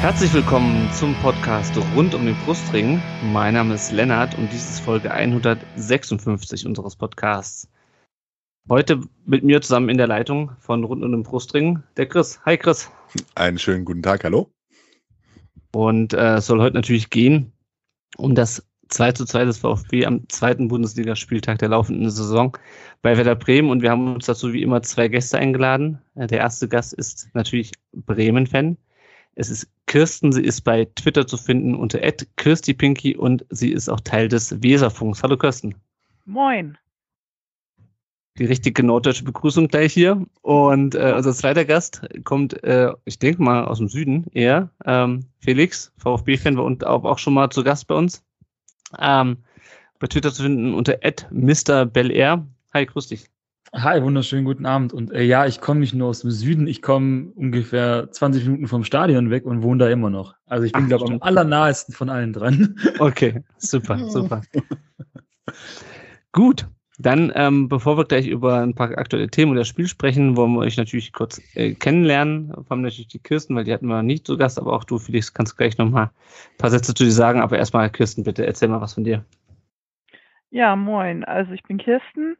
Herzlich willkommen zum Podcast rund um den Brustring. Mein Name ist Lennart und dies ist Folge 156 unseres Podcasts. Heute mit mir zusammen in der Leitung von rund um den Brustring der Chris. Hi Chris. Einen schönen guten Tag, hallo. Und äh, es soll heute natürlich gehen um das 2 zu 2 des VfB am zweiten Bundesligaspieltag der laufenden Saison bei Werder Bremen. Und wir haben uns dazu wie immer zwei Gäste eingeladen. Äh, der erste Gast ist natürlich Bremen-Fan. Es ist Kirsten, sie ist bei Twitter zu finden unter @kirstipinky und sie ist auch Teil des Weserfunks. Hallo Kirsten. Moin. Die richtige norddeutsche Begrüßung gleich hier. Und äh, unser zweiter Gast kommt, äh, ich denke mal, aus dem Süden eher. Ähm, Felix, VfB-Fan, war und auch, auch schon mal zu Gast bei uns. Ähm, bei Twitter zu finden unter @mrbelair. Hi, grüß dich. Hi, wunderschönen guten Abend. Und äh, ja, ich komme nicht nur aus dem Süden, ich komme ungefähr 20 Minuten vom Stadion weg und wohne da immer noch. Also ich bin, glaube ich, am allernahesten von allen dran. Okay, super, super. Gut, dann, ähm, bevor wir gleich über ein paar aktuelle Themen oder das Spiel sprechen, wollen wir euch natürlich kurz äh, kennenlernen. Vor allem natürlich die Kirsten, weil die hatten wir nicht zu Gast, aber auch du, Felix, kannst gleich nochmal ein paar Sätze zu dir sagen. Aber erstmal, Kirsten, bitte erzähl mal was von dir. Ja, moin. Also ich bin Kirsten.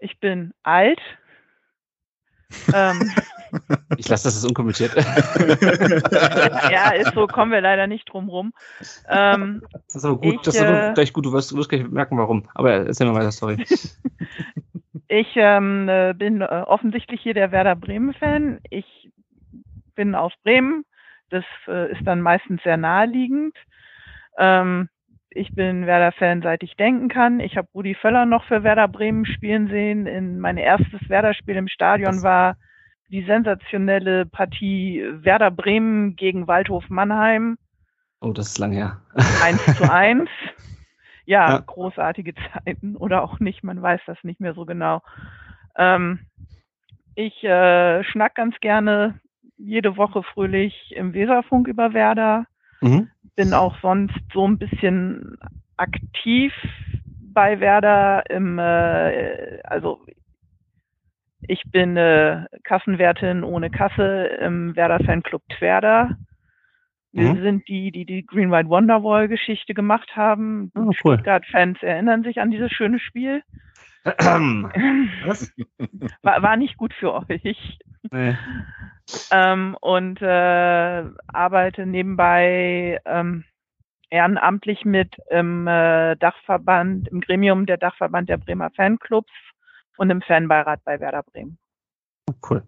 Ich bin alt. ähm, ich lasse das jetzt unkommentiert. ja, ist so, kommen wir leider nicht drum rum. Ähm, das ist aber gut, ich, das ist aber gleich gut, du wirst, du wirst gleich merken, warum. Aber erzähl mal weiter, sorry. ich ähm, bin äh, offensichtlich hier der Werder Bremen-Fan. Ich bin aus Bremen. Das äh, ist dann meistens sehr naheliegend. Ähm, ich bin Werder-Fan, seit ich denken kann. Ich habe Rudi Völler noch für Werder Bremen spielen sehen. In mein erstes Werder-Spiel im Stadion war die sensationelle Partie Werder Bremen gegen Waldhof Mannheim. Oh, das ist lang her. Eins zu eins. Ja, ja, großartige Zeiten oder auch nicht, man weiß das nicht mehr so genau. Ähm, ich äh, schnack ganz gerne jede Woche fröhlich im Weserfunk über Werder. Mhm bin auch sonst so ein bisschen aktiv bei Werder im, äh, also ich bin äh, Kassenwertin ohne Kasse im Werder Fanclub Twerder. Wir mhm. sind die, die die Green White Wonderwall Geschichte gemacht haben. Oh, cool. Stuttgart-Fans erinnern sich an dieses schöne Spiel. Was? War, war nicht gut für euch. Nee. Ähm, und äh, arbeite nebenbei ähm, ehrenamtlich mit im äh, Dachverband, im Gremium der Dachverband der Bremer Fanclubs und im Fanbeirat bei Werder Bremen. Cool.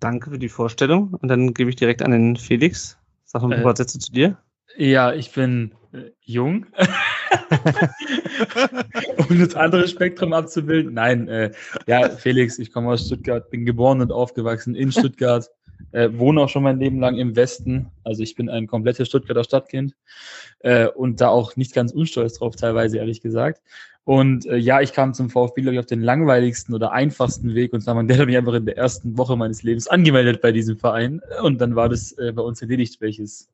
Danke für die Vorstellung. Und dann gebe ich direkt an den Felix. Sag noch ein paar äh, Sätze zu dir. Ja, ich bin äh, jung. um das andere Spektrum abzubilden. Nein, äh, ja, Felix, ich komme aus Stuttgart, bin geboren und aufgewachsen in Stuttgart, äh, wohne auch schon mein Leben lang im Westen. Also ich bin ein komplettes Stuttgarter Stadtkind äh, und da auch nicht ganz unstolz drauf, teilweise ehrlich gesagt. Und äh, ja, ich kam zum VfB, glaube ich, auf den langweiligsten oder einfachsten Weg und zwar, der hat mich einfach in der ersten Woche meines Lebens angemeldet bei diesem Verein und dann war das äh, bei uns erledigt, welches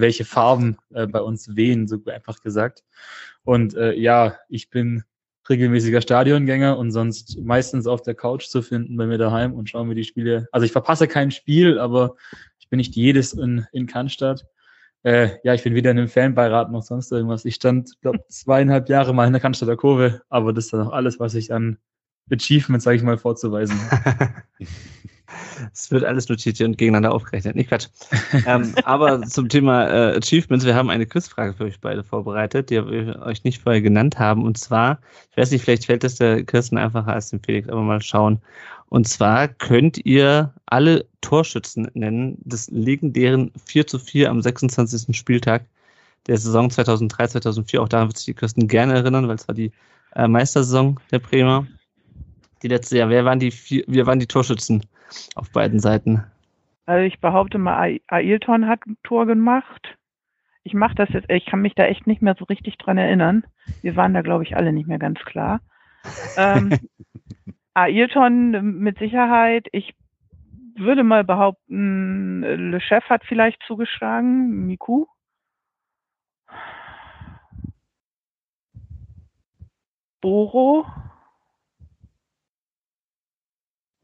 welche Farben äh, bei uns wehen, so einfach gesagt. Und äh, ja, ich bin regelmäßiger Stadiongänger und sonst meistens auf der Couch zu finden bei mir daheim und schaue mir die Spiele. Also ich verpasse kein Spiel, aber ich bin nicht jedes in, in Cannstatt. Äh, ja, ich bin wieder in einem Fanbeirat noch sonst irgendwas. Ich stand, glaube zweieinhalb Jahre mal in der Cannstatter Kurve, aber das ist dann auch alles, was ich an Achievements, sage ich mal, vorzuweisen Es wird alles notiert und gegeneinander aufgerechnet. Nicht Quatsch. ähm, aber zum Thema äh, Achievements, wir haben eine Quizfrage für euch beide vorbereitet, die wir euch nicht vorher genannt haben. Und zwar, ich weiß nicht, vielleicht fällt das der Kirsten einfacher als dem Felix, aber mal schauen. Und zwar könnt ihr alle Torschützen nennen des legendären 4 zu 4 am 26. Spieltag der Saison 2003-2004. Auch daran wird sich die Kirsten gerne erinnern, weil es war die äh, Meistersaison der Bremer. Die letzte Jahr. Wer waren die, vier, wer waren die Torschützen? Auf beiden Seiten? Also ich behaupte mal, Ailton hat ein Tor gemacht. Ich mache das jetzt, ich kann mich da echt nicht mehr so richtig dran erinnern. Wir waren da, glaube ich, alle nicht mehr ganz klar. ähm, Ailton mit Sicherheit. Ich würde mal behaupten, Le Chef hat vielleicht zugeschlagen. Miku. Boro.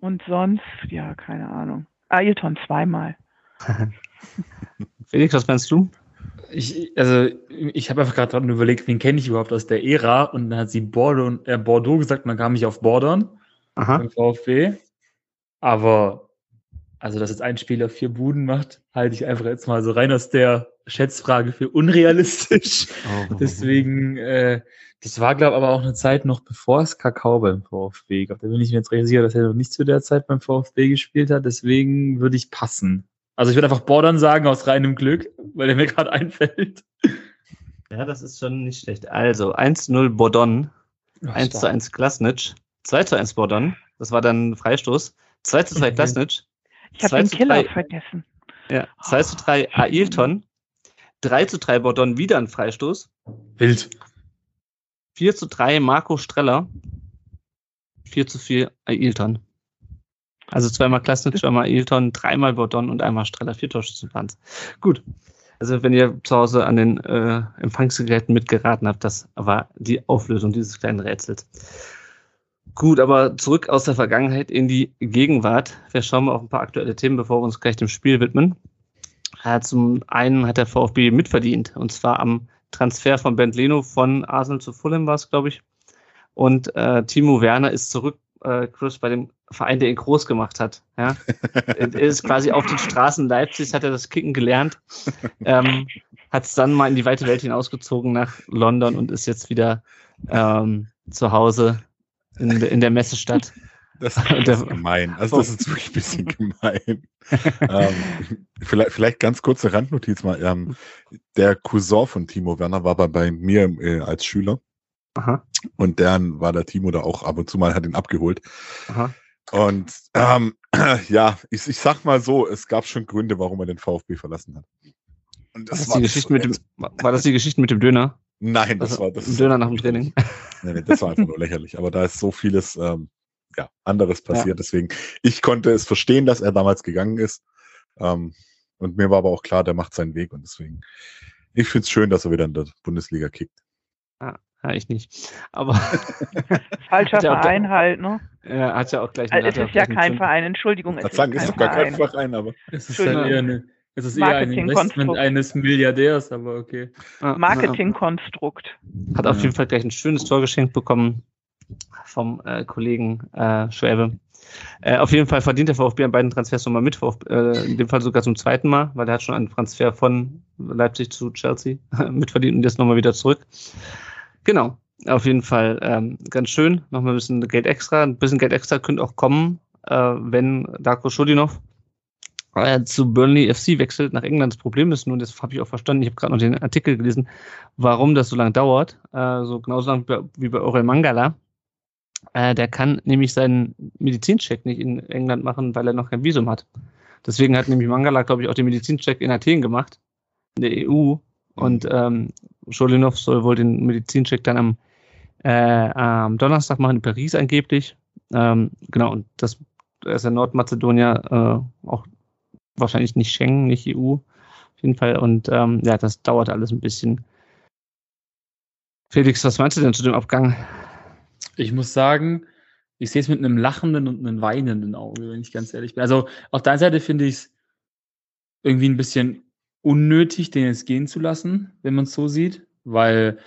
Und sonst, ja, keine Ahnung. Ailton zweimal. Felix, was meinst du? Ich, also, ich habe einfach gerade dran überlegt, wen kenne ich überhaupt aus der Ära? Und dann hat sie Bordeaux, äh, Bordeaux gesagt, dann kam ich auf Bordern Aha. beim VfB. Aber, also, dass jetzt ein Spieler vier Buden macht, halte ich einfach jetzt mal so rein aus der Schätzfrage für unrealistisch. Oh. Deswegen, äh, das war, glaube ich, aber auch eine Zeit noch bevor es Kakao beim VfB gab. Da bin ich mir jetzt recht sicher, dass er noch nicht zu der Zeit beim VfB gespielt hat. Deswegen würde ich passen. Also ich würde einfach Bordern sagen aus reinem Glück, weil der mir gerade einfällt. Ja, das ist schon nicht schlecht. Also 1-0 Bordon, 1 zu 1 Klasnitsch, 2 zu 1 Bordon, das war dann Freistoß, 2 zu 2 Mhm. Klasnitsch, Ich habe 2 den Killer 3, vergessen. ja, 2 zu 3 Ailton, 3 zu 3 Bordon, wieder ein Freistoß, Wild. 4 zu 3 Marco Streller, 4 zu 4 Ailton. Also zweimal Klasnitsch, zweimal Ailton, dreimal Bordon und einmal Streller, vier Torschützenplans. Gut. Also wenn ihr zu Hause an den äh, Empfangsgeräten mitgeraten habt, das war die Auflösung dieses kleinen Rätsels. Gut, aber zurück aus der Vergangenheit in die Gegenwart. Wir schauen mal auf ein paar aktuelle Themen, bevor wir uns gleich dem Spiel widmen. Äh, zum einen hat der VfB mitverdient, und zwar am Transfer von Ben Leno von Arsenal zu Fulham war es, glaube ich. Und äh, Timo Werner ist zurück, äh, Chris, bei dem Verein, der ihn groß gemacht hat. Ja? er ist quasi auf den Straßen Leipzigs, hat er das Kicken gelernt, ähm, hat es dann mal in die weite Welt hinausgezogen nach London und ist jetzt wieder ähm, zu Hause in, in der Messestadt. Das, das ist gemein. Also das ist wirklich ein bisschen gemein. ähm, vielleicht, vielleicht ganz kurze Randnotiz mal. Ähm, der Cousin von Timo Werner war bei, bei mir äh, als Schüler Aha, und dann war der Timo da auch ab und zu mal, hat ihn abgeholt. aha. Und ähm, ja, ich, ich sag mal so, es gab schon Gründe, warum er den VfB verlassen hat. Und War das, die Geschichte mit dem, war das die Geschichte mit dem Döner? Nein, das Also, war das Döner nach dem Training. Nee, nee, das war einfach nur lächerlich. Aber da ist so vieles ähm, ja, anderes passiert. Deswegen, ich konnte es verstehen, dass er damals gegangen ist. Ähm, und mir war aber auch klar, der macht seinen Weg. Und deswegen, ich finde es schön, dass er wieder in der Bundesliga kickt. Ja, ich nicht. Aber Falscher ja auch- Verein halt, ne? er hat ja auch gleich Also, es ist ja kein Verein, Entschuldigung, es ist sagen, ist doch gar kein Verein. Verein, aber Es ist Schön. halt eher eine, es ist eher ein Marketingkonstrukt. Investment eines Milliardärs, aber okay. Ja, ja. Marketingkonstrukt. Hat auf Ja. jeden Fall gleich ein schönes Tor geschenkt bekommen vom äh, Kollegen äh, Schwäbe. Äh, auf jeden Fall verdient der VfB an beiden Transfers nochmal mit, VfB, äh, in dem Fall sogar zum zweiten Mal, weil er hat schon einen Transfer von Leipzig zu Chelsea mitverdient und jetzt nochmal wieder zurück. Genau, auf jeden Fall ähm, ganz schön. Nochmal ein bisschen Geld extra. Ein bisschen Geld extra könnte auch kommen, äh, wenn Darko Schodinov äh, zu Burnley FC wechselt nach England. Das Problem ist nun, das habe ich auch verstanden, ich habe gerade noch den Artikel gelesen, warum das so lange dauert. Äh, so genauso lang wie bei, Orel Mangala. Äh, der kann nämlich seinen Medizincheck nicht in England machen, weil er noch kein Visum hat. Deswegen hat nämlich Mangala, glaube ich, auch den Medizincheck in Athen gemacht, in der EU. Und ähm, Scholinov soll wohl den Medizincheck dann am, äh, am Donnerstag machen in Paris angeblich. Ähm, genau, und das ist ja Nordmazedonier, äh, auch wahrscheinlich nicht Schengen, nicht EU, auf jeden Fall. Und ähm, ja, das dauert alles ein bisschen. Felix, was meinst du denn zu dem Abgang? Ich muss sagen, ich sehe es mit einem lachenden und einem weinenden Auge, wenn ich ganz ehrlich bin. Also auf der einen Seite finde ich es irgendwie ein bisschen unnötig, den jetzt gehen zu lassen, wenn man es so sieht, weil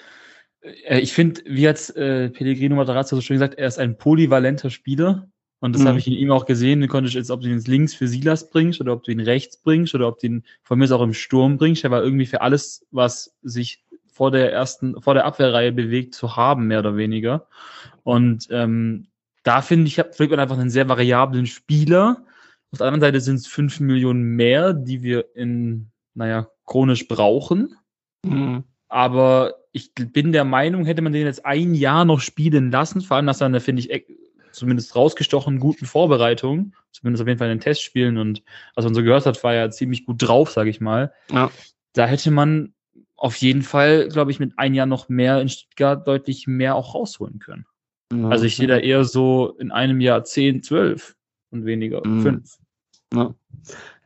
äh, ich finde, wie hat äh, Pellegrino Matarazzo so schön gesagt, er ist ein polyvalenter Spieler und das Mhm. habe ich in ihm auch gesehen. Du konntest jetzt, ob du ihn jetzt links für Silas bringst oder ob du ihn rechts bringst oder ob du ihn von mir aus auch im Sturm bringst. Er war irgendwie für alles, was sich vor der ersten, vor der Abwehrreihe bewegt, zu haben, mehr oder weniger. Und ähm, da finde ich, hat man einfach einen sehr variablen Spieler. Auf der anderen Seite sind es fünf Millionen mehr, die wir in, naja, chronisch brauchen. Mhm. Aber ich bin der Meinung, hätte man den jetzt ein Jahr noch spielen lassen, vor allem nach seiner, finde ich, ex- zumindest rausgestochen guten Vorbereitung, zumindest auf jeden Fall in den Testspielen und was man so gehört hat, war er ziemlich gut drauf, sage ich mal. Ja. Da hätte man auf jeden Fall, glaube ich, mit ein Jahr noch mehr in Stuttgart deutlich mehr auch rausholen können. Ja, also ich sehe da eher so in einem Jahr 10, 12 und weniger mhm. 5. Ja.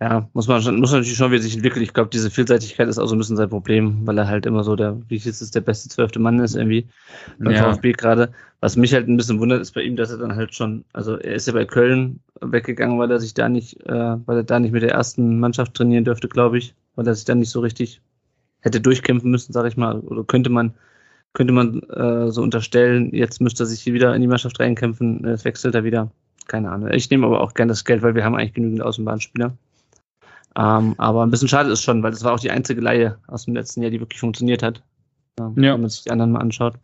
ja, muss man muss natürlich schon, wie sich entwickelt. Ich glaube, diese Vielseitigkeit ist auch so ein bisschen sein Problem, weil er halt immer so der, wie ist es, der beste zwölfte Mann ist irgendwie beim ja. VfB gerade. Was mich halt ein bisschen wundert, ist bei ihm, dass er dann halt schon, also er ist ja bei Köln weggegangen, weil er sich da nicht, äh, weil er da nicht mit der ersten Mannschaft trainieren dürfte, glaube ich, weil er sich dann nicht so richtig hätte durchkämpfen müssen, sage ich mal, oder könnte man könnte man äh, so unterstellen, jetzt müsste er sich hier wieder in die Mannschaft reinkämpfen, es wechselt er wieder keine Ahnung. Ich nehme aber auch gerne das Geld, weil wir haben eigentlich genügend Außenbahnspieler. Ähm, aber ein bisschen schade ist schon, weil das war auch die einzige Laie aus dem letzten Jahr, die wirklich funktioniert hat. Ja, ja. Wenn man sich die anderen mal anschaut.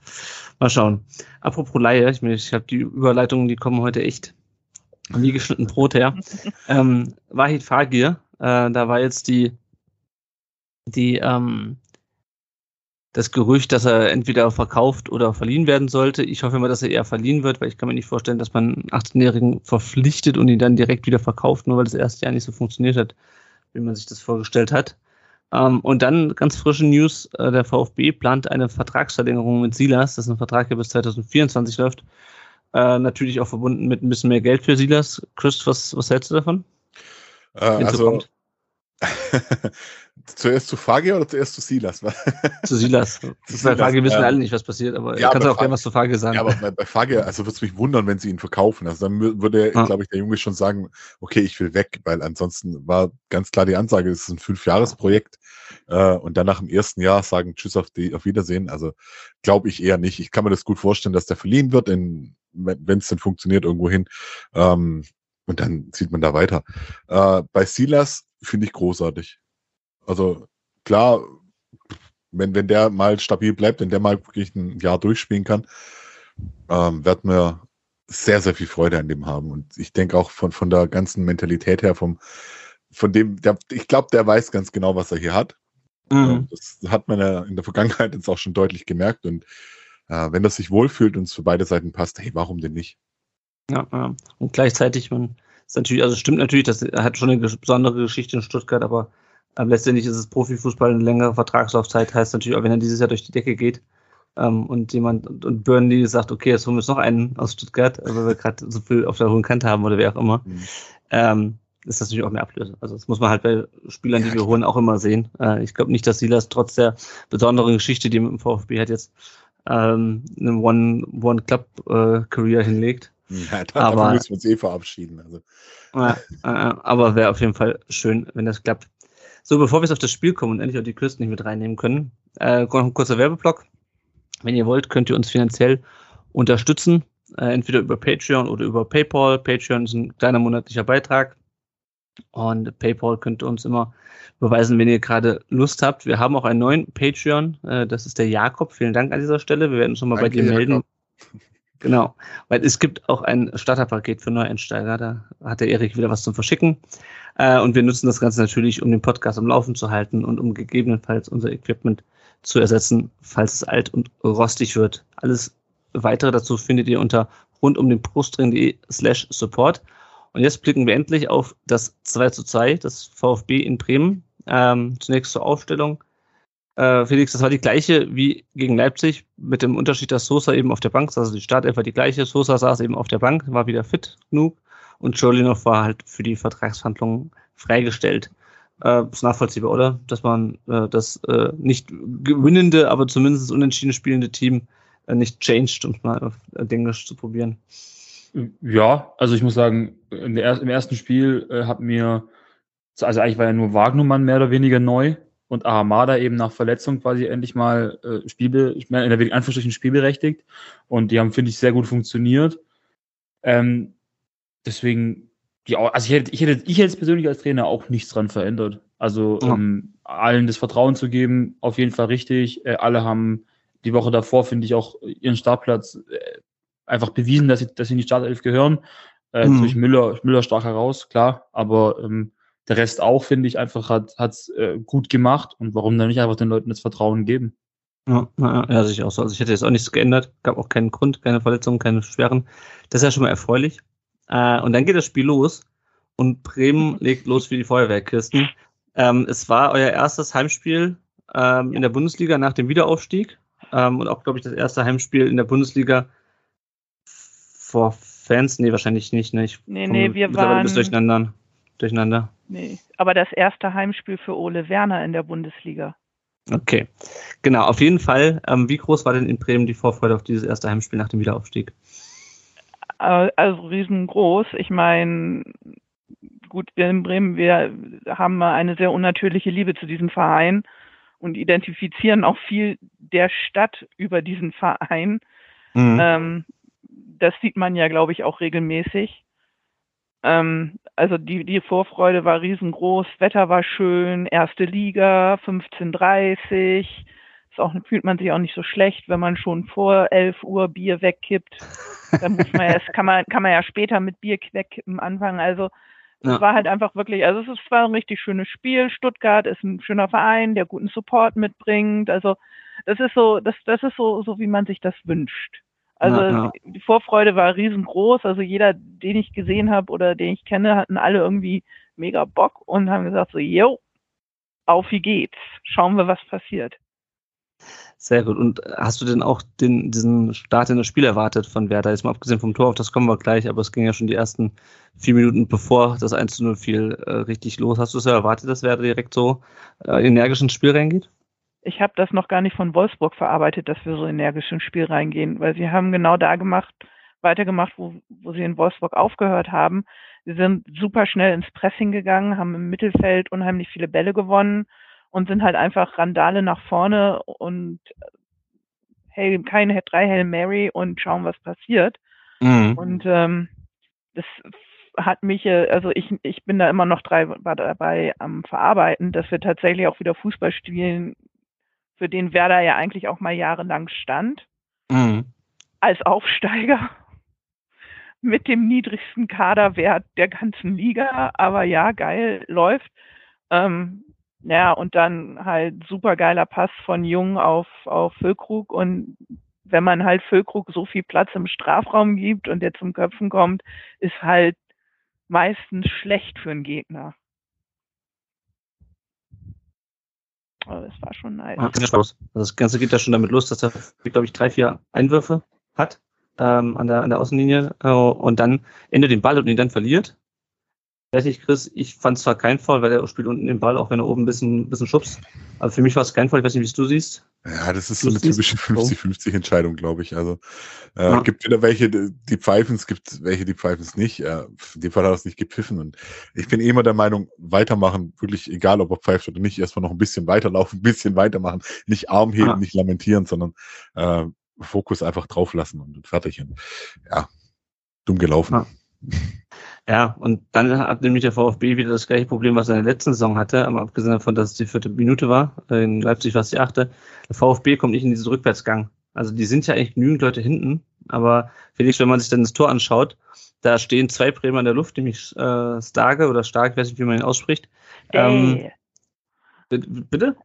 Mal schauen. Apropos Laie, ich, ich habe die Überleitungen, die kommen heute echt wie geschnitten Brot her. ähm, Wahid Fagir, äh, da war jetzt die, die ähm, das Gerücht, dass er entweder verkauft oder verliehen werden sollte. Ich hoffe immer, dass er eher verliehen wird, weil ich kann mir nicht vorstellen, dass man einen 18-Jährigen verpflichtet und ihn dann direkt wieder verkauft, nur weil das erste Jahr nicht so funktioniert hat, wie man sich das vorgestellt hat. Ähm, und dann ganz frische News, äh, der VfB plant eine Vertragsverlängerung mit Silas, das ist ein Vertrag, der bis 2024 läuft. Äh, natürlich auch verbunden mit ein bisschen mehr Geld für Silas. Chris, was, was hältst du davon? Äh, also, zuerst zu Fagi oder zuerst zu Silas? zu Silas. bei Fagi wissen alle nicht, was passiert, aber ja, kannst auch gerne was zu Fagi sagen. Ja, aber bei, Fagi, also würde es mich wundern, wenn sie ihn verkaufen. Also dann würde, ah. glaube ich, der Junge schon sagen, okay, ich will weg, weil ansonsten war ganz klar die Ansage, es ist ein Fünfjahresprojekt äh, und dann nach dem ersten Jahr sagen Tschüss auf, die, auf Wiedersehen. Also glaube ich eher nicht. Ich kann mir das gut vorstellen, dass der verliehen wird, wenn es denn funktioniert, irgendwo hin. Ähm, und dann sieht man da weiter. Äh, bei Silas finde ich großartig. Also klar, wenn, wenn der mal stabil bleibt, wenn der mal wirklich ein Jahr durchspielen kann, ähm, werden wir sehr, sehr viel Freude an dem haben. Und ich denke auch von, von der ganzen Mentalität her, vom, von dem, der, ich glaube, der weiß ganz genau, was er hier hat. Mhm. Das hat man ja in der Vergangenheit jetzt auch schon deutlich gemerkt. Und äh, wenn das sich wohlfühlt und es für beide Seiten passt, hey, warum denn nicht? Ja, ja. und gleichzeitig, man ist natürlich, also stimmt natürlich, dass er hat schon eine besondere Geschichte in Stuttgart, aber ähm, letztendlich ist es Profifußball eine längere Vertragslaufzeit, heißt natürlich auch, wenn er dieses Jahr durch die Decke geht ähm, und jemand und Burnley sagt, okay, jetzt holen wir uns noch einen aus Stuttgart, äh, weil wir gerade so viel auf der hohen Kante haben oder wer auch immer, mhm. ähm, ist das natürlich auch mehr Ablöse. Also das muss man halt bei Spielern, die wir holen, auch immer sehen. Äh, ich glaube nicht, dass Silas trotz der besonderen Geschichte, die er mit dem VfB hat, jetzt ähm, eine One-Club-Career äh, hinlegt. Ja, da, aber, müssen wir uns eh verabschieden. Also. Äh, äh, aber wäre auf jeden Fall schön, wenn das klappt. So, bevor wir jetzt auf das Spiel kommen und endlich auch die Küsten nicht mit reinnehmen können, äh, noch ein kurzer Werbeblock. Wenn ihr wollt, könnt ihr uns finanziell unterstützen, äh, entweder über Patreon oder über PayPal. Patreon ist ein kleiner monatlicher Beitrag und PayPal könnt ihr uns immer beweisen, wenn ihr gerade Lust habt. Wir haben auch einen neuen Patreon, äh, das ist der Jakob. Vielen Dank an dieser Stelle. Wir werden uns nochmal bei dir melden. Genau, weil es gibt auch ein Starterpaket für Neueinsteiger, da hat der Erik wieder was zum Verschicken. Äh, und wir nutzen das Ganze natürlich, um den Podcast am Laufen zu halten und um gegebenenfalls unser Equipment zu ersetzen, falls es alt und rostig wird. Alles weitere dazu findet ihr unter rund um den Brustring.de slash support. Und jetzt blicken wir endlich auf das 2 zu 2, das VfB in Bremen. Ähm, zunächst zur Aufstellung. Äh, Felix, das war die gleiche wie gegen Leipzig, mit dem Unterschied, dass Sosa eben auf der Bank saß. Also die Startelf war die gleiche. Sosa saß eben auf der Bank, war wieder fit genug und Cholinov war halt für die Vertragsverhandlungen freigestellt. Äh, ist nachvollziehbar, oder? Dass man äh, das äh, nicht gewinnende, aber zumindest unentschieden spielende Team äh, nicht changed, um mal auf Englisch zu probieren. Ja, also ich muss sagen, im ersten Spiel äh, hat mir, also eigentlich war ja nur Wagnumann mehr oder weniger neu und Ahamada eben nach Verletzung quasi endlich mal äh, Spielbe, in der Anführungsstrichen spielberechtigt. Und die haben, finde ich, sehr gut funktioniert. Ähm, deswegen, die, also ich hätte, ich hätte, ich hätte es persönlich als Trainer auch nichts dran verändert. Also ja. ähm, allen das Vertrauen zu geben, auf jeden Fall richtig. Äh, alle haben die Woche davor, finde ich, auch ihren Startplatz äh, einfach bewiesen, dass sie, dass sie in die Startelf gehören. Äh, mhm. Durch Müller, Müller stark heraus, klar, aber ähm, der Rest auch, finde ich, einfach hat es äh, gut gemacht und warum dann nicht einfach den Leuten das Vertrauen geben? Ja, ja, ja, sich auch so. Also ich hätte jetzt auch nichts geändert, gab auch keinen Grund, keine Verletzungen, keine Schweren. Das ist ja schon mal erfreulich. Äh, und dann geht das Spiel los und Bremen legt los wie die Feuerwehrkisten. Ähm, es war euer erstes Heimspiel ähm, in der Bundesliga nach dem Wiederaufstieg ähm, und auch, glaube ich, das erste Heimspiel in der Bundesliga vor Fans. Nee, wahrscheinlich nicht. Ne? Ich nee, nee, wir waren. durcheinander. Durcheinander. Nee, aber das erste Heimspiel für Ole Werner in der Bundesliga. Okay, genau, auf jeden Fall. Ähm, wie groß war denn in Bremen die Vorfreude auf dieses erste Heimspiel nach dem Wiederaufstieg? Äh, also riesengroß. Ich meine, gut, wir in Bremen, wir haben eine sehr unnatürliche Liebe zu diesem Verein und identifizieren auch viel der Stadt über diesen Verein. Mhm. Ähm, das sieht man ja, glaube ich, auch regelmäßig. Ähm, also die, die Vorfreude war riesengroß, Wetter war schön, erste Liga, 15.30 ist auch, fühlt man sich auch nicht so schlecht, wenn man schon vor 11 Uhr Bier wegkippt. Dann muss man ja, kann man, kann man ja später mit Bier wegkippen anfangen. Also es ja. war halt einfach wirklich, also es war ein richtig schönes Spiel. Stuttgart ist ein schöner Verein, der guten Support mitbringt. Also das ist so, das, das ist so, so wie man sich das wünscht. Also ja, ja. die Vorfreude war riesengroß. Also jeder, den ich gesehen habe oder den ich kenne, hatten alle irgendwie mega Bock und haben gesagt so, yo, auf wie geht's? Schauen wir, was passiert. Sehr gut. Und hast du denn auch den, diesen Start in das Spiel erwartet von Werder? Jetzt mal abgesehen vom Tor, auf das kommen wir gleich, aber es ging ja schon die ersten vier Minuten bevor das 1 zu 0 fiel, äh, richtig los. Hast du es ja erwartet, dass Werder direkt so äh, energisch ins Spiel reingeht? Ich habe das noch gar nicht von Wolfsburg verarbeitet, dass wir so energisch ins Spiel reingehen, weil sie haben genau da gemacht, weitergemacht, wo, wo sie in Wolfsburg aufgehört haben. Sie sind super schnell ins Pressing gegangen, haben im Mittelfeld unheimlich viele Bälle gewonnen und sind halt einfach Randale nach vorne und hey, keine drei Hail Mary und schauen, was passiert. Mhm. Und ähm, das hat mich, äh, also ich, ich bin da immer noch drei, war dabei am Verarbeiten, dass wir tatsächlich auch wieder Fußball spielen, für den Werder ja eigentlich auch mal jahrelang stand. Mhm. Als Aufsteiger mit dem niedrigsten Kaderwert der ganzen Liga. Aber ja, geil, läuft. Ähm, ja, und dann halt super geiler Pass von Jung auf, auf Füllkrug und wenn man halt Füllkrug so viel Platz im Strafraum gibt und der zum Köpfen kommt, ist halt meistens schlecht für einen Gegner. Aber das war schon nice. Also das Ganze geht ja schon damit los, dass er, glaube ich, drei, vier Einwürfe hat ähm, an, der, an der Außenlinie äh, und dann endet den Ball und ihn dann verliert nicht, Chris, ich fand zwar kein Fall, weil er spielt unten den Ball, auch wenn er oben ein bisschen, ein bisschen schubst. Aber für mich war es kein Fall. Ich weiß nicht, wie es du siehst. Ja, das ist so eine typische 50-50-Entscheidung, glaube ich. Also äh, ja. gibt wieder welche, die pfeifen, es gibt welche, die pfeifen es nicht. Äh, in dem Fall hat er es nicht gepfiffen. Und ich bin eh immer der Meinung, weitermachen, wirklich egal, ob er pfeift oder nicht, erstmal noch ein bisschen weiterlaufen, ein bisschen weitermachen. Nicht Arm heben, ja. nicht lamentieren, sondern äh, Fokus einfach drauf lassen und fertig. Und, ja, dumm gelaufen. Ja. Ja, und dann hat nämlich der VfB wieder das gleiche Problem, was er in der letzten Saison hatte, aber abgesehen davon, dass es die vierte Minute war, in Leipzig war es die achte. Der VfB kommt nicht in diesen Rückwärtsgang. Also die sind ja eigentlich genügend Leute hinten, aber Felix, wenn man sich dann das Tor anschaut, da stehen zwei Bremer in der Luft, nämlich äh, Starke oder Stark, weiß nicht, wie man ihn ausspricht. Ähm, bitte?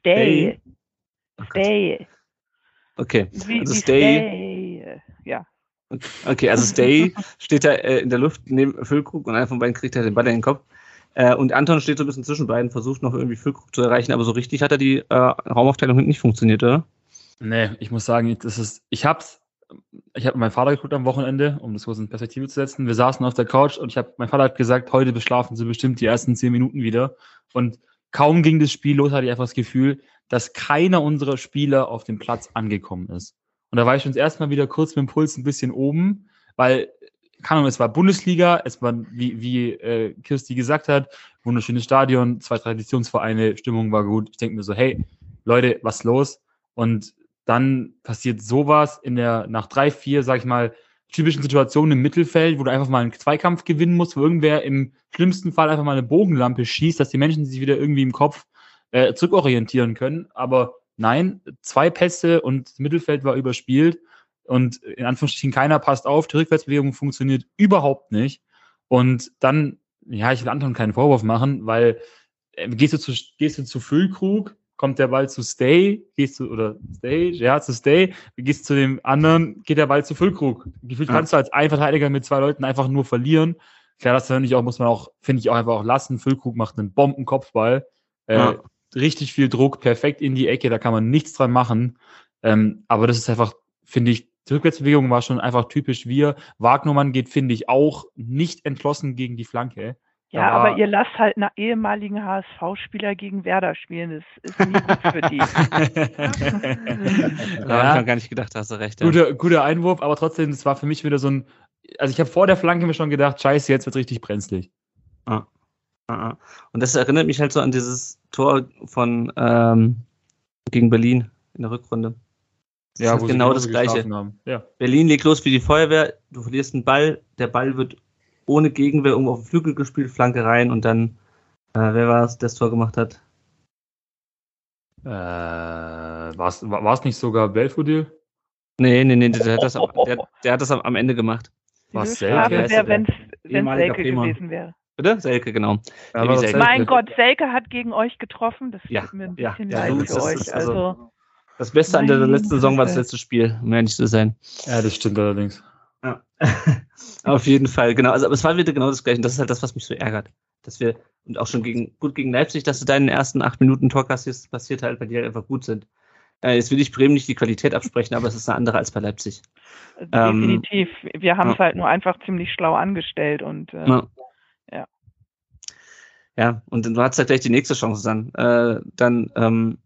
Stay. Oh Stay. Okay, wie, also wie Stay. Stay. Ja. Okay, also Stay steht da äh, in der Luft neben Füllkrug und einer von beiden kriegt halt den Ball in den Kopf. Äh, und Anton steht so ein bisschen zwischen beiden, versucht noch irgendwie Füllkrug zu erreichen, aber so richtig hat er die äh, Raumaufteilung nicht funktioniert, oder? Nee, ich muss sagen, das ist, ich hab's, ich habe meinen Vater geguckt am Wochenende, um das kurz in Perspektive zu setzen. Wir saßen auf der Couch und ich habe, mein Vater hat gesagt, heute beschlafen sie bestimmt die ersten zehn Minuten wieder. Und kaum ging das Spiel los, hatte ich einfach das Gefühl, dass keiner unserer Spieler auf dem Platz angekommen ist. Und da war ich schon erstmal wieder kurz mit dem Puls ein bisschen oben, weil, keine Ahnung, es war Bundesliga, es war, wie, wie äh, Kirsti gesagt hat, wunderschönes Stadion, zwei Traditionsvereine, Stimmung war gut. Ich denke mir so, hey, Leute, was los? Und dann passiert sowas in der, nach drei, vier, sag ich mal, typischen Situationen im Mittelfeld, wo du einfach mal einen Zweikampf gewinnen musst, wo irgendwer im schlimmsten Fall einfach mal eine Bogenlampe schießt, dass die Menschen sich wieder irgendwie im Kopf äh, zurückorientieren können. Aber Nein, zwei Pässe und das Mittelfeld war überspielt und in Anführungsstrichen keiner passt auf. Die Rückwärtsbewegung funktioniert überhaupt nicht. Und dann, ja, ich will Anton keinen Vorwurf machen, weil äh, gehst du zu, gehst du zu Füllkrug, kommt der Ball zu Stay, gehst du, oder Stay, ja, zu Stay, gehst zu dem anderen, geht der Ball zu Füllkrug. Gefühlt ja. kannst du als Einverteidiger mit zwei Leuten einfach nur verlieren. Klar, das finde ich auch, muss man auch, finde ich auch einfach auch lassen. Füllkrug macht einen Bombenkopfball. Äh, richtig viel Druck, perfekt in die Ecke, da kann man nichts dran machen. Ähm, aber das ist einfach, finde ich, die Rückwärtsbewegung war schon einfach typisch wir. Wagnermann geht, finde ich, auch nicht entschlossen gegen die Flanke. Da Ja, aber ihr lasst halt einen ehemaligen HSV-Spieler gegen Werder spielen. Das ist nie gut für die. Da habe ich noch gar nicht gedacht, da hast du recht. Ja. guter, guter Einwurf, aber trotzdem, es war für mich wieder so ein. Also ich habe vor der Flanke mir schon gedacht, scheiße, jetzt wird richtig brenzlig. Ah. Und das erinnert mich halt so an dieses Tor von ähm, gegen Berlin in der Rückrunde. Das ist wo sie genau das Gleiche. Ja. Berlin legt los wie die Feuerwehr, du verlierst einen Ball, der Ball wird ohne Gegenwehr irgendwo auf den Flügel gespielt, Flanke rein und dann, äh, wer war es, der das Tor gemacht hat? Äh, war es nicht sogar Belfodil? Nee, nee, nee, der hat das, am- der, der hat das am, Ende gemacht. Was, Selke? wäre, wenn es Selke gewesen wäre. Bitte? Selke, genau. Ja, Selke. Mein Gott, Selke hat gegen euch getroffen. Das Ja, tut mir ein ja, bisschen ja, leid für euch. also- Also, Das Beste an der letzten Saison war das letzte Spiel, um ehrlich zu sein. Ja, das stimmt allerdings. Ja. Auf jeden Fall, genau. Also, aber es war wieder genau das Gleiche. Und das ist halt das, was mich so ärgert. Dass wir, und auch schon gegen, gut gegen Leipzig, dass du deinen ersten acht Minuten Tor kassierst, passiert halt bei dir halt einfach gut sind. Äh, jetzt will ich Bremen nicht die Qualität absprechen, aber es ist eine andere als bei Leipzig. Ähm, definitiv. Wir haben es ja. halt nur einfach ziemlich schlau angestellt und äh. Ja. Ja, und dann hat halt gleich die nächste Chance dann. Äh, dann ähm,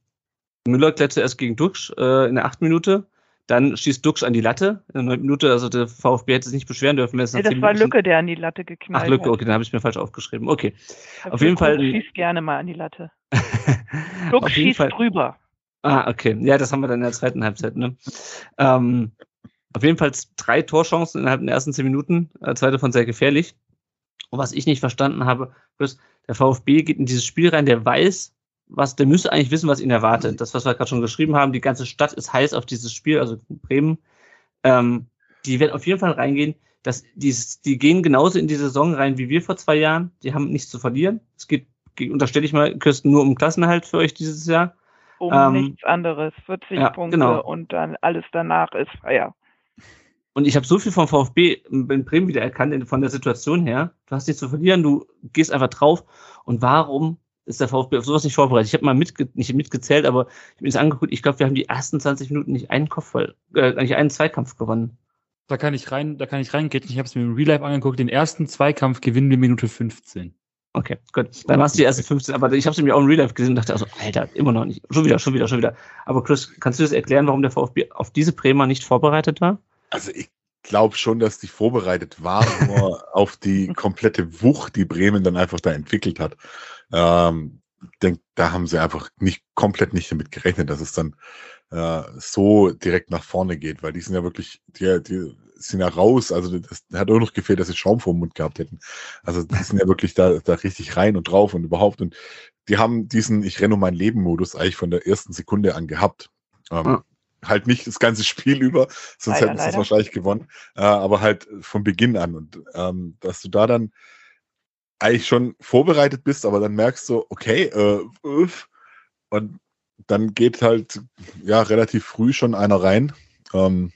Müller klärt zuerst gegen Duxch äh, in der achten Minute. Dann schießt Duxch an die Latte in der neunten Minute. Also der VfB hätte sich nicht beschweren dürfen. es nee, das war Minuten- Lücke, der an die Latte geknallt Ach, Lücke, hat. okay, dann habe ich mir falsch aufgeschrieben. Okay. Der auf jeden Fall- schießt gerne mal an die Latte. Jeden schießt Fall. drüber. Ah, okay. Ja, das haben wir dann in der zweiten Halbzeit, ne? Ähm, auf jeden Fall drei Torchancen innerhalb der ersten zehn Minuten. Äh, zweite von sehr gefährlich. Und was ich nicht verstanden habe, ist, der VfB geht in dieses Spiel rein, der weiß, was, der müsste eigentlich wissen, was ihn erwartet. Das, was wir gerade schon geschrieben haben, die ganze Stadt ist heiß auf dieses Spiel, also Bremen. Ähm, die werden auf jeden Fall reingehen. Das, die, die gehen genauso in die Saison rein wie wir vor zwei Jahren. Die haben nichts zu verlieren. Es geht, unterstelle ich mal, Kirsten, nur um Klassenerhalt für euch dieses Jahr. Um Ähm, nichts anderes. 40 ja, Punkte genau. und dann alles danach ist Feier. Und ich habe so viel vom VfB in Bremen wieder erkannt, von der Situation her. Du hast nichts zu verlieren, du gehst einfach drauf. Und warum ist der VfB auf sowas nicht vorbereitet? Ich habe mal mitge nicht mitgezählt, aber ich habe mir das angeguckt. Ich glaube, wir haben die ersten 20 Minuten nicht einen Kopfball, äh, nicht einen Zweikampf gewonnen. Da kann ich rein, da kann ich reingehen. Ich habe es mir im Real Life angeguckt. Den ersten Zweikampf gewinnen wir Minute 15. Okay, gut. Dann warst du die ersten 15, aber ich habe sie mir auch im Real Life gesehen und dachte also, Alter, immer noch nicht. Schon wieder, schon wieder, schon wieder. Aber Chris, kannst du das erklären, warum der VfB auf diese Bremer nicht vorbereitet war? Also ich glaube schon, dass die vorbereitet war, nur auf die komplette Wucht, die Bremen dann einfach da entwickelt hat. Ähm, ich denke, da haben sie einfach nicht komplett nicht damit gerechnet, dass es dann äh, so direkt nach vorne geht, weil die sind ja wirklich, die, die sind ja raus, also das hat auch noch gefehlt, dass sie Schaum vor dem Mund gehabt hätten. Also die sind ja wirklich da, da richtig rein und drauf und überhaupt und die haben diesen Ich renne um mein Leben-Modus eigentlich von der ersten Sekunde an gehabt. Ähm, Ja. Halt nicht das ganze Spiel über, sonst Leider, hätten sie es wahrscheinlich gewonnen, äh, aber halt von Beginn an und ähm, dass du da dann eigentlich schon vorbereitet bist, aber dann merkst du, okay, äh, und dann geht halt ja relativ früh schon einer rein. Ähm,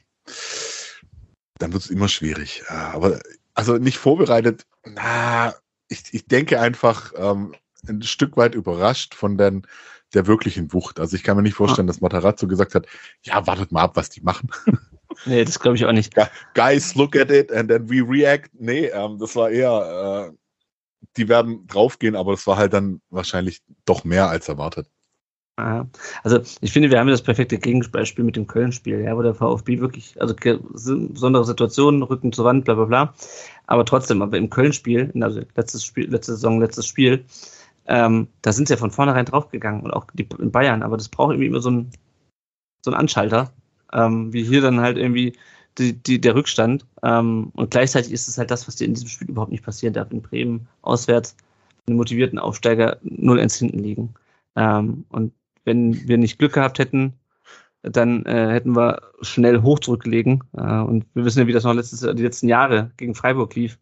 dann wird es immer schwierig. Ja, aber also nicht vorbereitet, na, ich, ich denke einfach ähm, ein Stück weit überrascht von den, der wirklichen Wucht. Also ich kann mir nicht vorstellen, dass Matarazzo gesagt hat, ja, wartet mal ab, was die machen. Nee, das glaube ich auch nicht. Guys, look at it and then we react. Nee, ähm, das war eher, äh, die werden draufgehen, aber das war halt dann wahrscheinlich doch mehr als erwartet. Also ich finde, wir haben ja das perfekte Gegenbeispiel mit dem Köln-Spiel, ja, wo der VfB wirklich, also besondere Situationen, Rücken zur Wand, bla bla bla. Aber trotzdem, aber im Köln-Spiel, also letztes Spiel, letzte Saison, letztes Spiel, ähm, da sind sie ja von vornherein draufgegangen und auch die in Bayern, aber das braucht irgendwie immer so ein, so ein Anschalter, ähm, wie hier dann halt irgendwie die, die, der Rückstand. Ähm, und gleichzeitig ist es halt das, was dir in diesem Spiel überhaupt nicht passieren darf. In Bremen auswärts, einen motivierten Aufsteiger 0-1 hinten liegen. Ähm, und wenn wir nicht Glück gehabt hätten, dann äh, hätten wir schnell hoch zurückgelegen. Äh, und wir wissen ja, wie das noch letztes, die letzten Jahre gegen Freiburg lief.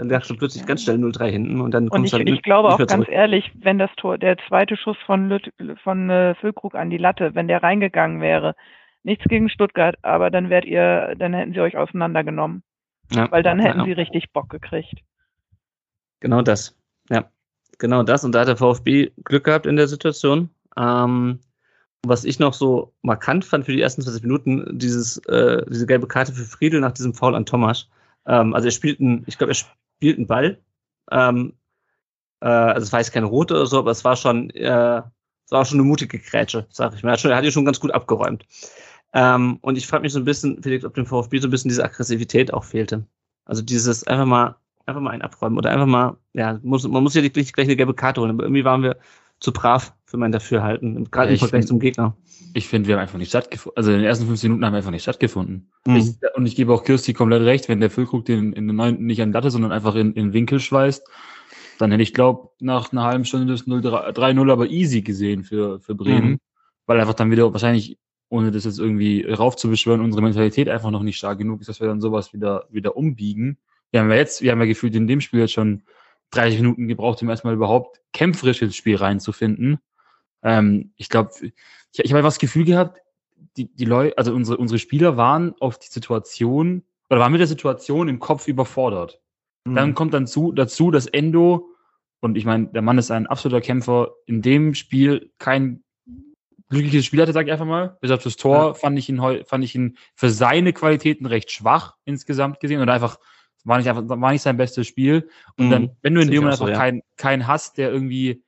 Dann lagst du plötzlich ganz schnell 0-3 hinten und dann Und kommst du halt ich glaube auch ganz ehrlich, wenn das Tor, der zweite Schuss von, Lütt, von äh, Füllkrug an die Latte, wenn der reingegangen wäre, nichts gegen Stuttgart, aber dann wärt ihr, dann hätten sie euch auseinandergenommen. Ja, Weil dann hätten ja, sie richtig Bock gekriegt. Genau das. Ja. genau das. Und da hat der VfB Glück gehabt in der Situation. Ähm, was ich noch so markant fand für die ersten 20 Minuten, dieses, äh, diese gelbe Karte für Friedel nach diesem Foul an Thomas. Ähm, also er spielt einen, ich glaube, er spielt einen Ball. Ähm, äh, also es war jetzt keine rote oder so, aber es war schon, äh, es war schon eine mutige Grätsche, sag ich mal. Er hat, schon, er hat die schon ganz gut abgeräumt. Ähm, und ich frage mich so ein bisschen, Felix, ob dem VfB so ein bisschen diese Aggressivität auch fehlte. Also dieses einfach mal, einfach mal ein abräumen oder einfach mal, ja, muss, man muss ja nicht gleich eine gelbe Karte holen, aber irgendwie waren wir zu brav für mein Dafürhalten, gerade im Vergleich zum Gegner. Ich finde, wir haben einfach nicht stattgefunden. Also in den ersten 15 Minuten haben wir einfach nicht stattgefunden. Mhm. Ich, und ich gebe auch Kirsti komplett recht, wenn der Füllkrug den in den neunten nicht an Latte, sondern einfach in, in Winkel schweißt, dann hätte ich, glaube nach einer halben Stunde das 3-0 aber easy gesehen für, für Bremen, mhm. weil einfach dann wieder wahrscheinlich, ohne das jetzt irgendwie raufzubeschwören, unsere Mentalität einfach noch nicht stark genug ist, dass wir dann sowas wieder, wieder umbiegen. Wir haben ja jetzt, wir haben ja gefühlt in dem Spiel jetzt schon 30 Minuten gebraucht, um erstmal überhaupt kämpferisch ins Spiel reinzufinden. Ähm, ich glaube, ich, ich habe einfach das Gefühl gehabt, die, die Leute, also unsere, unsere Spieler waren auf die Situation oder waren mit der Situation im Kopf überfordert. Mhm. Dann kommt dann zu, dazu, dass Endo, und ich meine, der Mann ist ein absoluter Kämpfer, in dem Spiel kein glückliches Spiel hatte, sag ich einfach mal. Bis auf das Tor ja. fand ich ihn fand ich ihn für seine Qualitäten recht schwach insgesamt gesehen und einfach war nicht einfach, war nicht sein bestes Spiel. Und mhm. dann, wenn du in dem Moment einfach so, ja. keinen keinen hast, der irgendwie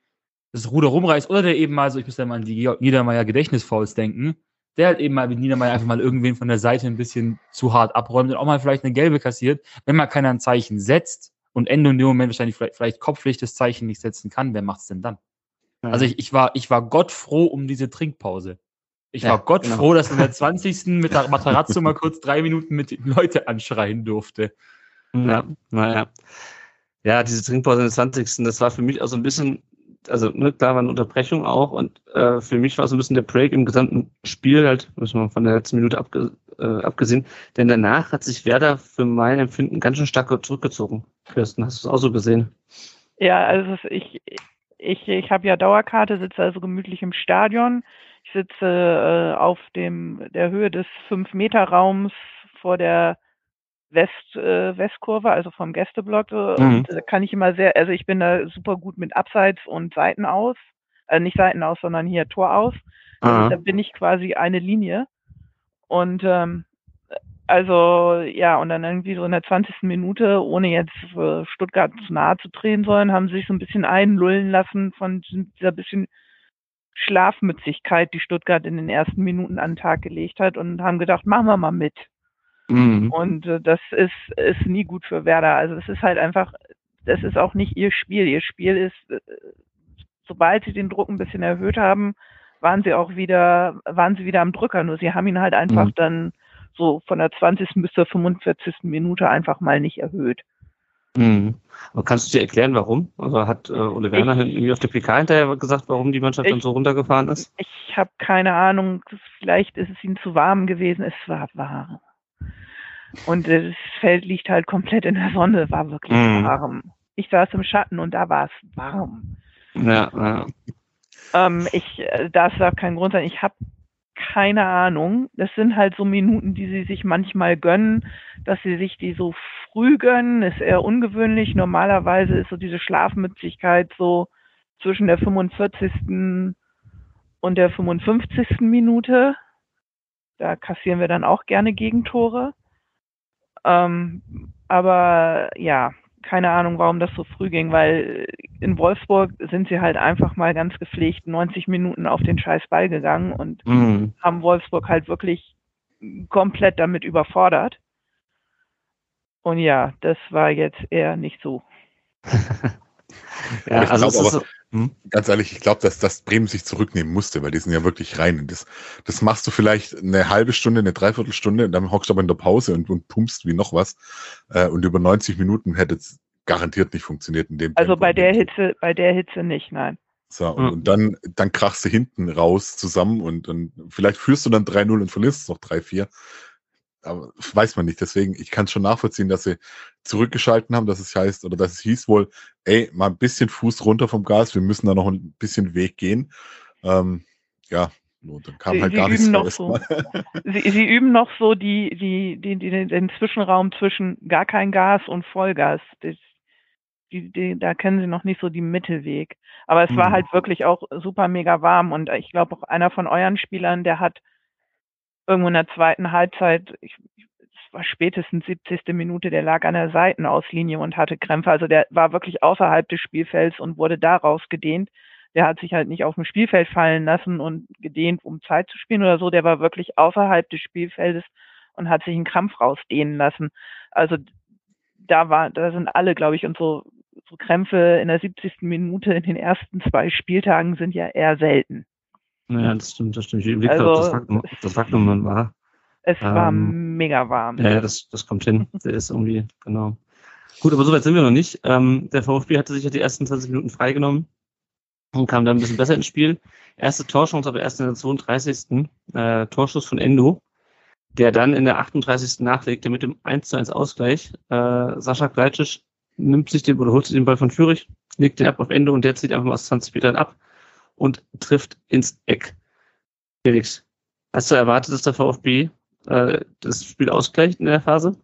das Ruder rumreißt oder der eben mal so, ich muss ja mal an die Niedermeyer Gedächtnisfouls denken, der halt eben mal mit Niedermeyer einfach mal irgendwen von der Seite ein bisschen zu hart abräumt und auch mal vielleicht eine gelbe kassiert, wenn mal keiner ein Zeichen setzt und Ende in dem Moment wahrscheinlich vielleicht, vielleicht kopflich das Zeichen nicht setzen kann, wer macht's denn dann? Ja. Also ich, ich war, ich war Gott froh um diese Trinkpause. Ich ja, war Gott genau. froh, dass in der 20. mit der Matarazzo mal kurz drei Minuten mit den Leute anschreien durfte. Ja, naja. Ja, diese Trinkpause in der 20. Das war für mich auch so ein bisschen, also ne, klar war eine Unterbrechung auch und äh, für mich war so ein bisschen der Break im gesamten Spiel halt, müssen wir von der letzten Minute abge, äh, abgesehen, denn danach hat sich Werder für mein Empfinden ganz schön stark zurückgezogen. Kirsten, hast du es auch so gesehen? Ja, also ich, ich, ich habe ja Dauerkarte, sitze also gemütlich im Stadion. Ich sitze äh, auf dem der Höhe des 5-Meter-Raums vor der West, äh, Westkurve, also vom Gästeblock. Äh, mhm. Und da kann ich immer sehr, also ich bin da super gut mit Abseits und Seiten aus. Äh, nicht Seiten aus, sondern hier Tor aus. Also, da bin ich quasi eine Linie. Und ähm, also ja, und dann irgendwie so in der 20. Minute, ohne jetzt äh, Stuttgart zu nahe zu drehen sollen, haben sie sich so ein bisschen einlullen lassen von dieser bisschen Schlafmützigkeit, die Stuttgart in den ersten Minuten an den Tag gelegt hat und haben gedacht, machen wir mal mit. Mhm. Und äh, das ist, ist nie gut für Werder. Also es ist halt einfach, das ist auch nicht ihr Spiel. Ihr Spiel ist, äh, sobald sie den Druck ein bisschen erhöht haben, waren sie auch wieder, waren sie wieder am Drücker. Nur sie haben ihn halt einfach mhm. dann so von der 20. bis zur 45. Minute einfach mal nicht erhöht. Mhm. Aber kannst du dir erklären, warum? Also hat äh, Ole Werner ich, irgendwie auf der PK hinterher gesagt, warum die Mannschaft ich, dann so runtergefahren ist? Ich habe keine Ahnung. Vielleicht ist es ihnen zu warm gewesen. Es war warm. Und das Feld liegt halt komplett in der Sonne, war wirklich mm. warm. Ich saß im Schatten und da war es warm. Ja, ja. Ähm, ich, äh, das darf kein Grund sein. Ich habe keine Ahnung. Das sind halt so Minuten, die sie sich manchmal gönnen, dass sie sich die so früh gönnen, ist eher ungewöhnlich. Normalerweise ist so diese Schlafmützigkeit so zwischen der 45. und der 55. Minute. Da kassieren wir dann auch gerne Gegentore. Ähm, aber ja, keine Ahnung, warum das so früh ging, weil in Wolfsburg sind sie halt einfach mal ganz gepflegt 90 Minuten auf den scheiß Ball gegangen und mhm. haben Wolfsburg halt wirklich komplett damit überfordert. Und ja, das war jetzt eher nicht so. ja, also glaub, aber, so, hm? Ganz ehrlich, ich glaube, dass, dass Bremen sich zurücknehmen musste, weil die sind ja wirklich rein. Und das, das machst du vielleicht eine halbe Stunde, eine Dreiviertelstunde und dann hockst du aber in der Pause und, und pumpst wie noch was. Äh, und über 90 Minuten hätte es garantiert nicht funktioniert in dem Also Tempo bei der Hitze, bei der Hitze nicht, nein. So, und, mhm. und, dann, dann krachst du hinten raus zusammen und, und vielleicht führst du dann 3-0 und verlierst noch 3-4 aber weiß man nicht. Deswegen, ich kann schon nachvollziehen, dass sie zurückgeschalten haben, dass es heißt, oder dass es hieß wohl, ey, mal ein bisschen Fuß runter vom Gas, wir müssen da noch ein bisschen Weg gehen. Ähm, ja, und dann kam sie, halt gar nichts noch so. sie, sie, üben noch so die, die, die, die, den Zwischenraum zwischen gar kein Gas und Vollgas. Das, die, die, da kennen sie noch nicht so die Mittelweg. Aber es mhm. war halt wirklich auch super mega warm und ich glaube auch einer von euren Spielern, der hat irgendwo in der zweiten Halbzeit, ich, es war spätestens 70. Minute, der lag an der Seitenauslinie und hatte Krämpfe. Also der war wirklich außerhalb des Spielfelds und wurde daraus gedehnt. Der hat sich halt nicht auf dem Spielfeld fallen lassen und gedehnt, um Zeit zu spielen oder so. Der war wirklich außerhalb des Spielfeldes und hat sich einen Krampf rausdehnen lassen. Also da war, da sind alle, glaube ich, und so, so Krämpfe in der 70. Minute in den ersten zwei Spieltagen sind ja eher selten. Ja, das stimmt, das stimmt. Ich überlege also, das Faktum, das Faktum war. Es ähm, war mega warm. Ja, das, das kommt hin. Der ist irgendwie, genau. Gut, aber soweit sind wir noch nicht. Ähm, der VfB hatte sich ja die ersten 20 Minuten freigenommen und kam dann ein bisschen besser ins Spiel. Erste Torchance, aber erst in der 32. Äh, Torschuss von Endo der dann in der 38. nachlegte mit dem 1 zu 1 Ausgleich. Äh, Sascha Kleitsch nimmt sich den oder holt sich den Ball von Fürich, legt den ab auf Ende und der zieht einfach mal aus 20 Metern ab und trifft ins Eck. Felix, hast du erwartet, dass der VfB äh, das Spiel ausgleicht in der Phase?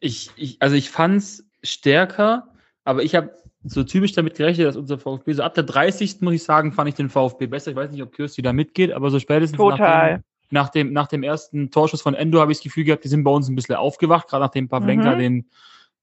Ich, ich also ich fand's stärker, aber ich habe so typisch damit gerechnet, dass unser VfB so ab der 30. muss ich sagen, fand ich den VfB besser. Ich weiß nicht, ob Kirsti da mitgeht, aber so spätestens Total. Nachdem, nach dem, nach dem ersten Torschuss von Endo habe ich das Gefühl gehabt, die sind bei uns ein bisschen aufgewacht, gerade nachdem Pavlenka mhm. den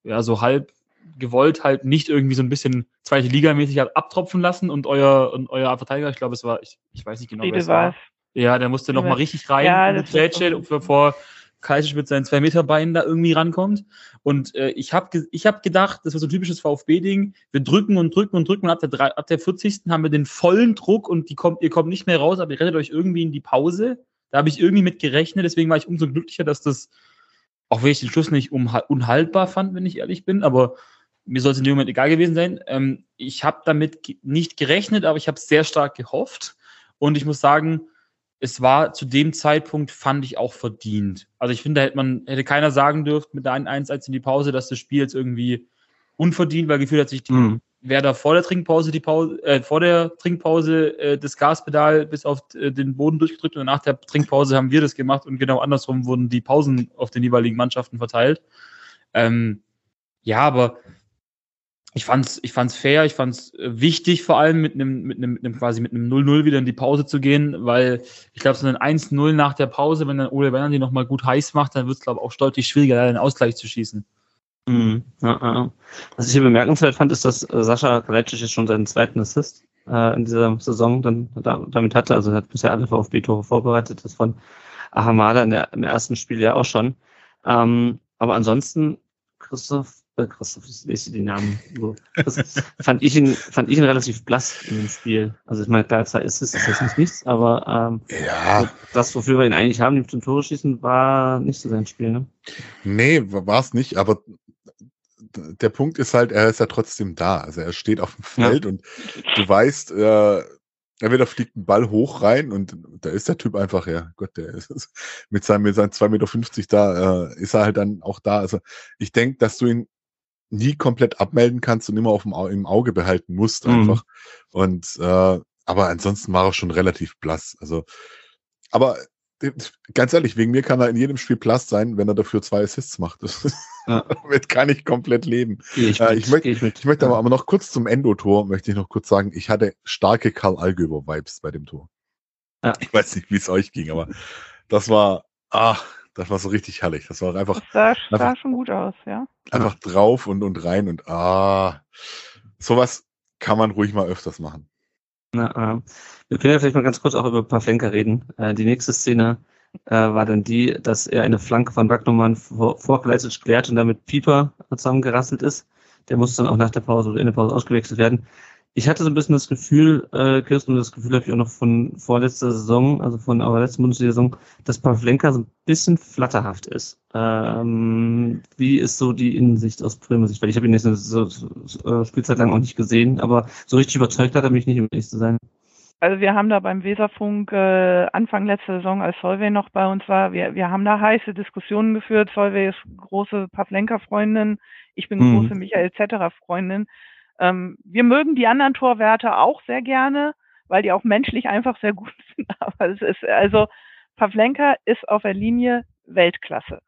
ja so halb gewollt halt nicht irgendwie so ein bisschen zweite Liga-mäßig hat abtropfen lassen und euer, und euer Verteidiger, ich glaube, es war, ich, ich weiß nicht genau, wer es war. Ja, der musste nochmal richtig rein ja, das Trade, bevor Kaiser mit seinen zwei Meter Beinen da irgendwie rankommt. Und äh, ich habe ich hab gedacht, das war so ein typisches VfB-Ding. Wir drücken und drücken und drücken und ab der, drei, ab der 40. haben wir den vollen Druck und die kommt, ihr kommt nicht mehr raus, aber ihr rettet euch irgendwie in die Pause. Da habe ich irgendwie mit gerechnet, deswegen war ich umso glücklicher, dass das, auch wenn ich den Schluss nicht unhaltbar fand, wenn ich ehrlich bin, aber mir soll es in dem Moment egal gewesen sein. Ähm, ich habe damit nicht gerechnet, aber ich habe sehr stark gehofft. Und ich muss sagen, es war zu dem Zeitpunkt, fand ich auch verdient. Also ich finde, da hätte man, hätte keiner sagen dürfen mit der 1-1 in die Pause, dass das Spiel jetzt irgendwie unverdient, weil gefühlt hat sich die, mhm. Werder vor der Trinkpause die Pause, äh, vor der Trinkpause äh, das Gaspedal bis auf äh, den Boden durchgedrückt und nach der Trinkpause haben wir das gemacht und genau andersrum wurden die Pausen auf den jeweiligen Mannschaften verteilt. Ähm, ja, aber ich fand's, ich fand's fair, ich fand's äh, wichtig, vor allem mit einem, mit einem, mit einem quasi mit einem 0-0 wieder in die Pause zu gehen, weil ich glaube, so ein 1-0 nach der Pause, wenn dann Ole Werner die nochmal gut heiß macht, dann wird es, glaube ich, auch deutlich schwieriger, den Ausgleich zu schießen. Mhm. Ja, ja. Was ich hier bemerkenswert fand, ist, dass äh, Sascha Kalecic jetzt schon seinen zweiten Assist äh, in dieser Saison dann da, damit hatte. Also er hat bisher alle VfB-Tore vorbereitet, das von Ahamada in der, im ersten Spiel ja auch schon. Ähm, aber ansonsten, Christoph, äh, Christoph, ich lese die Namen. So. fand ich ihn, fand ich ihn relativ blass in dem Spiel. Also ich meine, klar, zwei Assists ist jetzt nicht nichts, aber ähm, ja. das, wofür wir ihn eigentlich haben, zum Tore schießen, war nicht so sein Spiel, ne? Nee, war es nicht, aber der Punkt ist halt, er ist ja trotzdem da. Also er steht auf dem Feld ja. und du weißt, äh, entweder fliegt ein Ball hoch rein und da ist der Typ einfach, ja, Gott, der ist mit seinem, mit seinen 2,50 Meter da, äh, ist er halt dann auch da. Also ich denke, dass du ihn nie komplett abmelden kannst und immer auf dem, im Auge behalten musst mhm. einfach. Mhm. Und äh, aber ansonsten war er schon relativ blass. Also, aber ganz ehrlich, wegen mir kann er in jedem Spiel Plus sein, wenn er dafür zwei Assists macht. Ja. Damit kann ich komplett leben. Ich, äh, ich, möchte, ich, ich möchte aber, aber noch kurz zum Endo-Tor, möchte ich noch kurz sagen, ich hatte starke Karl Allgöber-Vibes bei dem Tor. Ja. Ich weiß nicht, wie es euch ging, aber das war, ach, das war so richtig herrlich. Das war einfach. Das sah, sah schon gut aus, ja. Einfach drauf und, und rein und ah, sowas kann man ruhig mal öfters machen. Na, äh, wir können ja vielleicht mal ganz kurz auch über Pavlenka reden. Äh, die nächste Szene äh, war dann die, dass er eine Flanke von Wagnumann vor, vor klärt und damit Pieper zusammengerasselt ist. Der muss dann auch nach der Pause oder in der Pause ausgewechselt werden ich hatte so ein bisschen das Gefühl, äh, Kirsten, das Gefühl habe ich auch noch von vorletzter Saison, also von eurer letzten Bundesliga-Saison, dass Pavlenka so ein bisschen flatterhaft ist. Ähm, wie ist so die Innensicht aus Bremer Sicht? Weil ich habe ihn jetzt eine so, so, Spielzeit lang auch nicht gesehen, aber so richtig überzeugt hat er mich nicht, um ehrlich zu sein. Also wir haben da beim Weserfunk äh, Anfang letzter Saison, als Solvay noch bei uns war, wir, wir haben da heiße Diskussionen geführt. Solvay ist große Pavlenka-Freundin, ich bin hm. große Michael Zetterer-Freundin. Ähm, wir mögen die anderen Torwerte auch sehr gerne, weil die auch menschlich einfach sehr gut sind. Aber es ist, also, Pavlenka ist auf der Linie Weltklasse.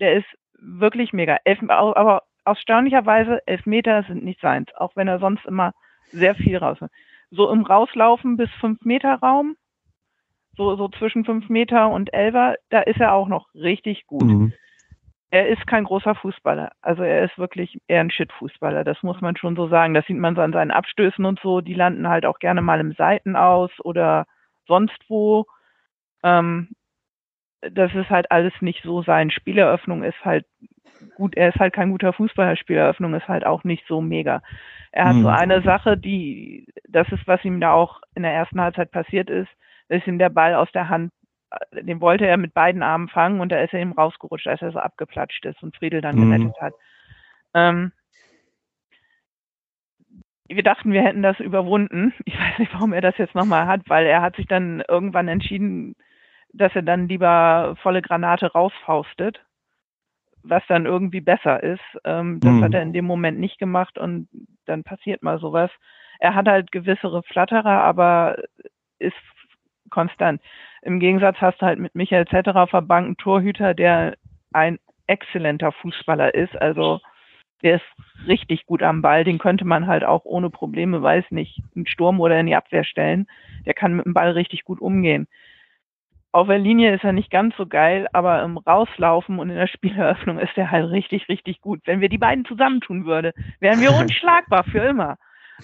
Der ist wirklich mega. Elf, aber erstaunlicherweise Elfmeter sind nicht seins, auch wenn er sonst immer sehr viel raus. So im Rauslaufen bis fünf Meter Raum, so, so zwischen fünf Meter und elfer, da ist er auch noch richtig gut. Mhm. Er ist kein großer Fußballer. Also er ist wirklich eher ein Shit-Fußballer. Das muss man schon so sagen. Das sieht man so an seinen Abstößen und so. Die landen halt auch gerne mal im Seiten aus oder sonst wo. Ähm, das ist halt alles nicht so sein. Spieleröffnung ist halt gut, er ist halt kein guter Fußballer, Spieleröffnung ist halt auch nicht so mega. Er hat mhm. so eine Sache, die, das ist, was ihm da auch in der ersten Halbzeit passiert ist, ist ihm der Ball aus der Hand, den wollte er mit beiden Armen fangen und da ist er ihm rausgerutscht, als er so abgeplatscht ist und Friedel dann mhm. gerettet hat. Ähm, wir dachten, wir hätten das überwunden. Ich weiß nicht, warum er das jetzt nochmal hat, weil er hat sich dann irgendwann entschieden, dass er dann lieber volle Granate rausfaustet, was dann irgendwie besser ist. Ähm, das mhm. hat er in dem Moment nicht gemacht und dann passiert mal sowas. Er hat halt gewissere Flatterer, aber ist konstant. Im Gegensatz hast du halt mit Michael Zetterer auf der Bank einen Torhüter, der ein exzellenter Fußballer ist. Also der ist richtig gut am Ball. Den könnte man halt auch ohne Probleme, weiß nicht, einen Sturm oder in die Abwehr stellen. Der kann mit dem Ball richtig gut umgehen auf der Linie ist er nicht ganz so geil, aber im Rauslaufen und in der Spieleröffnung ist er halt richtig, richtig gut. Wenn wir die beiden zusammentun würde, wären wir unschlagbar für immer.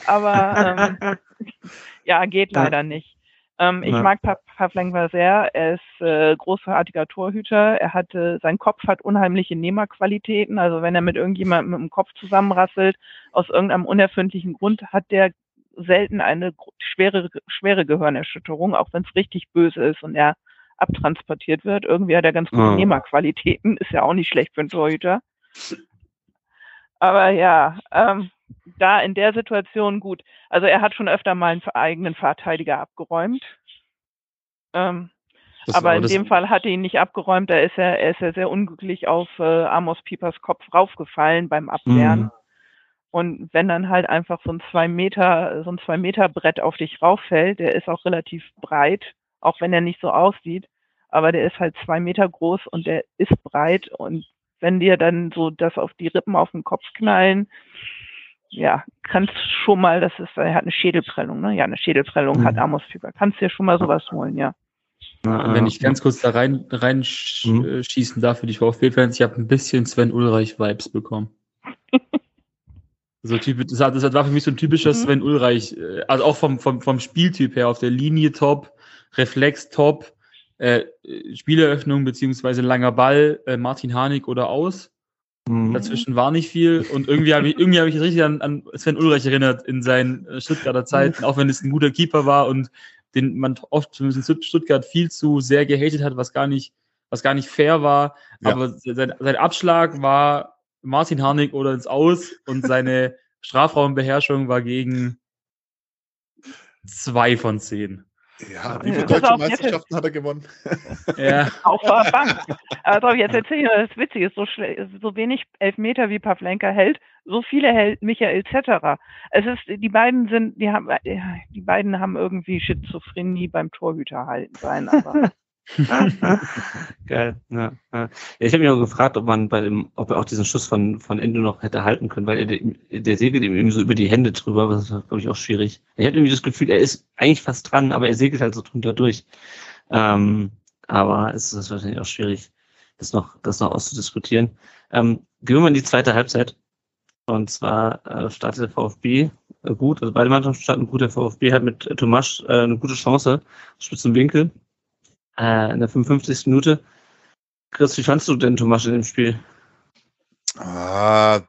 Aber ähm, ja, geht leider nicht. Ähm, ich mag Pavlenka sehr. Er ist äh, großartiger Torhüter. Er hatte, sein Kopf hat unheimliche Nehmerqualitäten. Also wenn er mit irgendjemandem mit dem Kopf zusammenrasselt, aus irgendeinem unerfindlichen Grund hat der selten eine schwere, schwere Gehirnerschütterung, auch wenn es richtig böse ist und er abtransportiert wird. Irgendwie hat er ganz gute oh. Nehmerqualitäten, ist ja auch nicht schlecht für einen Torhüter. Aber ja, ähm, da in der Situation gut. Also er hat schon öfter mal einen eigenen Verteidiger abgeräumt. Ähm, aber in dem Fall hat er ihn nicht abgeräumt. Da ist er, er ist ja sehr unglücklich auf äh, Amos Piepers Kopf raufgefallen beim Abwehren. Mhm. Und wenn dann halt einfach so ein zwei Meter, so ein zwei Meter Brett auf dich rauffällt, der ist auch relativ breit, auch wenn er nicht so aussieht. Aber der ist halt zwei Meter groß und der ist breit. Und wenn dir dann so das auf die Rippen auf den Kopf knallen, ja, kannst schon mal, das ist, er hat eine Schädelprellung, ne? Ja, eine Schädelprellung mhm. hat Amos Fieber. Kannst dir schon mal sowas holen, ja. Wenn ich ganz kurz da rein reinschießen mhm. Äh, darf für die VfB-Fans, ich habe ein bisschen Sven Ulreich-Vibes bekommen. so typisch, das, das war für mich so ein typischer mhm. Sven Ulreich, äh, also auch vom, vom, vom Spieltyp her, auf der Linie top, Reflex top, äh, Spieleröffnung beziehungsweise langer Ball, äh, Martin Harnik oder aus. Mhm. Dazwischen war nicht viel und irgendwie habe ich, irgendwie hab ich richtig an, an Sven Ulreich erinnert in seinen äh, Stuttgarter Zeiten, auch wenn es ein guter Keeper war und den man oft zumindest in Stuttgart viel zu sehr gehatet hat, was gar nicht, was gar nicht fair war. Ja. Aber sein, sein Abschlag war Martin Harnik oder ins Aus und seine Strafraumbeherrschung war gegen zwei von zehn. Ja, wie viele deutsche Meisterschaften hat er gewonnen? Ja. Auf der Bank. Also jetzt erzähle ich mal das Witzige, so, so wenig Elfmeter wie Pavlenka hält, so viele hält Michael Zetterer. Es ist, die beiden sind, die haben, die beiden haben irgendwie Schizophrenie beim Torhüter halten sein, aber Geil. Ja, ja. ich habe mich auch gefragt, ob man bei dem, ob er auch diesen Schuss von, von Ende noch hätte halten können, weil er, der segelt ihm irgendwie so über die Hände drüber, was glaube ich auch schwierig. Ich habe irgendwie das Gefühl, er ist eigentlich fast dran, aber er segelt halt so drunter durch. Ähm, aber es ist wahrscheinlich auch schwierig, das noch, das noch auszudiskutieren. Ähm, gehen wir mal in die zweite Halbzeit. Und zwar äh, startet der VfB äh, gut, also beide Mannschaften starten gut. Der VfB hat mit Tomasch äh, eine gute Chance, spitz im Winkel äh, in der 55. Minute. Chris, wie fandst du denn Thomas in dem Spiel? Ah,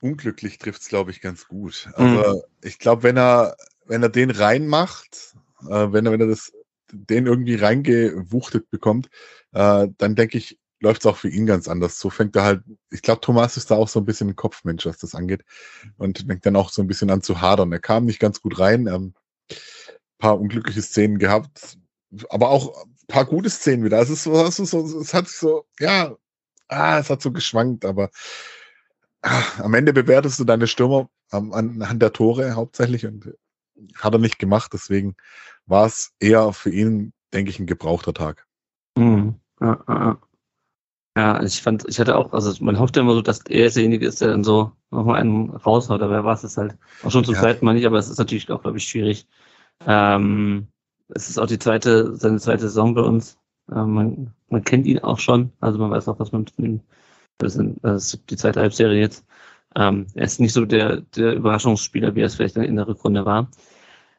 unglücklich trifft es, glaube ich, ganz gut. Aber mhm. ich glaube, wenn er, wenn er den reinmacht, äh, wenn er, wenn er das, den irgendwie reingewuchtet bekommt, äh, dann denke ich, läuft es auch für ihn ganz anders. So fängt er halt, ich glaube, Thomas ist da auch so ein bisschen ein Kopfmensch, was das angeht. Und fängt dann auch so ein bisschen an zu hadern. Er kam nicht ganz gut rein. Ähm, paar unglückliche Szenen gehabt, aber auch ein paar gute Szenen wieder. Also es, ist so, es hat so, ja, ah, es hat so geschwankt, aber ah, am Ende bewertest du deine Stürmer ähm, anhand der Tore hauptsächlich und hat er nicht gemacht. Deswegen war es eher für ihn, denke ich, ein gebrauchter Tag. Mhm. Ja, ja. Ja, ich fand, ich hatte auch, also man hofft ja immer so, dass er derjenige ist, der dann so nochmal einen raushaut, aber er war es halt auch schon zum ja. zweiten Mal nicht, aber es ist natürlich auch, glaube ich, schwierig. Ähm, es ist auch die zweite, seine zweite Saison bei uns. Ähm, man, man kennt ihn auch schon, also man weiß auch, was man mit ihm, das, ist die zweite Halbserie jetzt. Ähm, er ist nicht so der, der Überraschungsspieler, wie er es vielleicht in der Rückrunde war.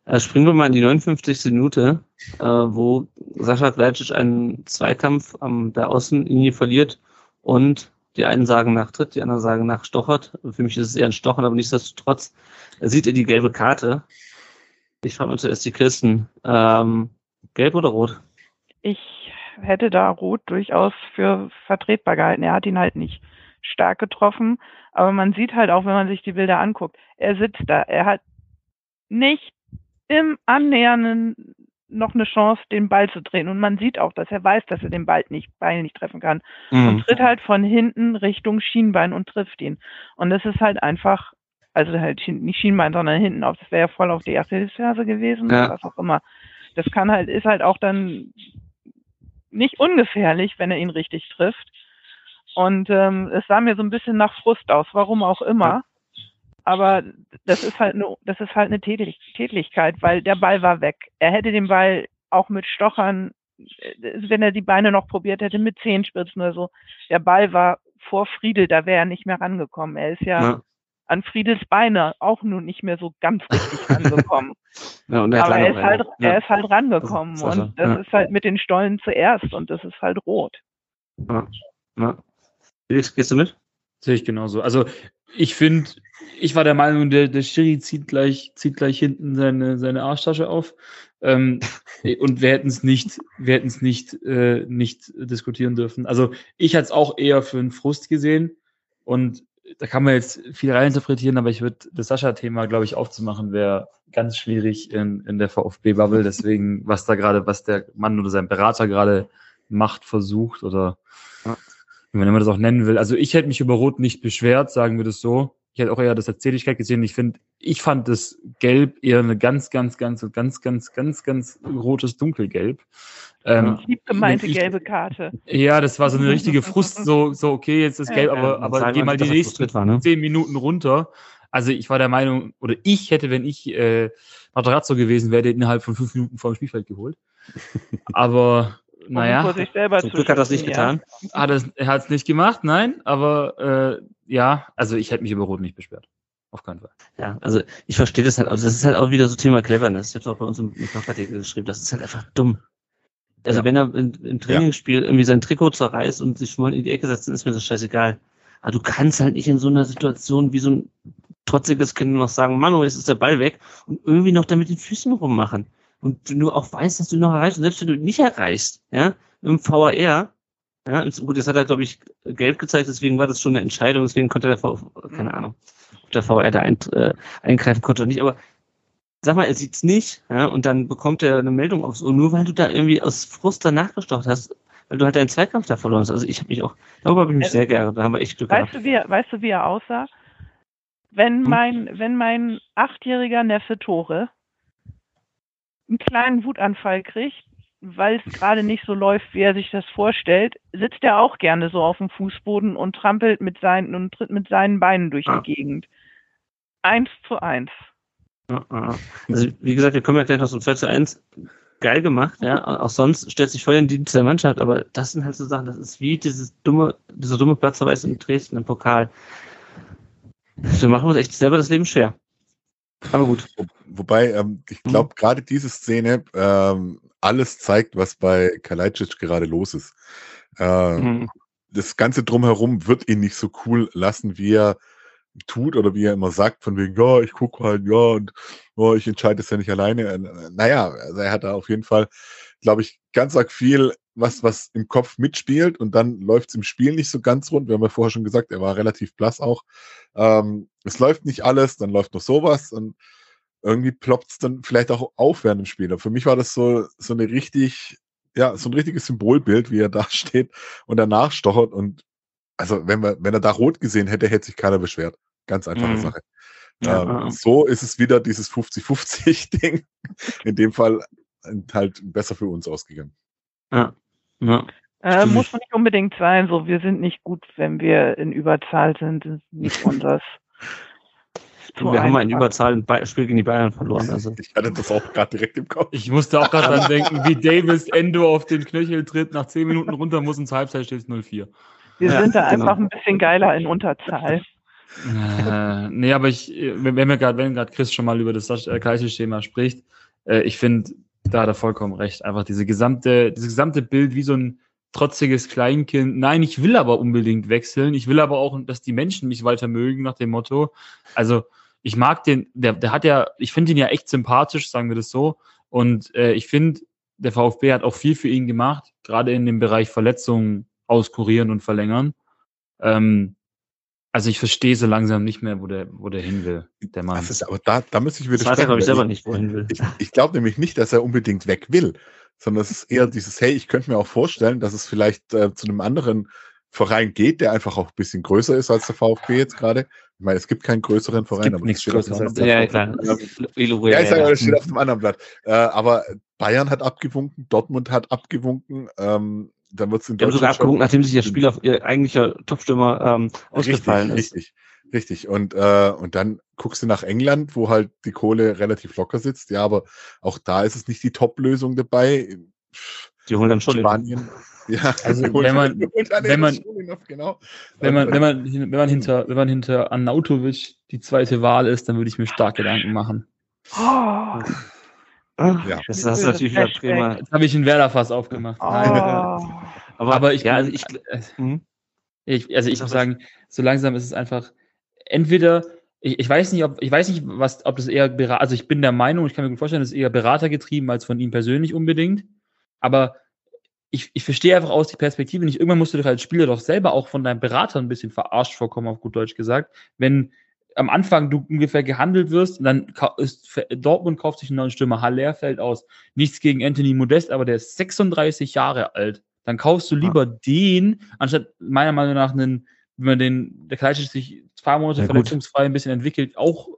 Äh, springen wir mal in die 59. Minute, äh, wo Sascha Gleitsch einen Zweikampf an der Außenlinie verliert und die einen sagen nach Tritt, die anderen sagen nach Stochert. Für mich ist es eher ein Stochern, aber nichtsdestotrotz sieht er die gelbe Karte. Ich frage mal zuerst die Christen. Ähm, gelb oder rot? Ich hätte da rot durchaus für vertretbar gehalten. Er hat ihn halt nicht stark getroffen, aber man sieht halt auch, wenn man sich die Bilder anguckt, er sitzt da, er hat nicht im Annähernden noch eine Chance, den Ball zu drehen. Und man sieht auch, dass er weiß, dass er den Ball nicht, Bein nicht treffen kann. Mhm. Und tritt halt von hinten Richtung Schienbein und trifft ihn. Und das ist halt einfach, also halt nicht Schienbein, sondern hinten auf. Das wäre ja voll auf die Achillesferse gewesen, ja. was auch immer. Das kann halt, ist halt auch dann nicht ungefährlich, wenn er ihn richtig trifft. Und ähm, es sah mir so ein bisschen nach Frust aus, warum auch immer. Aber das ist halt eine, das ist halt eine Tätigkeit, weil der Ball war weg. Er hätte den Ball auch mit Stochern, äh, wenn er die Beine noch probiert hätte, mit Zehenspitzen oder so. Der Ball war vor Friedel, da wäre er nicht mehr rangekommen. Er ist ja, ja. An Friedels Beine auch nun nicht mehr so ganz richtig rangekommen. ja, er Aber er ist, halt, ja. er ist halt rangekommen das ist und das ist halt mit den Stollen zuerst und das ist halt rot. Ja. Ja. Gehst du mit? Sehe ich genauso. Also ich finde, ich war der Meinung, der, der Schiri zieht gleich, zieht gleich hinten seine, seine Arschtasche auf. Ähm, und wir hätten es nicht, wir hätten es nicht, äh, nicht diskutieren dürfen. Also ich hatte es auch eher für einen Frust gesehen. Und da kann man jetzt viel reininterpretieren, aber ich würde das Sascha-Thema, glaube ich, aufzumachen, wäre ganz schwierig in, in der VfB-Bubble. Deswegen, was da gerade, was der Mann oder sein Berater gerade macht, versucht oder ja wenn man das auch nennen will. Also ich hätte mich über Rot nicht beschwert, sagen wir das so. Ich hätte auch eher das als Zähligkeit gesehen. Ich finde, ich fand das Gelb eher eine ganz, ganz, ganz, ganz, ganz, ganz, ganz rotes Dunkelgelb. Ähm, Lieb gemeinte ich, gelbe Karte. Ja, das war so eine richtige Frust, so, so okay, jetzt ist gelb, aber, aber geh mal die nächsten war, ne? zehn Minuten runter. Also ich war der Meinung, oder ich hätte, wenn ich äh, Matarazzo gewesen wäre, innerhalb von fünf Minuten vor dem Spielfeld geholt. Aber naja, zum Glück hat er das nicht getan. Hat es, er hat es nicht gemacht, nein, aber äh, ja, also ich hätte mich über Rot nicht beschwert. Auf keinen Fall. Ja, also ich verstehe das halt. Also das ist halt auch wieder so Thema Cleverness. Ich habe es auch bei uns im, im Blogartikel geschrieben. Das ist halt einfach dumm. Also ja. wenn er in, im Trainingsspiel ja. irgendwie sein Trikot zerreißt und sich mal in die Ecke setzt, dann ist mir das scheißegal. Aber du kannst halt nicht in so einer Situation wie so ein trotziges Kind noch sagen, Manu, jetzt ist der Ball weg und irgendwie noch da mit den Füßen rummachen und du nur auch weißt, dass du noch erreichst, und selbst wenn du nicht erreichst, ja, im VAR, ja, gut, das hat er, glaube ich, gelb gezeigt, deswegen war das schon eine Entscheidung, deswegen konnte der VAR, keine Ahnung, ob der VAR da ein, äh, eingreifen konnte oder nicht, aber sag mal, er sieht's nicht, ja, und dann bekommt er eine Meldung aufs Ohr, nur weil du da irgendwie aus Frust danach gestocht hast, weil du halt deinen Zweikampf da verloren hast. Also ich habe mich auch, darüber habe ich mich also, sehr geärgert, da haben wir echt Glück weißt gehabt. Du, wie, weißt du, wie er aussah? Wenn hm? mein, wenn mein achtjähriger Neffe Tore einen kleinen Wutanfall kriegt, weil es gerade nicht so läuft, wie er sich das vorstellt, sitzt er auch gerne so auf dem Fußboden und trampelt mit seinen und tritt mit seinen Beinen durch die Gegend. Eins zu eins. Also wie gesagt, wir kommen ja gleich noch zum 2 zu 1. Geil gemacht, ja. Auch sonst stellt sich voll in die Dienst der Mannschaft, aber das sind halt so Sachen, das ist wie dieses dumme, dieser dumme Platzverweis in Dresden im Pokal. Wir machen uns echt selber das Leben schwer. Aber gut. Wo, wobei, ähm, ich glaube, mhm. gerade diese Szene ähm, alles zeigt, was bei Kalajdzic gerade los ist. Ähm, mhm. Das Ganze drumherum wird ihn nicht so cool lassen, wie er tut oder wie er immer sagt, von wegen, ja, ich gucke halt, ja, und oh, ich entscheide es ja nicht alleine. Äh, naja, also er hat da auf jeden Fall, glaube ich, ganz arg viel, was, was im Kopf mitspielt und dann läuft es im Spiel nicht so ganz rund. Wir haben ja vorher schon gesagt, er war relativ blass auch. Ähm, es läuft nicht alles, dann läuft noch sowas und irgendwie ploppt es dann vielleicht auch auf während dem Spiel. Und für mich war das so, so eine richtig, ja, so ein richtiges Symbolbild, wie er da steht und danach stochert und also wenn wir, wenn er da rot gesehen hätte, hätte sich keiner beschwert. Ganz einfache mhm. Sache. Ja, ähm, so ist es wieder dieses 50-50-Ding. In dem Fall halt besser für uns ausgegangen. Ja. Ja. Äh, muss nicht unbedingt sein. So, wir sind nicht gut, wenn wir in Überzahl sind. Das ist nicht unseres. So wir haben mal in Überzahl ein Spiel gegen die Bayern verloren. Also. Ich hatte das auch gerade direkt im Kopf. Ich musste auch gerade dran denken, wie Davis Endo auf den Knöchel tritt, nach 10 Minuten runter muss und zur Halbzeit steht es 0-4. Wir ja, sind da genau. einfach ein bisschen geiler in Unterzahl. Äh, nee, aber ich, wenn wir gerade, wenn gerade Chris schon mal über das Kaltschema spricht, äh, ich finde, da hat er vollkommen recht. Einfach diese gesamte, dieses gesamte Bild wie so ein trotziges Kleinkind. Nein, ich will aber unbedingt wechseln. Ich will aber auch, dass die Menschen mich weiter mögen, nach dem Motto. Also, ich mag den, der, der hat ja, ich finde ihn ja echt sympathisch, sagen wir das so. Und äh, ich finde, der VfB hat auch viel für ihn gemacht, gerade in dem Bereich Verletzungen auskurieren und verlängern. Ähm, also ich verstehe so langsam nicht mehr, wo der, wo der hin will, der Mann. Das ist, aber da, da müsste ich wieder Das weiß er, glaube ich, selber nicht, wohin will. Ich, ich glaube nämlich nicht, dass er unbedingt weg will, sondern es ist eher dieses, hey, ich könnte mir auch vorstellen, dass es vielleicht äh, zu einem anderen Verein geht, der einfach auch ein bisschen größer ist als der VfB jetzt gerade. Ich meine, es gibt keinen größeren Verein, aber nichts größeres als der Ja, klar. ja, ich sage, das steht auf dem anderen Blatt. Äh, aber Bayern hat abgewunken, Dortmund hat abgewunken, ähm, dann wird es in Die haben sogar abgewunken, nachdem sich ihr Spieler, ihr eigentlicher Topstürmer ähm, ausgefallen richtig, ist. Richtig, richtig. Und, äh, und dann guckst du nach England, wo halt die Kohle relativ locker sitzt. Ja, aber auch da ist es nicht die Top-Lösung dabei. Die holen dann schon Spanien. Ja, also wenn man, wenn man, genau. wenn man, wenn man, wenn man hinter, wenn man hinter Arnautovic die zweite Wahl ist, dann würde ich mir stark Gedanken machen. Oh. Ja. Das ist natürlich wieder prima. Jetzt habe ich einen Werder-Fass aufgemacht. Oh. aber, aber, ich, ja, also ich, äh, hm? ich, also ich muss sagen, so langsam ist es einfach entweder ich, ich weiß nicht, ob ich weiß nicht, was, ob das eher Berater, also ich bin der Meinung, ich kann mir gut vorstellen, das ist eher Berater getrieben als von ihm persönlich unbedingt. Aber ich, ich verstehe einfach aus die Perspektive nicht. Irgendwann musst du doch als Spieler doch selber auch von deinem Berater ein bisschen verarscht vorkommen, auf gut Deutsch gesagt. Wenn am Anfang du ungefähr gehandelt wirst und dann ist Dortmund kauft sich einen neuen Stürmer, Haller fällt aus. Nichts gegen Anthony Modest, aber der ist 36 Jahre alt. Dann kaufst du lieber ja. den, anstatt meiner Meinung nach einen, wenn man den, der Kaltschitz sich zwei Monate ja, verletzungsfrei ein bisschen entwickelt, auch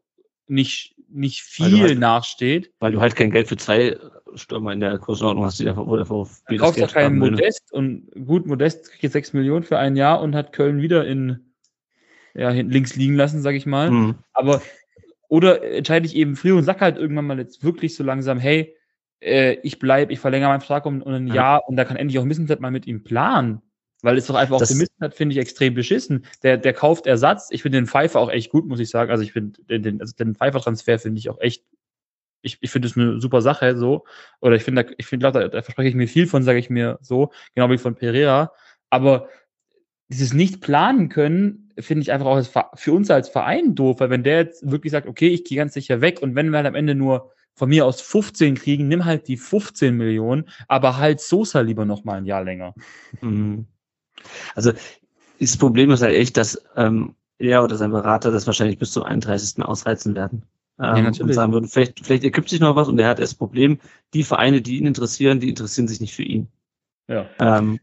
nicht, nicht viel halt, nachsteht. Weil du halt kein Geld für zwei Stürmer in der Größenordnung hast, die der, wo der VfB kauft doch keinen Modest und gut, Modest kriegt jetzt 6 Millionen für ein Jahr und hat Köln wieder in ja, links liegen lassen, sage ich mal. Mhm. Aber oder entscheide ich eben früh und sag halt irgendwann mal jetzt wirklich so langsam, hey, äh, ich bleibe, ich verlängere meinen Vertrag um, um ein ja. Jahr und da kann endlich auch Missentat mal mit ihm planen. Weil es doch einfach auch der hat, finde ich extrem beschissen. Der, der kauft Ersatz. Ich finde den Pfeiffer auch echt gut, muss ich sagen. Also ich finde den, den, also den Pfeiffer-Transfer finde ich auch echt ich, ich finde es eine super Sache so. Oder ich finde, ich finde, da, da verspreche ich mir viel von, sage ich mir so, genau wie von Pereira. Aber dieses nicht planen können, finde ich einfach auch für uns als Verein doof, weil wenn der jetzt wirklich sagt, okay, ich gehe ganz sicher weg und wenn wir halt am Ende nur von mir aus 15 kriegen, nimm halt die 15 Millionen, aber halt Sosa lieber noch mal ein Jahr länger. Mhm. Also das Problem ist halt echt, dass ähm, er oder sein Berater das wahrscheinlich bis zum 31. ausreizen werden. Ähm, ja, und sagen würden, vielleicht, vielleicht ergibt sich noch was und er hat das Problem, die Vereine, die ihn interessieren, die interessieren sich nicht für ihn. Ja. Ähm,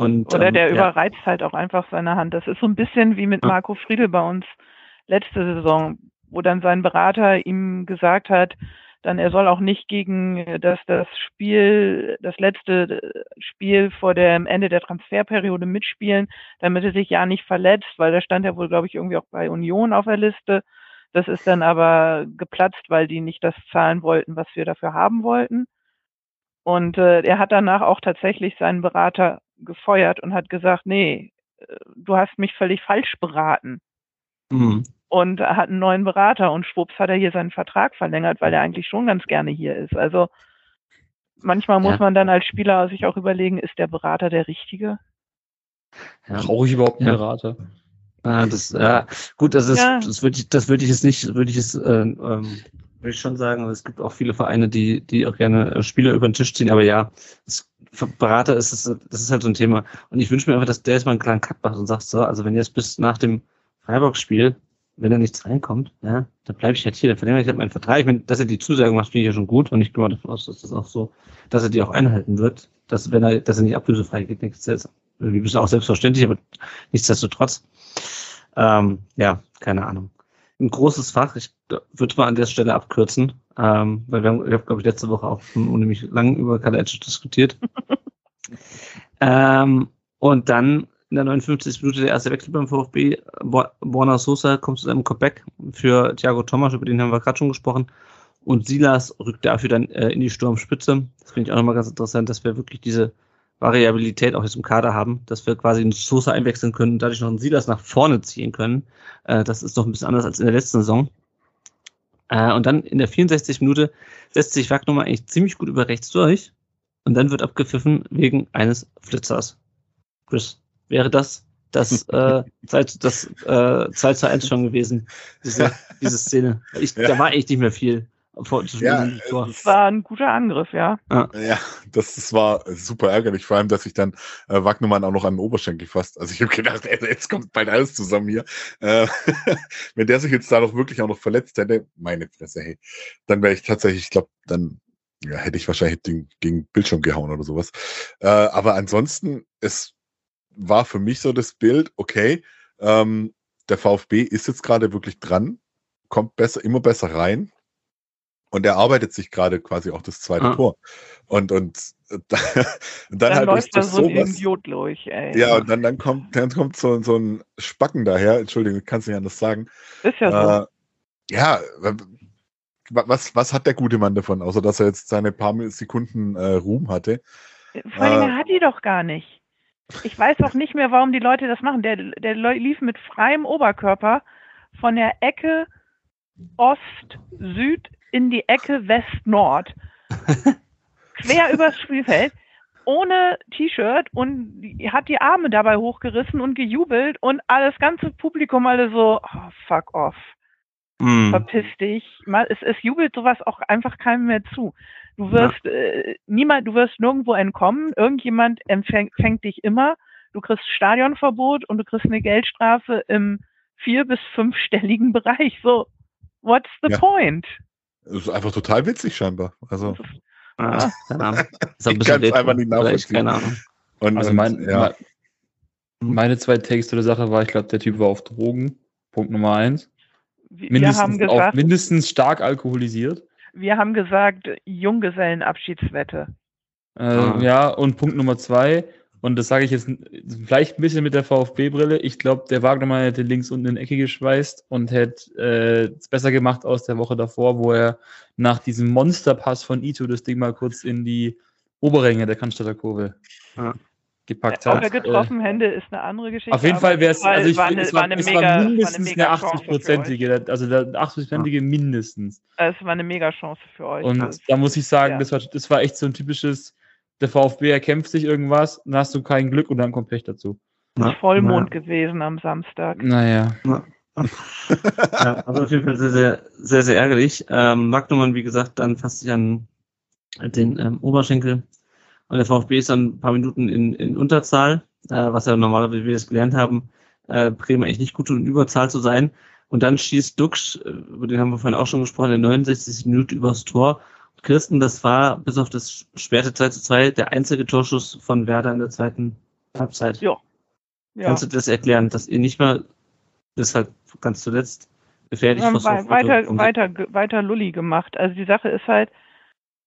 und, Oder der ähm, überreizt ja. halt auch einfach seine Hand. Das ist so ein bisschen wie mit Marco Friedel bei uns letzte Saison, wo dann sein Berater ihm gesagt hat, dann er soll auch nicht gegen das, das Spiel, das letzte Spiel vor dem Ende der Transferperiode mitspielen, damit er sich ja nicht verletzt, weil da stand er wohl, glaube ich, irgendwie auch bei Union auf der Liste. Das ist dann aber geplatzt, weil die nicht das zahlen wollten, was wir dafür haben wollten. Und äh, er hat danach auch tatsächlich seinen Berater gefeuert und hat gesagt, nee, äh, du hast mich völlig falsch beraten. Mhm. Und hat einen neuen Berater und schwupps hat er hier seinen Vertrag verlängert, weil er eigentlich schon ganz gerne hier ist. Also manchmal muss ja. man dann als Spieler sich auch überlegen, ist der Berater der richtige? Ja. Brauche ich überhaupt einen ja. Berater? Ah, das, ja, gut, das ist, ja. das würde ich, das würde ich jetzt nicht, würde ich es, äh, ähm, würde ich schon sagen. Es gibt auch viele Vereine, die, die auch gerne äh, Spieler über den Tisch ziehen. Aber ja, für Berater ist es, das ist halt so ein Thema. Und ich wünsche mir einfach, dass der jetzt mal einen kleinen Cut macht und sagt so, also wenn jetzt bis nach dem Freiburg-Spiel, wenn da nichts reinkommt, ja, dann bleibe ich halt hier, dann verlängere ich halt meinen Vertrag. Ich meine, dass er die Zusage macht, finde ich ja schon gut. Und ich gehe mal davon aus, dass das auch so, dass er die auch einhalten wird. Dass, wenn er, dass er nicht ablösefrei geht, nichts irgendwie bist auch selbstverständlich, aber nichtsdestotrotz. Ähm, ja, keine Ahnung. Ein großes Fach, ich würde mal an der Stelle abkürzen, ähm, weil wir haben, ich habe, glaube ich, letzte Woche auch unheimlich lang über Kalajdzic diskutiert. Ähm, und dann in der 59. Minute der erste Wechsel beim VfB. Borna Sosa kommt zu seinem Comeback für Thiago Thomas, über den haben wir gerade schon gesprochen. Und Silas rückt dafür dann äh, in die Sturmspitze. Das finde ich auch nochmal ganz interessant, dass wir wirklich diese Variabilität auch jetzt im Kader haben, dass wir quasi einen Sosa einwechseln können und dadurch noch einen Silas nach vorne ziehen können. Äh, das ist doch ein bisschen anders als in der letzten Saison. Äh, und dann in der 64. Minute setzt sich Wagner eigentlich ziemlich gut über rechts durch. Und dann wird abgepfiffen wegen eines Flitzers. Chris, wäre das das, äh, 2, das äh, 2 zu 1 schon gewesen, diese, diese Szene? Ich, ja. Da war echt nicht mehr viel. Vor, ja, das war ein guter Angriff, ja. Ja, ja das, das war super ärgerlich, vor allem, dass sich dann äh, Wagnermann auch noch an den Oberschenkel fasst. Also ich habe gedacht, ey, jetzt kommt bald alles zusammen hier. Äh, wenn der sich jetzt da noch wirklich auch noch verletzt hätte, meine Fresse, hey, dann wäre ich tatsächlich, ich glaube, dann ja, hätte ich wahrscheinlich den, gegen Bildschirm gehauen oder sowas. Äh, aber ansonsten, es war für mich so das Bild, okay, ähm, der VfB ist jetzt gerade wirklich dran, kommt besser, immer besser rein, und er arbeitet sich gerade quasi auch das zweite ah. Tor. Und, und, und dann, dann, halt läuft da so ein Idiot durch, ey. Ja, und dann, dann kommt, dann kommt so, so ein Spacken daher, Entschuldigung, kannst du nicht anders sagen. Ist ja so. Äh, ja, was, was hat der gute Mann davon, außer dass er jetzt seine paar Sekunden äh, Ruhm hatte? Vor allem, äh, er hat die doch gar nicht. Ich weiß auch nicht mehr, warum die Leute das machen. Der, der lief mit freiem Oberkörper von der Ecke Ost-Süd in die Ecke West-Nord. quer übers Spielfeld, ohne T-Shirt und hat die Arme dabei hochgerissen und gejubelt und alles ganze Publikum alle so, oh, fuck off. Mm. Verpiss dich. Es, es jubelt sowas auch einfach keinem mehr zu. Du wirst ja. äh, niemand, du wirst nirgendwo entkommen. Irgendjemand empfängt dich immer. Du kriegst Stadionverbot und du kriegst eine Geldstrafe im vier- bis fünfstelligen Bereich. So, what's the ja. point? Das ist einfach total witzig scheinbar. Also. Ah, keine Ahnung. Ist ich kann es einfach nicht nachvollziehen. Keine Ahnung. Und, also mein, ja. meine zwei Takes zu der Sache war, ich glaube, der Typ war auf Drogen. Punkt Nummer eins. Mindestens, gesagt, mindestens stark alkoholisiert. Wir haben gesagt, Junggesellenabschiedswette. Äh, ah. Ja, und Punkt Nummer zwei, und das sage ich jetzt vielleicht ein bisschen mit der VfB-Brille. Ich glaube, der Wagnermann hätte links unten in die Ecke geschweißt und hätte äh, es besser gemacht aus der Woche davor, wo er nach diesem Monsterpass von Ito das Ding mal kurz in die Oberränge der Cannstatter Kurve ja. gepackt hat. Ob er getroffen äh, Hände ist eine andere Geschichte. Auf jeden Fall wäre es, also ich finde, es, war, es mega, war mindestens eine 80-prozentige, also der 80-prozentige ja. mindestens. Es war eine mega Chance für euch. Und da muss ich sagen, ja. das, war, das war echt so ein typisches der VfB erkämpft sich irgendwas, dann hast du kein Glück und dann kommt Pech dazu. Ja. Vollmond ja. gewesen am Samstag. Naja. Ja. ja, also auf jeden Fall sehr, sehr, sehr, sehr ärgerlich. Ähm, Magnumann, wie gesagt, dann fasst sich an den ähm, Oberschenkel. Und der VfB ist dann ein paar Minuten in, in Unterzahl, äh, was ja normalerweise, wie wir das gelernt haben, äh, Bremen eigentlich nicht gut tut, in Überzahl zu sein. Und dann schießt Dux, äh, über den haben wir vorhin auch schon gesprochen, in der 69. Minute übers Tor Christen, das war bis auf das späte 2 zu 2 der einzige Torschuss von Werder in der zweiten Halbzeit. Ja. ja. Kannst du das erklären, dass ihr nicht mal, das halt ganz zuletzt gefährlich ja, weiter, weiter, weiter Lulli gemacht. Also die Sache ist halt,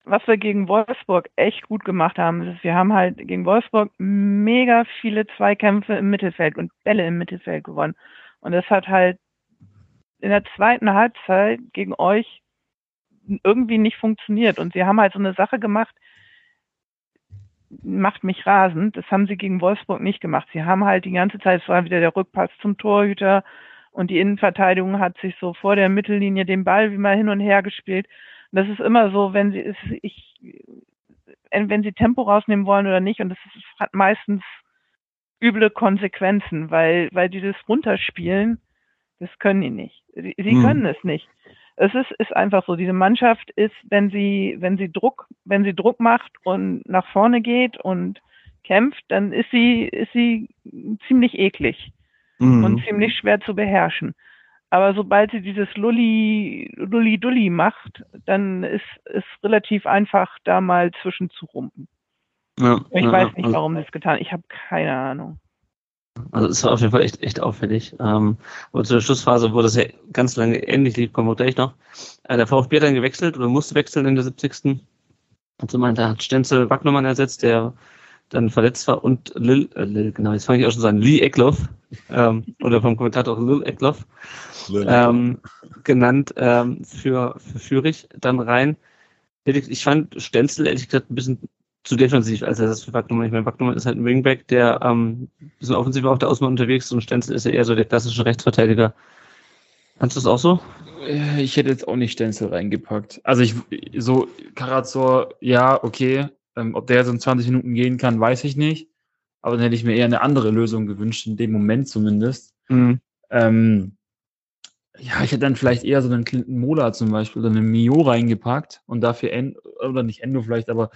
was wir gegen Wolfsburg echt gut gemacht haben, ist, wir haben halt gegen Wolfsburg mega viele Zweikämpfe im Mittelfeld und Bälle im Mittelfeld gewonnen. Und das hat halt in der zweiten Halbzeit gegen euch irgendwie nicht funktioniert. Und sie haben halt so eine Sache gemacht, macht mich rasend. Das haben sie gegen Wolfsburg nicht gemacht. Sie haben halt die ganze Zeit, es war wieder der Rückpass zum Torhüter und die Innenverteidigung hat sich so vor der Mittellinie den Ball wie mal hin und her gespielt. Und das ist immer so, wenn sie, ich, wenn sie Tempo rausnehmen wollen oder nicht. Und das hat meistens üble Konsequenzen, weil, weil dieses Runterspielen, das können die nicht. Sie, sie hm. können es nicht es ist, ist einfach so. Diese Mannschaft ist, wenn sie, wenn sie Druck, wenn sie Druck macht und nach vorne geht und kämpft, dann ist sie, ist sie ziemlich eklig mhm. und ziemlich schwer zu beherrschen. Aber sobald sie dieses Lulli, Lulli Dulli macht, dann ist es relativ einfach, da mal zwischenzurumpen. Ja, ich ja, weiß nicht, also warum sie es getan Ich habe keine Ahnung. Also es war auf jeden Fall echt, echt auffällig. Ähm, aber zu der Schlussphase, wo das ja ganz lange ähnlich lief, kommen wir gleich noch. Äh, der VfB hat dann gewechselt oder musste wechseln in der 70. Und so meinte, hat Stenzel Wagnermann ersetzt, der dann verletzt war und Lil, äh, Lil genau, jetzt fange ich auch schon so an, Lee Eckloff, ähm, oder vom Kommentator Lil Eckloff, ähm, genannt ähm, für, für Fürich dann rein. Ich fand Stenzel ehrlich gesagt ein bisschen zu defensiv, als er das für Wagnumann. Ich meine, Wagnumann ist halt ein Wingback, der ähm, ein bisschen offensiv auf der Außenbahn unterwegs ist und Stenzel ist ja eher so der klassische Rechtsverteidiger. Kannst du das auch so? Äh, ich hätte jetzt auch nicht Stenzel reingepackt. Also ich, so Karazor, ja, okay. Ähm, ob der so in 20 Minuten gehen kann, weiß ich nicht. Aber dann hätte ich mir eher eine andere Lösung gewünscht, in dem Moment zumindest. Mhm. Ähm, ja, ich hätte dann vielleicht eher so einen Clinton Mola zum Beispiel oder einen Mio reingepackt und dafür, End, oder nicht Endo vielleicht, aber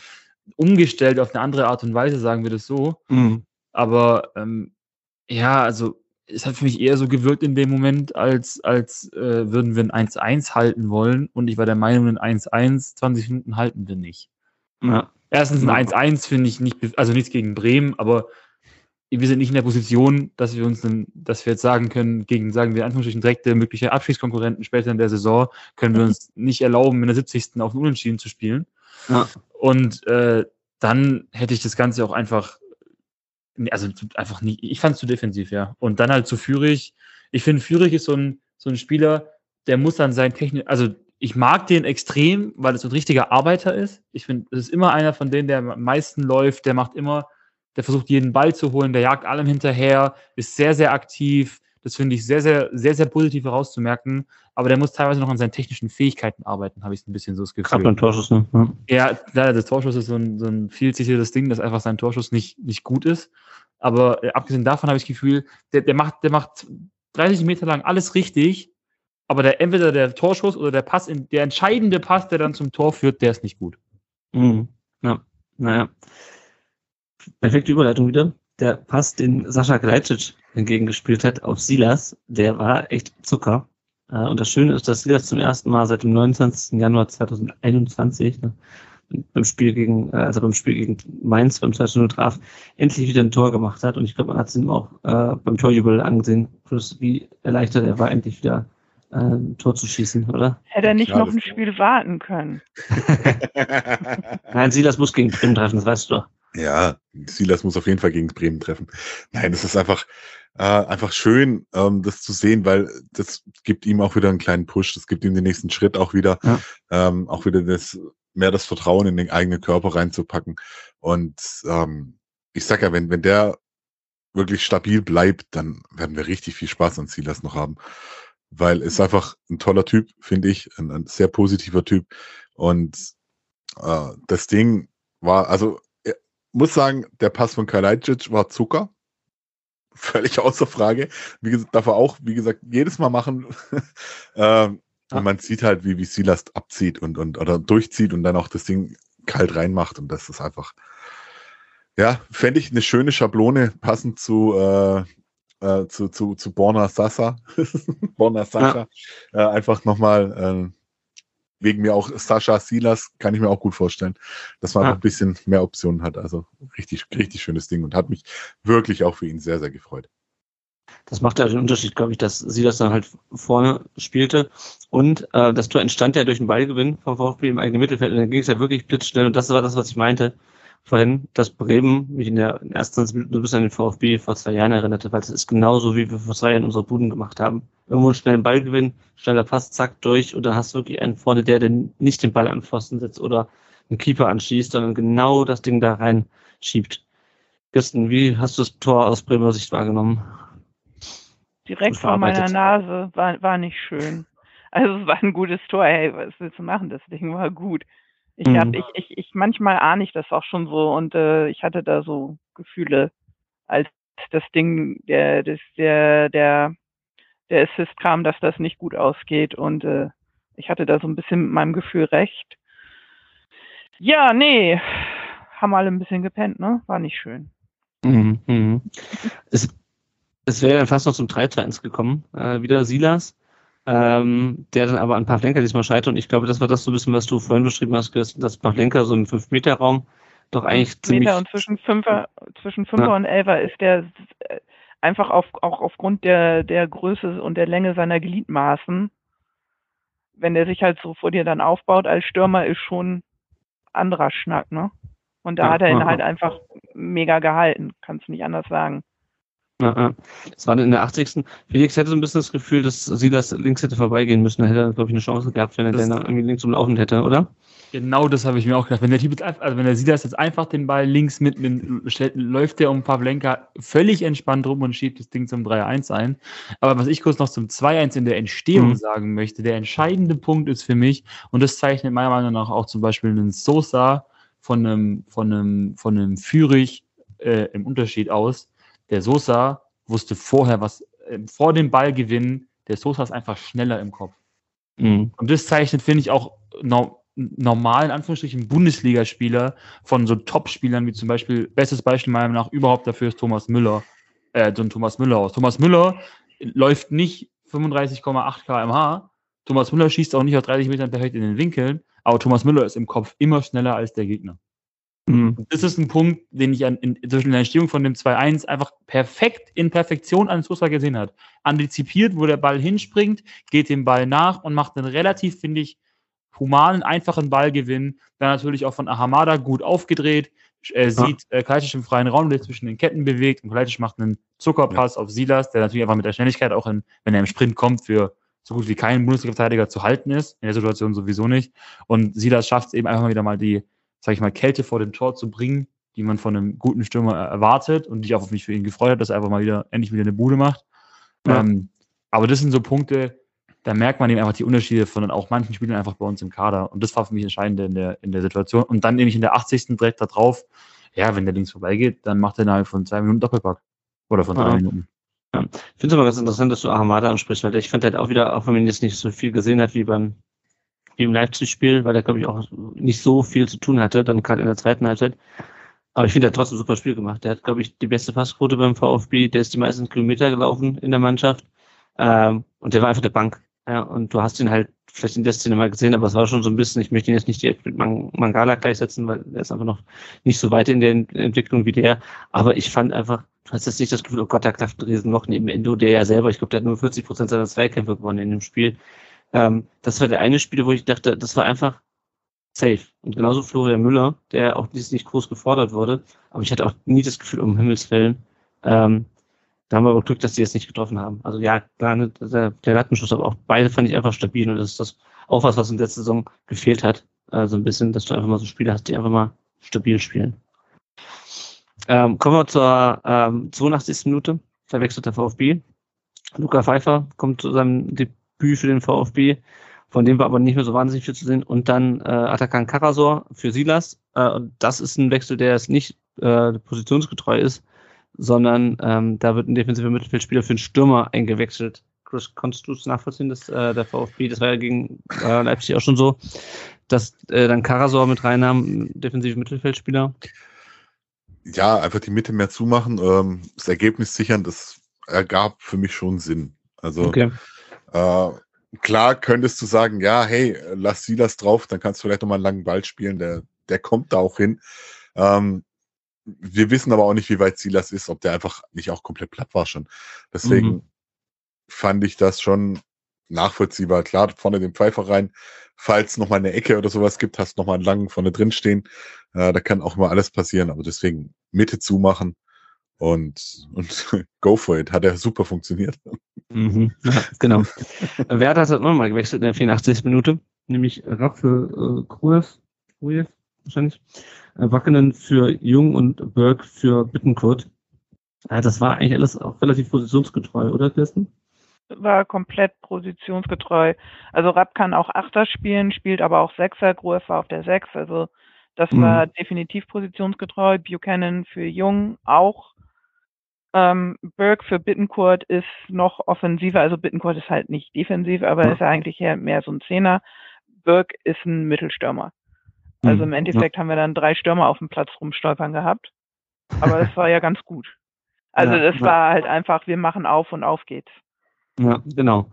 umgestellt auf eine andere Art und Weise, sagen wir das so. Mhm. Aber ähm, ja, also es hat für mich eher so gewirkt in dem Moment, als, als äh, würden wir ein 1-1 halten wollen. Und ich war der Meinung, ein 1-1, 20 Minuten halten wir nicht. Ja. Erstens ein 1-1 finde ich nicht, also nichts gegen Bremen, aber wir sind nicht in der Position, dass wir uns, dann, dass wir jetzt sagen können, gegen, sagen wir in Anführungsstrichen, direkte mögliche Abschiedskonkurrenten später in der Saison, können wir uns nicht erlauben, in der 70. auf den Unentschieden zu spielen. Ja. Und äh, dann hätte ich das Ganze auch einfach, also einfach nicht, ich fand es zu defensiv, ja. Und dann halt zu Führig. Ich finde, Führig ist so ein, so ein Spieler, der muss dann sein Technik, also ich mag den extrem, weil es ein richtiger Arbeiter ist. Ich finde, es ist immer einer von denen, der am meisten läuft, der macht immer, der versucht jeden Ball zu holen, der jagt allem hinterher, ist sehr, sehr aktiv, das finde ich sehr, sehr, sehr, sehr positiv herauszumerken. Aber der muss teilweise noch an seinen technischen Fähigkeiten arbeiten, habe ich ein bisschen so das Gefühl. Gerade beim Torschuss, ne? Ja, leider, das Torschuss ist so ein, so ein viel zitiertes Ding, dass einfach sein Torschuss nicht, nicht gut ist. Aber äh, abgesehen davon habe ich das Gefühl, der, der, macht, der macht 30 Meter lang alles richtig, aber der, entweder der Torschuss oder der Pass, in, der entscheidende Pass, der dann zum Tor führt, der ist nicht gut. Mhm. Ja, naja. Perfekte Überleitung wieder der Pass, den Sascha Glajcic entgegengespielt hat auf Silas, der war echt Zucker. Äh, und das Schöne ist, dass Silas zum ersten Mal seit dem 29. Januar 2021 ne, beim Spiel gegen, äh, also beim Spiel gegen Mainz beim 2-0 traf, endlich wieder ein Tor gemacht hat. Und ich glaube, man hat es ihm auch äh, beim Torjubel angesehen, plus wie erleichtert er war, endlich wieder ein Tor zu schießen, oder? Hätte er nicht ja, noch ein Spiel warten können. Nein, Silas muss gegen Bremen treffen, das weißt du doch. Ja, Silas muss auf jeden Fall gegen Bremen treffen. Nein, es ist einfach, äh, einfach schön, ähm, das zu sehen, weil das gibt ihm auch wieder einen kleinen Push, das gibt ihm den nächsten Schritt auch wieder, ja. ähm, auch wieder das, mehr das Vertrauen in den eigenen Körper reinzupacken. Und ähm, ich sag ja, wenn, wenn der wirklich stabil bleibt, dann werden wir richtig viel Spaß an Silas noch haben. Weil es einfach ein toller Typ, finde ich, ein, ein, sehr positiver Typ. Und äh, das Ding war, also muss sagen, der Pass von Kalajdzic war Zucker. Völlig außer Frage. Wie gesagt, darf er auch, wie gesagt, jedes Mal machen. ähm. Und man sieht halt, wie, wie Silas abzieht und, und oder durchzieht und dann auch das Ding kalt reinmacht. Und das ist einfach, ja, fände ich eine schöne Schablone, passend zu, äh, äh, zu, zu, zu Borna Sasa. Borna Sascha. Ja. Äh, einfach nochmal äh, wegen mir auch Sascha Silas, kann ich mir auch gut vorstellen, dass man ah. ein bisschen mehr Optionen hat. Also richtig, richtig schönes Ding und hat mich wirklich auch für ihn sehr, sehr gefreut. Das macht ja den Unterschied, glaube ich, dass Silas dann halt vorne spielte. Und äh, das Tor entstand ja durch einen Ballgewinn vom VfB im eigenen Mittelfeld. Und dann ging es ja wirklich blitzschnell. Und das war das, was ich meinte vorhin, dass Bremen mich in der ersten du bist an den VfB vor zwei Jahren erinnerte, weil es ist genauso, wie wir vor zwei Jahren unsere Buden gemacht haben. Irgendwo einen schnellen Ball gewinnen, schneller Pass, zack, durch, und dann hast du wirklich einen vorne, der, der nicht den Ball an Pfosten setzt oder einen Keeper anschießt, sondern genau das Ding da rein schiebt. Kirsten, wie hast du das Tor aus Bremer Sicht wahrgenommen? Direkt vor meiner Nase, war, war nicht schön. Also es war ein gutes Tor, hey, was willst du machen? Das Ding war gut. Ich mhm. habe, ich, ich, ich, manchmal ahne ich das auch schon so und äh, ich hatte da so Gefühle, als das Ding, der, das, der, der, der Assist kam, dass das nicht gut ausgeht und äh, ich hatte da so ein bisschen mit meinem Gefühl recht. Ja, nee, haben alle ein bisschen gepennt, ne? War nicht schön. Mhm, mh. es, es wäre dann fast noch zum 3-1 gekommen. Äh, wieder Silas ähm, der dann aber an Pavlenka diesmal scheitert. Und ich glaube, das war das so ein bisschen, was du vorhin beschrieben hast, dass Pavlenka so im 5-Meter-Raum doch eigentlich ziemlich... Meter und zwischen 5er, zwischen 5er ja. und 11er ist der äh, einfach auf, auch aufgrund der, der Größe und der Länge seiner Gliedmaßen, wenn der sich halt so vor dir dann aufbaut als Stürmer, ist schon anderer Schnack, ne? Und da Ja, hat er ihn ja, halt einfach mega gehalten. Kannst du nicht anders sagen. Ja. Das war dann in der 80. Felix hätte so ein bisschen das Gefühl, dass Silas links hätte vorbeigehen müssen. Da hätte er, glaube ich, eine Chance gehabt, wenn er Das- den da irgendwie links umlaufen hätte, oder? Genau das habe ich mir auch gedacht. Wenn der Typ jetzt einfach, also wenn der Silas jetzt einfach den Ball links mitnimmt, stellt- läuft der um Pavlenka völlig entspannt rum und schiebt das Ding zum 3-1 ein. Aber was ich kurz noch zum 2-1 in der Entstehung Mhm. sagen möchte, der entscheidende Punkt ist für mich, und das zeichnet meiner Meinung nach auch zum Beispiel einen Sosa von einem, von einem, von einem Führig äh, im Unterschied aus. Der Sosa wusste vorher, was äh, vor dem Ballgewinn, der Sosa ist einfach schneller im Kopf. Mhm. Und das zeichnet, finde ich, auch no normalen, Anführungsstrichen, Bundesligaspieler von so Top-Spielern wie zum Beispiel, bestes Beispiel meiner Meinung nach überhaupt dafür ist Thomas Müller, äh, so ein Thomas Müller aus. Thomas Müller läuft nicht 35,8 kmh. Thomas Müller schießt auch nicht auf 30 Metern perfekt in den Winkeln, aber Thomas Müller ist im Kopf immer schneller als der Gegner. Mhm. Das ist ein Punkt, den ich an, in, zwischen der Entstehung von dem 2-1 einfach perfekt in Perfektion an Sosa gesehen hat. Antizipiert, wo der Ball hinspringt, geht dem Ball nach und macht einen relativ, finde ich, humanen, einfachen Ballgewinn. Dann natürlich auch von Ahamada gut aufgedreht. Er sieht äh, Kaltic im freien Raum, der zwischen den Ketten bewegt und Kaltic macht einen Zuckerpass auf Silas, der natürlich einfach mit der Schnelligkeit auch, in, wenn er im Sprint kommt, für so gut wie keinen Bundesliga-Verteidiger zu halten ist. In der Situation sowieso nicht. Und Silas schafft es eben einfach mal wieder mal die, sag ich mal, Kälte vor dem Tor zu bringen, die man von einem guten Stürmer erwartet und die ich auch auf mich für ihn gefreut hat, dass er einfach mal wieder endlich wieder eine Bude macht. Ja. Ähm, aber das sind so Punkte, da merkt man eben einfach die Unterschiede von auch manchen Spielern einfach bei uns im Kader. Und das war für mich entscheidend in der, in der Situation. Und dann nehme ich in der 80. direkt da drauf, ja, wenn der links vorbeigeht, dann macht er innerhalb von zwei Minuten Doppelpack. Oder von drei Ja. Minuten. Ich finde es aber ganz interessant, dass du Ahamada ansprichst, weil ich fand halt auch wieder, auch wenn man jetzt nicht so viel gesehen hat wie beim im Leipzig-Spiel, weil der, glaube ich, auch nicht so viel zu tun hatte, dann gerade in der zweiten Halbzeit. Aber ich finde, er hat trotzdem ein super Spiel gemacht. Der hat, glaube ich, die beste Passquote beim VfB, der ist die meisten Kilometer gelaufen in der Mannschaft. Ähm, und der war einfach der Bank. Ja, und du hast ihn halt vielleicht in der Szene mal gesehen, aber es war schon so ein bisschen, ich möchte ihn jetzt nicht direkt mit Man Mangala gleichsetzen, weil er ist einfach noch nicht so weit in der Ent- Entwicklung wie der. Aber ich fand einfach, du hast jetzt nicht das Gefühl, oh Gott, da klafft ein Riesenloch neben Endo, der ja selber, ich glaube, der hat nur 40 Prozent seiner Zweikämpfe gewonnen in dem Spiel. Ähm, das war der eine Spiel, wo ich dachte, das war einfach safe. Und genauso Florian Müller, der auch nicht nicht groß gefordert wurde. Aber ich hatte auch nie das Gefühl, um Himmels Willen, ähm, da haben wir aber Glück, dass die jetzt nicht getroffen haben. Also ja, klar, ne, der, der Lattenschuss, aber auch beide fand ich einfach stabil. Und das ist das auch was, was in der Saison gefehlt hat. äh, so ein bisschen, dass du einfach mal so Spieler hast, die einfach mal stabil spielen. Ähm, kommen wir zur ähm, 82. Minute. Verwechselt der VfB. Luca Pfeiffer kommt zu seinem Debüt für den VfB, von dem war aber nicht mehr so wahnsinnig viel zu sehen. Und dann äh, Atakan Karasor für Silas. Äh, und das ist ein Wechsel, der jetzt nicht äh, positionsgetreu ist, sondern ähm, da wird ein defensiver Mittelfeldspieler für einen Stürmer eingewechselt. Chris, konntest du es nachvollziehen, dass äh, der VfB, das war ja gegen äh, Leipzig auch schon so, dass äh, dann Karasor mit reinnahm, defensive Mittelfeldspieler? Ja, einfach die Mitte mehr zumachen, ähm, das Ergebnis sichern, das ergab für mich schon Sinn. Also Okay. Äh, klar könntest du sagen, ja, hey, lass Silas drauf, dann kannst du vielleicht nochmal einen langen Ball spielen, der, der kommt da auch hin. Ähm, wir wissen aber auch nicht, wie weit Silas ist, ob der einfach nicht auch komplett platt war schon. Deswegen Mhm. fand ich das schon nachvollziehbar. Klar, vorne den Pfeifer rein. Falls noch mal eine Ecke oder sowas gibt, hast noch mal einen langen vorne drin stehen. Äh, da kann auch mal alles passieren, aber deswegen Mitte zumachen und, und go for it. Hat ja super funktioniert. Mhm. Ja, genau. Werder hat nochmal gewechselt in der 84. Minute, nämlich Rapp für äh, Kruev, Kruev wahrscheinlich, äh, Wackenen für Jung und Berg für Bittenkurt. Äh, das war eigentlich alles auch relativ positionsgetreu, oder Kirsten? war komplett positionsgetreu. Also Rapp kann auch Achter spielen, spielt aber auch Sechser, Gruev war auf der Sechs, also das Mhm. war definitiv positionsgetreu. Buchanan für Jung auch. Ähm, Berg für Bittenkurt ist noch offensiver, also Bittenkurt ist halt nicht defensiv, aber Ja. ist ja eigentlich mehr so ein Zehner. Berg ist ein Mittelstürmer. Also Mhm. im Endeffekt haben wir dann drei Stürmer auf dem Platz rumstolpern gehabt. Aber das war ja ganz gut. Also Ja, das ja. war halt einfach, wir machen auf und auf geht's. Ja, genau.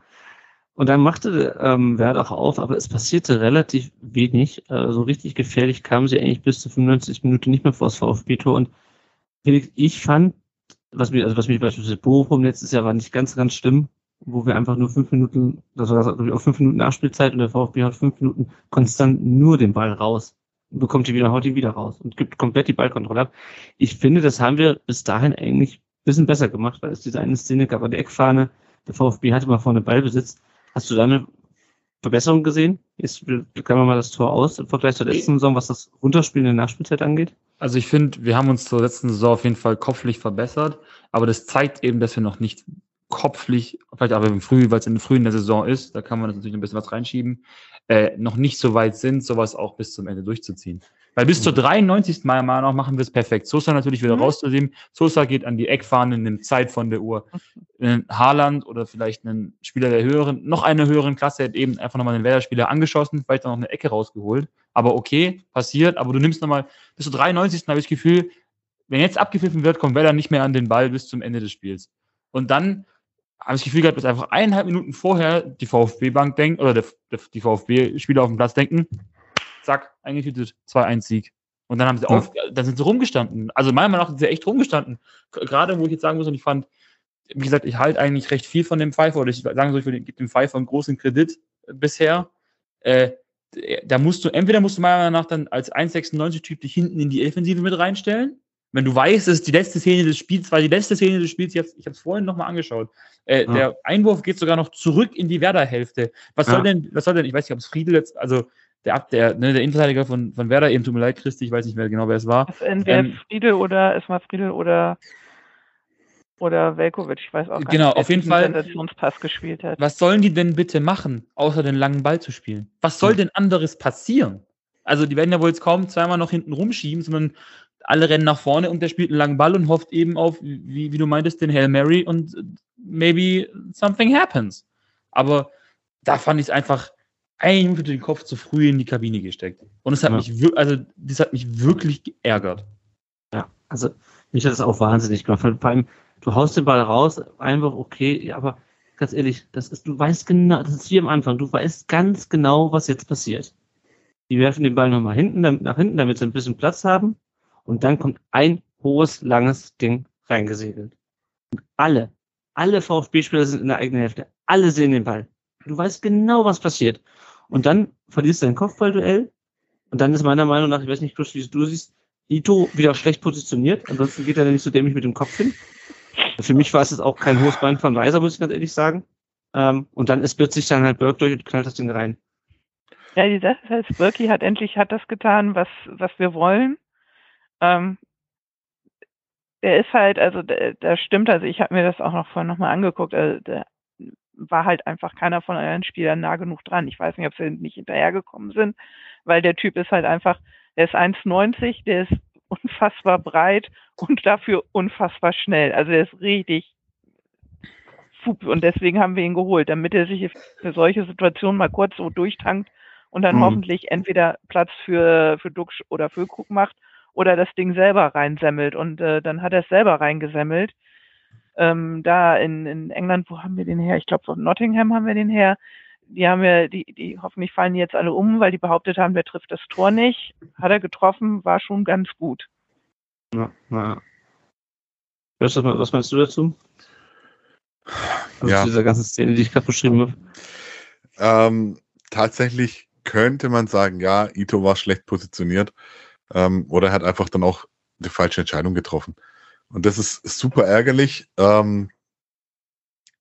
Und dann machte ähm, Werder auch auf, aber es passierte relativ wenig. Äh, so richtig gefährlich kamen sie eigentlich bis zur 95 Minute nicht mehr vor das VfB-Tor. Und Felix, ich fand, was mich, also was mich beispielsweise Bochum letztes Jahr war nicht ganz, ganz schlimm, wo wir einfach nur fünf Minuten, das war ich auch fünf Minuten Nachspielzeit und der VfB hat fünf Minuten konstant nur den Ball raus. bekommt die wieder, haut die wieder raus und gibt komplett die Ballkontrolle ab. Ich finde, das haben wir bis dahin eigentlich ein bisschen besser gemacht, weil es diese eine Szene gab an der Eckfahne, der VfB hatte mal vorne Ballbesitz. Hast du da eine Verbesserung gesehen? Jetzt klammern wir mal das Tor aus im Vergleich zur letzten Saison, was das Runterspielen in der Nachspielzeit angeht? Also ich finde, wir haben uns zur letzten Saison auf jeden Fall kopflich verbessert, aber das zeigt eben, dass wir noch nicht kopflich, vielleicht aber im Früh, weil es in frühen der Saison ist, da kann man natürlich ein bisschen was reinschieben, äh, noch nicht so weit sind, sowas auch bis zum Ende durchzuziehen. Weil bis zur 93. Mal noch machen wir es perfekt. Sosa natürlich wieder mhm. rauszunehmen. Sosa geht an die Eckfahne, nimmt Zeit von der Uhr. Mhm. Haaland oder vielleicht ein Spieler der höheren, noch einer höheren Klasse hat eben einfach nochmal den Werder-Spieler angeschossen, vielleicht dann noch eine Ecke rausgeholt. Aber okay, passiert. Aber du nimmst nochmal, bis zur 93. habe ich das Gefühl, wenn jetzt abgepfiffen wird, kommt Werder nicht mehr an den Ball bis zum Ende des Spiels. Und dann habe ich das Gefühl gehabt, dass einfach eineinhalb Minuten vorher die VfB-Bank denkt, oder der, der, die VfB-Spieler auf dem Platz denken, zack, eingetütet, 2-1-Sieg. Und dann haben sie ja. auf, dann sind sie rumgestanden. Also meiner Meinung nach sind sie echt rumgestanden. Gerade wo ich jetzt sagen muss, und ich fand, wie gesagt, ich halte eigentlich recht viel von dem Pfeifer, oder ich sagen soll, ich gebe dem Pfeifer einen großen Kredit bisher. Äh, da musst du, entweder musst du meiner Meinung nach dann als 1,96-Typ dich hinten in die Offensive mit reinstellen, wenn du weißt, es ist die letzte Szene des Spiels, war die letzte Szene des Spiels, ich habe es vorhin nochmal angeschaut. Äh, ja. Der Einwurf geht sogar noch zurück in die Werder-Hälfte. Was soll ja. denn, was soll denn, ich weiß nicht, ob es Friedel jetzt, also der, der, ne, der Innenverteidiger von, von Werder, eben tut mir leid, Christi, ich weiß nicht mehr genau, wer es war. Es entweder ähm, Friedel oder es war Friedel oder oder Velkovic, ich weiß auch gar genau, nicht, auf jeden Fall Sensationspass gespielt hat. Was sollen die denn bitte machen, außer den langen Ball zu spielen? Was soll hm. denn anderes passieren? Also die werden ja wohl jetzt kaum zweimal noch hinten rumschieben, sondern alle rennen nach vorne und der spielt einen langen Ball und hofft eben auf, wie, wie du meintest, den Hail Mary und maybe something happens. Aber da fand ich es einfach Minute den Kopf zu früh in die Kabine gesteckt. Und es hat ja. mich, also das hat mich wirklich geärgert. Ja, also mich hat das auch wahnsinnig gemacht. Vor allem, du haust den Ball raus, einfach okay, aber ganz ehrlich, das ist, du weißt genau, das ist wie am Anfang, du weißt ganz genau, was jetzt passiert. Die werfen den Ball nochmal hinten, nach hinten, damit sie ein bisschen Platz haben. Und dann kommt ein hohes, langes Ding reingesegelt. Und alle, alle VfB-Spieler sind in der eigenen Hälfte. Alle sehen den Ball. Du weißt genau, was passiert. Und dann verlierst du dein Kopfballduell. Und dann ist meiner Meinung nach, ich weiß nicht, wie du siehst, Ito wieder schlecht positioniert. Ansonsten geht er nicht so dämlich mit dem Kopf hin. Für mich war es jetzt auch kein hohes Bein von Weiser, muss ich ganz ehrlich sagen. Ähm, und dann ist plötzlich dann halt Burke durch und knallt das Ding rein. Ja, die Sache ist halt, Berkey hat endlich hat das getan, was, was wir wollen. Ähm, der ist halt, also da stimmt, also ich habe mir das auch noch vorhin nochmal angeguckt, also da war halt einfach keiner von euren Spielern nah genug dran. Ich weiß nicht, ob sie nicht hinterhergekommen sind, weil der Typ ist halt einfach, der ist 1,90, der ist unfassbar breit und dafür unfassbar schnell. Also der ist richtig und deswegen haben wir ihn geholt, damit er sich für solche Situationen mal kurz so durchtankt und dann mhm. hoffentlich entweder Platz für, für Duxch oder Füllkrug macht oder das Ding selber reinsemmelt. Und äh, dann hat er es selber reingesemmelt. Ähm, da in, in England, wo haben wir den her? Ich glaube, von Nottingham haben wir den her. Die haben wir, die, die hoffentlich fallen die jetzt alle um, weil die behauptet haben, der trifft das Tor nicht. Hat er getroffen, war schon ganz gut. Ja, naja. Was, was meinst du dazu? Also ja. dieser ganzen Szene, die ich gerade beschrieben habe. Ähm, tatsächlich könnte man sagen, ja, Ito war schlecht positioniert. Ähm, oder er hat einfach dann auch die falsche Entscheidung getroffen. Und das ist super ärgerlich. Ähm,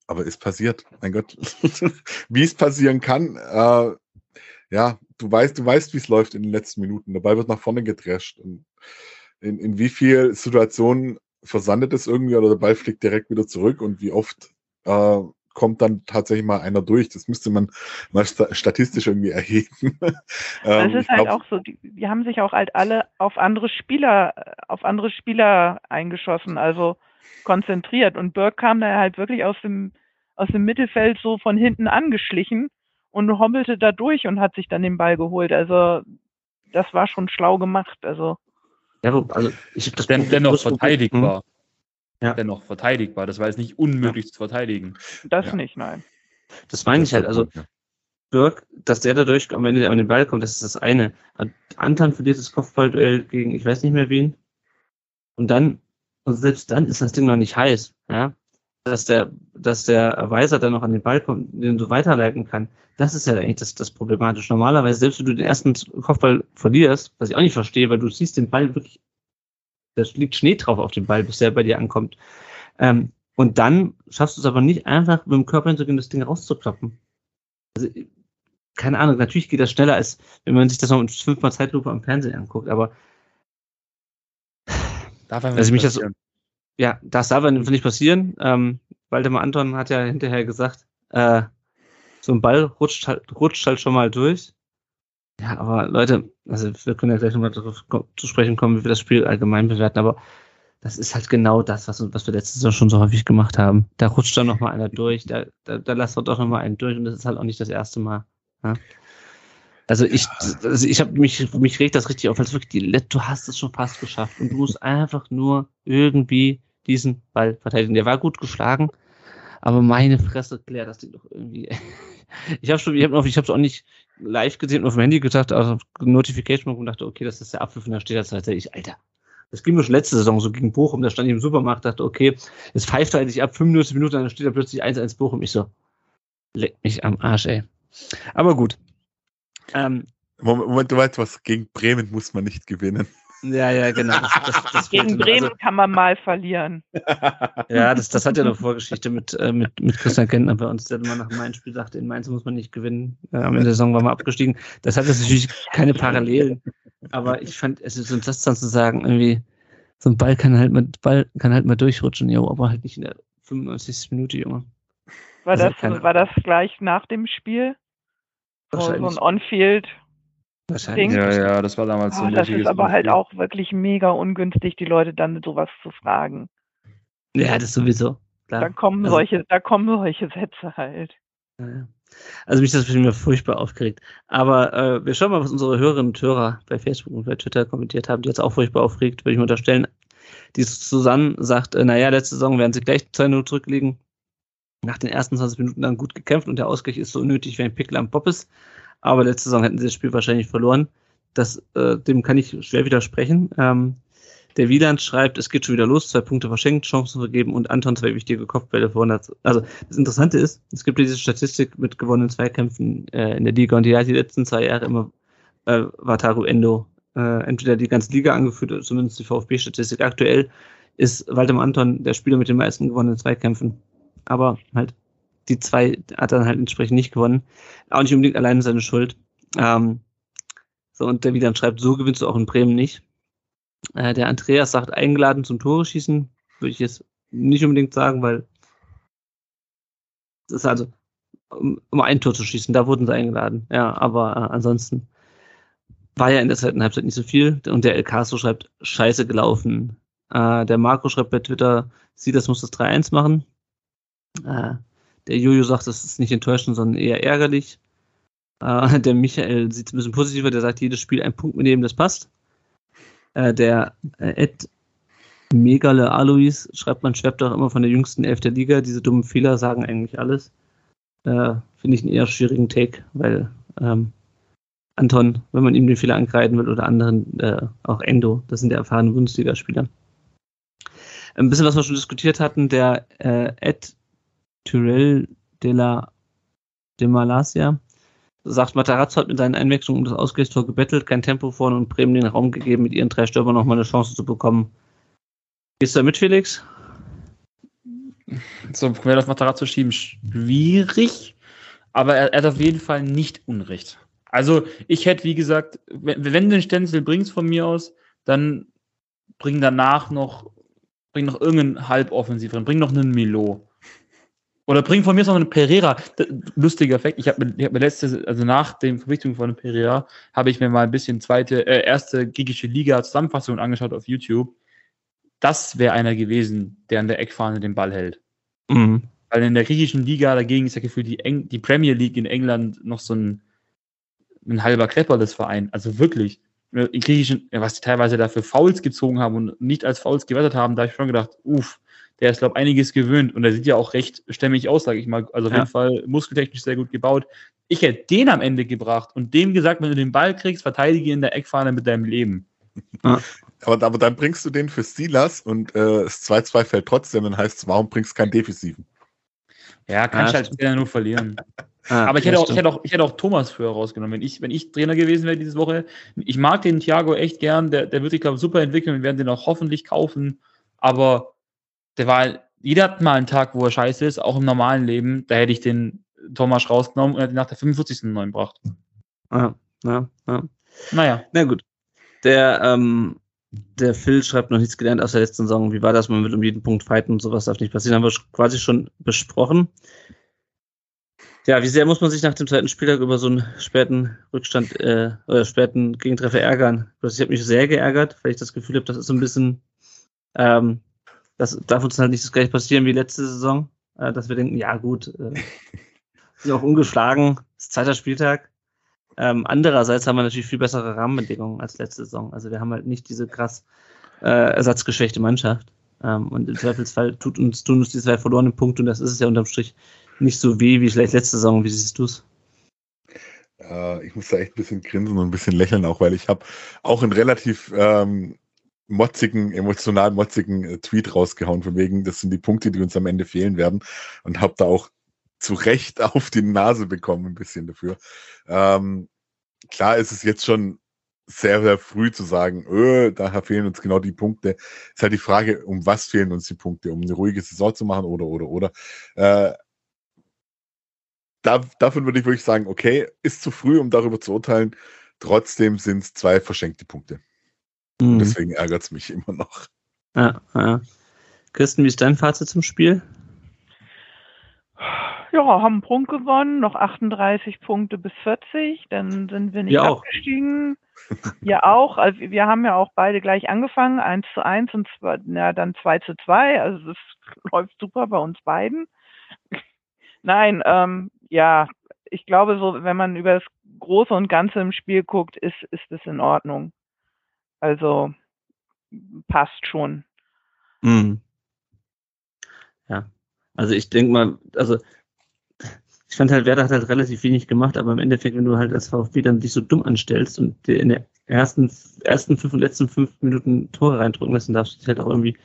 aber ist passiert. Mein Gott. wie es passieren kann, äh, ja, du weißt, du weißt, wie es läuft in den letzten Minuten. Dabei wird nach vorne gedrescht. Und in, in wie viel Situationen versandet es irgendwie oder der Ball fliegt direkt wieder zurück und wie oft äh, kommt dann tatsächlich mal einer durch. Das müsste man mal statistisch irgendwie erheben. ähm, das ist halt glaub, auch so, die, die, haben sich auch halt alle auf andere Spieler, auf andere Spieler eingeschossen, also konzentriert. Und Burke kam da halt wirklich aus dem, aus dem Mittelfeld so von hinten angeschlichen und hommelte da durch und hat sich dann den Ball geholt. Also das war schon schlau gemacht. Also ja, also ich das den, dennoch verteidigbar. Ja. dennoch verteidigbar. Das war jetzt nicht unmöglich ja. zu verteidigen. Das ja. nicht, nein. Das meine ich halt. Also Birk, dass der dadurch am Ende an den Ball kommt, das ist das eine. Anton verliert das Kopfballduell gegen ich weiß nicht mehr wen. Und dann, und selbst dann ist das Ding noch nicht heiß. Ja? dass der, dass der Weiser dann noch an den Ball kommt, den du weiterleiten kann. Das ist ja eigentlich das, das Problematische. Normalerweise, selbst wenn du den ersten Kopfball verlierst, was ich auch nicht verstehe, weil du siehst den Ball wirklich, da liegt Schnee drauf auf dem Ball, bis der bei dir ankommt. Ähm, und dann schaffst du es aber nicht einfach mit dem Körper hinzugehen, das Ding rauszukloppen. Also, keine Ahnung, natürlich geht das schneller, als wenn man sich das noch mit fünfmal Zeitlupe am Fernsehen anguckt, aber Darf Also nicht mich das- ja, das darf einfach nicht passieren. Ähm, Waldemar Anton hat ja hinterher gesagt, äh, so ein Ball rutscht halt, rutscht halt schon mal durch. Ja, aber Leute, also wir können ja gleich nochmal darauf zu sprechen kommen, wie wir das Spiel allgemein bewerten, aber das ist halt genau das, was, was wir letztes Jahr schon so häufig gemacht haben. Da rutscht dann nochmal einer durch, da, da, da lasst doch nochmal einen durch und das ist halt auch nicht das erste Mal. Ja? Also ich, also ich habe mich, mich regt das richtig auf, als wirklich die, du hast es schon fast geschafft und du musst einfach nur irgendwie diesen Ball verteidigen. Der war gut geschlagen, aber meine Fresse klärt das Ding doch irgendwie. Ich habe schon, ich habe es auch nicht live gesehen und auf dem Handy gedacht, also Notification und dachte, okay, das ist der Apfel von der Stehterzeit. Ich, Alter, das ging mir schon letzte Saison so gegen Bochum, da stand ich im Supermarkt, dachte, okay, jetzt pfeift er eigentlich ab 95 Minuten, dann steht da plötzlich 1-1 Bochum. Ich so, leck mich am Arsch, ey. Aber gut. Ähm, Moment, du weißt was, gegen Bremen muss man nicht gewinnen. Ja, ja, genau. Das, das, das Gegen. Bremen Also, kann man mal verlieren. Ja, das, das hat ja eine Vorgeschichte mit, äh, mit, mit Christian Kentner bei uns, der immer nach dem Mainz-Spiel sagte, in Mainz muss man nicht gewinnen. Äh, am Ende der Saison waren wir abgestiegen. Das hat jetzt natürlich keine Parallelen. Aber ich fand, es ist uns das dann zu sagen, irgendwie, so ein Ball kann halt mal, Ball kann halt mal durchrutschen, jo, aber halt nicht in der 95. Minute, Junge. War, Also das, keine- war das gleich nach dem Spiel? So, so ein. On-Field. Wahrscheinlich. Ja, ja, das war damals so Ah, ein das ist aber halt auch wirklich mega ungünstig, die Leute dann sowas zu fragen. Ja, das sowieso. Da Klar. kommen Also- solche, da kommen solche Sätze halt. Also mich das mir furchtbar aufgeregt. Aber äh, wir schauen mal, was unsere Hörerinnen und Hörer bei Facebook und bei Twitter kommentiert haben, die jetzt auch furchtbar aufgeregt, würde ich mir unterstellen. Die Susanne sagt, äh, naja, letzte Saison werden sie gleich 2-0 zurückliegen. Nach den ersten 20 Minuten dann gut gekämpft und der Ausgleich ist so unnötig wie ein Pickel am Poppes. Aber letzte Saison hätten sie das Spiel wahrscheinlich verloren. Das, äh, dem kann ich schwer widersprechen. Ähm, der Wieland schreibt, es geht schon wieder los, zwei Punkte verschenkt, Chancen vergeben und Anton zwei wichtige Kopfbälle vor 100. Also das Interessante ist, es gibt diese Statistik mit gewonnenen Zweikämpfen äh, in der Liga und die hat die letzten zwei Jahre immer äh, Wataru Endo äh, entweder die ganze Liga angeführt oder zumindest die VfB-Statistik. Aktuell ist Waldemar Anton der Spieler mit den meisten gewonnenen Zweikämpfen. Aber halt die zwei hat dann halt entsprechend nicht gewonnen. Auch nicht unbedingt alleine seine Schuld. Ähm, so, und der Wieland schreibt, so gewinnst du auch in Bremen nicht. Äh, der Andreas sagt, eingeladen zum Tore schießen, würde ich jetzt nicht unbedingt sagen, weil es ist also, um, um ein Tor zu schießen, da wurden sie eingeladen. Ja, aber äh, ansonsten war ja in der zweiten Halbzeit nicht so viel. Und der El Caso schreibt, scheiße gelaufen. Äh, der Marco schreibt bei Twitter, sie, das muss das 3-1 machen. Äh, der Jojo sagt, das ist nicht enttäuschend, sondern eher ärgerlich. Äh, der Michael sieht es ein bisschen positiver, der sagt, jedes Spiel ein Punkt mitnehmen, das passt. Äh, der äh, Ed Megale Alois schreibt, man schwebt auch immer von der jüngsten Elf der Liga. Diese dummen Fehler sagen eigentlich alles. Äh, Finde ich einen eher schwierigen Take, weil ähm, Anton, wenn man ihm den Fehler ankreiden will oder anderen, äh, auch Endo, das sind ja erfahrene Bundesligaspieler. Ein bisschen, was wir schon diskutiert hatten, der äh, Ed Tyrell de la de Malasia sagt, Matarazzo hat mit seinen Einwechslungen um das Ausgleichstor gebettelt, kein Tempo vorne und Bremen den Raum gegeben, mit ihren drei Stürmern nochmal eine Chance zu bekommen. Gehst du da mit, Felix? So quer auf Matarazzo schieben, schwierig. Aber er, er hat auf jeden Fall nicht Unrecht. Also, ich hätte, wie gesagt, wenn, wenn du den Stenzel bringst von mir aus, dann bring danach noch, bring noch irgendeinen Halboffensiv drin, bring noch einen Milo. Oder bring von mir aus noch einen Pereira. Lustiger Effekt, ich habe mir, ich hab mir letztes, also nach dem Verpflichtung von Pereira, habe ich mir mal ein bisschen zweite, äh, erste griechische Liga Zusammenfassung angeschaut auf YouTube. Das wäre einer gewesen, der an der Eckfahne den Ball hält. Mhm. Weil in der griechischen Liga dagegen ist ja gefühlt die, Eng die Premier League in England noch so ein, ein halber Klepper des Verein. Also wirklich. In griechischen, ja, was die teilweise dafür Fouls gezogen haben und nicht als Fouls gewertet haben, da habe ich schon gedacht, uff, der ist, glaube einiges gewöhnt und der sieht ja auch recht stämmig aus, sage ich mal. Also auf Ja. jeden Fall muskeltechnisch sehr gut gebaut. Ich hätte den am Ende gebracht und dem gesagt, wenn du den Ball kriegst, verteidige in der Eckfahne mit deinem Leben. aber, aber dann bringst du den für Silas und äh, das 2-2 fällt trotzdem, dann heißt es, warum bringst du keinen Defensiven? Ja, kann Ah, ich halt später nur verlieren. Ah, Aber ich ja, hätte, auch, ich, hätte auch, ich hätte auch Thomas früher rausgenommen. Wenn ich, wenn ich Trainer gewesen wäre diese Woche, ich mag den Thiago echt gern, der, der wird sich, glaube ich, super entwickeln. Wir werden den auch hoffentlich kaufen. Aber der war, jeder hat mal einen Tag, wo er scheiße ist, auch im normalen Leben. Da hätte ich den Thomas rausgenommen und hätte ihn nach der 45. einen neuen gebracht. Ah, ja, ja. Naja. Na gut. Der, ähm, der Phil schreibt noch nichts gelernt aus der letzten Saison. Wie war das? Man will um jeden Punkt fighten und sowas darf nicht passieren. Haben wir quasi schon besprochen. Ja, wie sehr muss man sich nach dem zweiten Spieltag über so einen späten Rückstand äh, oder späten Gegentreffer ärgern? Ich habe mich sehr geärgert, weil ich das Gefühl habe, das ist so ein bisschen, ähm, das darf uns halt nicht das gleiche passieren wie letzte Saison, äh, dass wir denken, ja gut, äh, sind auch ungeschlagen, ist zweiter Spieltag. Ähm, andererseits haben wir natürlich viel bessere Rahmenbedingungen als letzte Saison. Also wir haben halt nicht diese krass äh, ersatzgeschwächte Mannschaft. Ähm, und im Zweifelsfall tut uns, tun uns die zwei verlorenen Punkte und das ist es ja unterm Strich nicht so weh wie vielleicht letzte Saison. Wie siehst du es? Äh, ich muss da echt ein bisschen grinsen und ein bisschen lächeln, auch weil ich habe auch einen relativ ähm, motzigen, emotional motzigen äh, Tweet rausgehauen, von wegen, das sind die Punkte, die uns am Ende fehlen werden und habe da auch zu Recht auf die Nase bekommen, ein bisschen dafür. Ähm, klar ist es jetzt schon sehr, sehr früh zu sagen, öh, da fehlen uns genau die Punkte. Ist halt die Frage, um was fehlen uns die Punkte? Um eine ruhige Saison zu machen oder, oder, oder. Äh, da, davon würde ich wirklich sagen, okay, ist zu früh, um darüber zu urteilen. Trotzdem sind es zwei verschenkte Punkte. Und Mhm. deswegen ärgert es mich immer noch. Ja, ja. Kirsten, wie ist dein Fazit zum Spiel? Ja, haben einen Punkt gewonnen, noch 38 Punkte bis 40, dann sind wir nicht Wir auch. abgestiegen. Ja auch, also wir haben ja auch beide gleich angefangen, 1 zu 1 und zwei, ja, dann 2 zu 2, also es läuft super bei uns beiden. Nein, ähm, ja, ich glaube so, wenn man über das Große und Ganze im Spiel guckt, ist, ist es in Ordnung. Also passt schon. Mhm. Ja, also ich denke mal, also ich fand halt, Werder hat halt relativ wenig gemacht, aber im Endeffekt, wenn du halt als VfB dann dich so dumm anstellst und dir in der ersten, ersten fünf und letzten fünf Minuten Tore reindrücken lässt, dann darfst du dich halt auch irgendwie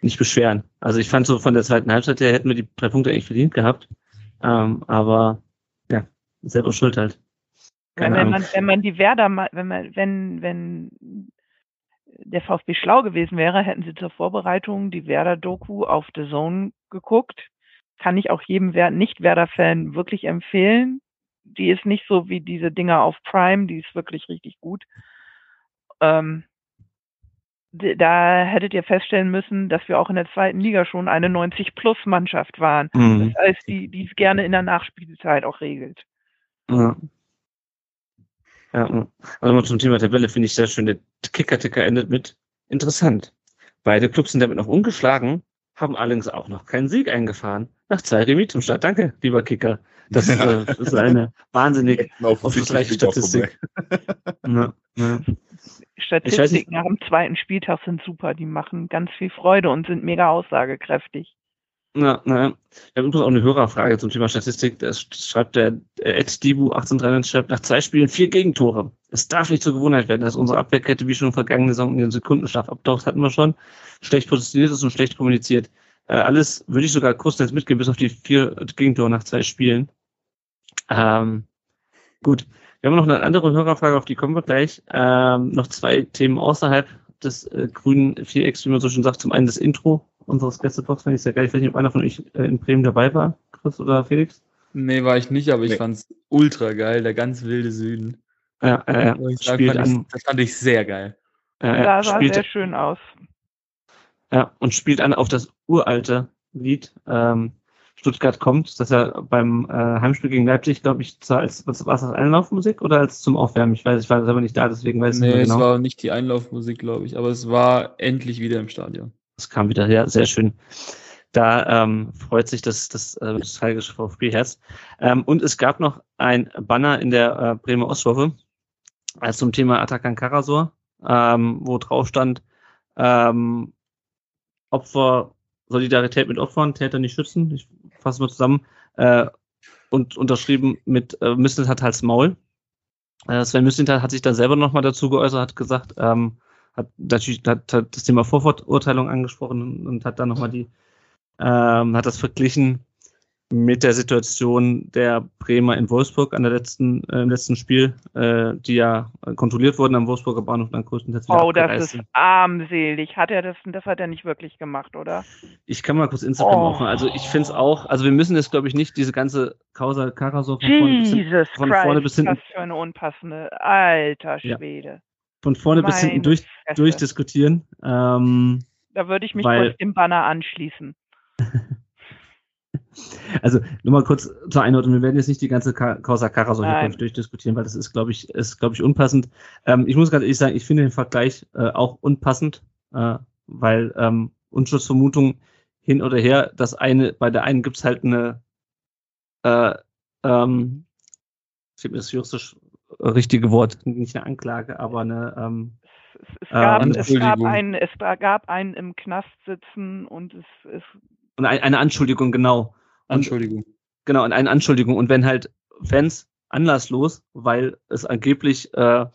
nicht beschweren. Also ich fand so von der zweiten Halbzeit her hätten wir die drei Punkte eigentlich verdient gehabt. Ähm, aber ja, selber schuld halt. Wenn, Keine wenn, man, wenn man die Werder, mal- wenn man, wenn, wenn der VfB schlau gewesen wäre, hätten sie zur Vorbereitung die Werder-Doku auf The Zone geguckt. Kann ich auch jedem Wer Nicht-Werder-Fan wirklich empfehlen. Die ist nicht so wie diese Dinger auf Prime, die ist wirklich richtig gut. Ähm, da hättet ihr feststellen müssen, dass wir auch in der zweiten Liga schon eine 90-Plus-Mannschaft waren. Mhm. Das heißt, die, die es gerne in der Nachspielzeit auch regelt. Ja. Ja, also mal zum Thema Tabelle finde ich sehr schön. Der Kicker-Ticker endet mit interessant. Beide Clubs sind damit noch ungeschlagen, haben allerdings auch noch keinen Sieg eingefahren. Nach zwei Remis zum Start. Danke, lieber Kicker. Das Ja. äh, ist eine wahnsinnig aufschlussreiche Statistik. Ja, ja. Statistiken nach dem zweiten Spieltag sind super. Die machen ganz viel Freude und sind mega aussagekräftig. Na, na, ich habe übrigens auch eine Hörerfrage zum Thema Statistik. Da schreibt der Ed Dibu 1893 schreibt nach zwei Spielen vier Gegentore. Es darf nicht zur Gewohnheit werden, dass unsere Abwehrkette wie schon vergangene Saison in den Sekundenschlaf abtaucht, hatten wir schon. Schlecht positioniert ist und schlecht kommuniziert. Äh, alles würde ich sogar kurz mitgeben, bis auf die vier Gegentore nach zwei Spielen. Ähm, gut. Wir haben noch eine andere Hörerfrage, auf die kommen wir gleich. Ähm, noch zwei Themen außerhalb des äh, grünen Vierecks, wie man so schön sagt. Zum einen das Intro unseres Gästebox, fand ich sehr geil. Ich weiß nicht, ob einer von euch äh, in Bremen dabei war, Chris oder Felix. Nee, war ich nicht, aber ich Nee. fand's ultra geil, der ganz wilde Süden. Ja, äh, fand ich, an, das fand ich sehr geil. äh, Da sah spielt, sehr schön aus. ja, und spielt an auf das uralte Lied. Ähm, Stuttgart kommt, das ja beim äh, Heimspiel gegen Leipzig, glaube ich, zwar als, was war es als Einlaufmusik oder als zum Aufwärmen? Ich weiß, ich war selber nicht da, deswegen weiß ich Nee, nicht mehr es genau. war nicht die Einlaufmusik, glaube ich, aber es war endlich wieder im Stadion. Das kam wieder, ja, sehr schön. Da ähm, freut sich das, das äh, nostalgische VfB-Herz. Ähm, und es gab noch ein Banner in der äh, Bremer Ostwürfe äh, zum Thema Atakan Karasor, ähm, wo drauf stand, ähm, Opfer, Solidarität mit Opfern, Täter nicht schützen. Ich fasse mal zusammen. Äh, und unterschrieben mit äh, Misselt hat Hals Maul. Äh, Sven Mislintat hat sich da selber nochmal dazu geäußert, hat gesagt, ähm, hat natürlich hat, hat das Thema Vorverurteilung angesprochen und, und hat dann nochmal die, ähm, hat das verglichen mit der Situation der Bremer in Wolfsburg an der letzten, äh, im letzten Spiel, äh, die ja kontrolliert wurden am Wolfsburger Bahnhof dann größtenteils Oh, das ist armselig. Hat er das, das hat er nicht wirklich gemacht, oder? Ich kann mal kurz Instagram oh. aufmachen. Also ich finde es auch, also wir müssen jetzt, glaube ich, nicht diese ganze Causa Karasor von, vorne bis, hin, von Christ, vorne bis hinten. Was für eine unpassende, alter Schwede. Ja. Von vorne Meine bis hinten durch, durchdiskutieren. Ähm, da würde ich mich weil, kurz dem Banner anschließen. Also nur mal kurz zur Einordnung. Wir werden jetzt nicht die ganze Causa Cara solche durchdiskutieren, weil das ist, glaube ich, ist, glaube ich, unpassend. Ähm, ich muss gerade ehrlich sagen, ich finde den Vergleich äh, auch unpassend, äh, weil ähm, Unschuldsvermutung hin oder her, das eine, bei der einen gibt es halt eine äh, ähm, ich mir das juristisch richtige Wort, nicht eine Anklage, aber eine ähm, es, es, gab, äh, es, gab einen, es gab einen im Knast sitzen und es, es und eine Anschuldigung, genau. Anschuldigung. genau, und eine Anschuldigung. Und wenn halt Fans anlasslos, weil es angeblich äh,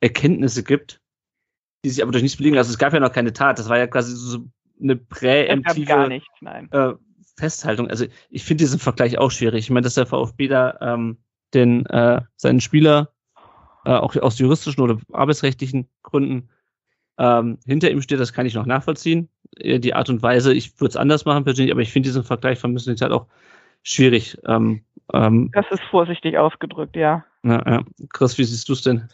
Erkenntnisse gibt, die sich aber durch nichts belegen. Also es gab ja noch keine Tat. Das war ja quasi so eine präemptive äh, Festhaltung. Also ich finde diesen Vergleich auch schwierig. Ich meine, dass der VfB da ähm, den äh, seinen Spieler äh, auch aus juristischen oder arbeitsrechtlichen Gründen ähm, hinter ihm steht, das kann ich noch nachvollziehen. Äh, die Art und Weise, ich würde es anders machen persönlich, aber ich finde diesen Vergleich von Müssen halt auch schwierig. Ähm, ähm, das ist vorsichtig ausgedrückt, ja. ja, ja. Chris, wie siehst du es denn?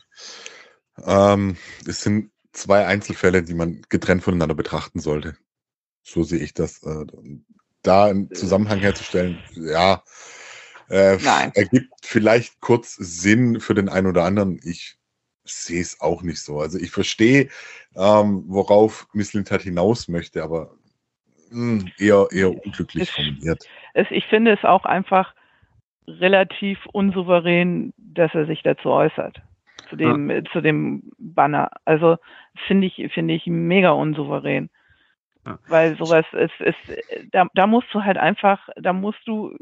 Ähm, es sind zwei Einzelfälle, die man getrennt voneinander betrachten sollte. So sehe ich das. Äh, da einen Zusammenhang herzustellen, ja, äh, ergibt vielleicht kurz Sinn für den einen oder anderen. Ich sehe es auch nicht so. Also ich verstehe, ähm, worauf Misslintat hinaus möchte, aber mh, hm, eher, eher unglücklich formuliert. Es, ich finde es auch einfach relativ unsouverän, dass er sich dazu äußert. Zu dem, ja. zu dem Banner. Also finde ich, finde ich mega unsouverän. Ja. Weil sowas ist, ist da, da musst du halt einfach, da musst du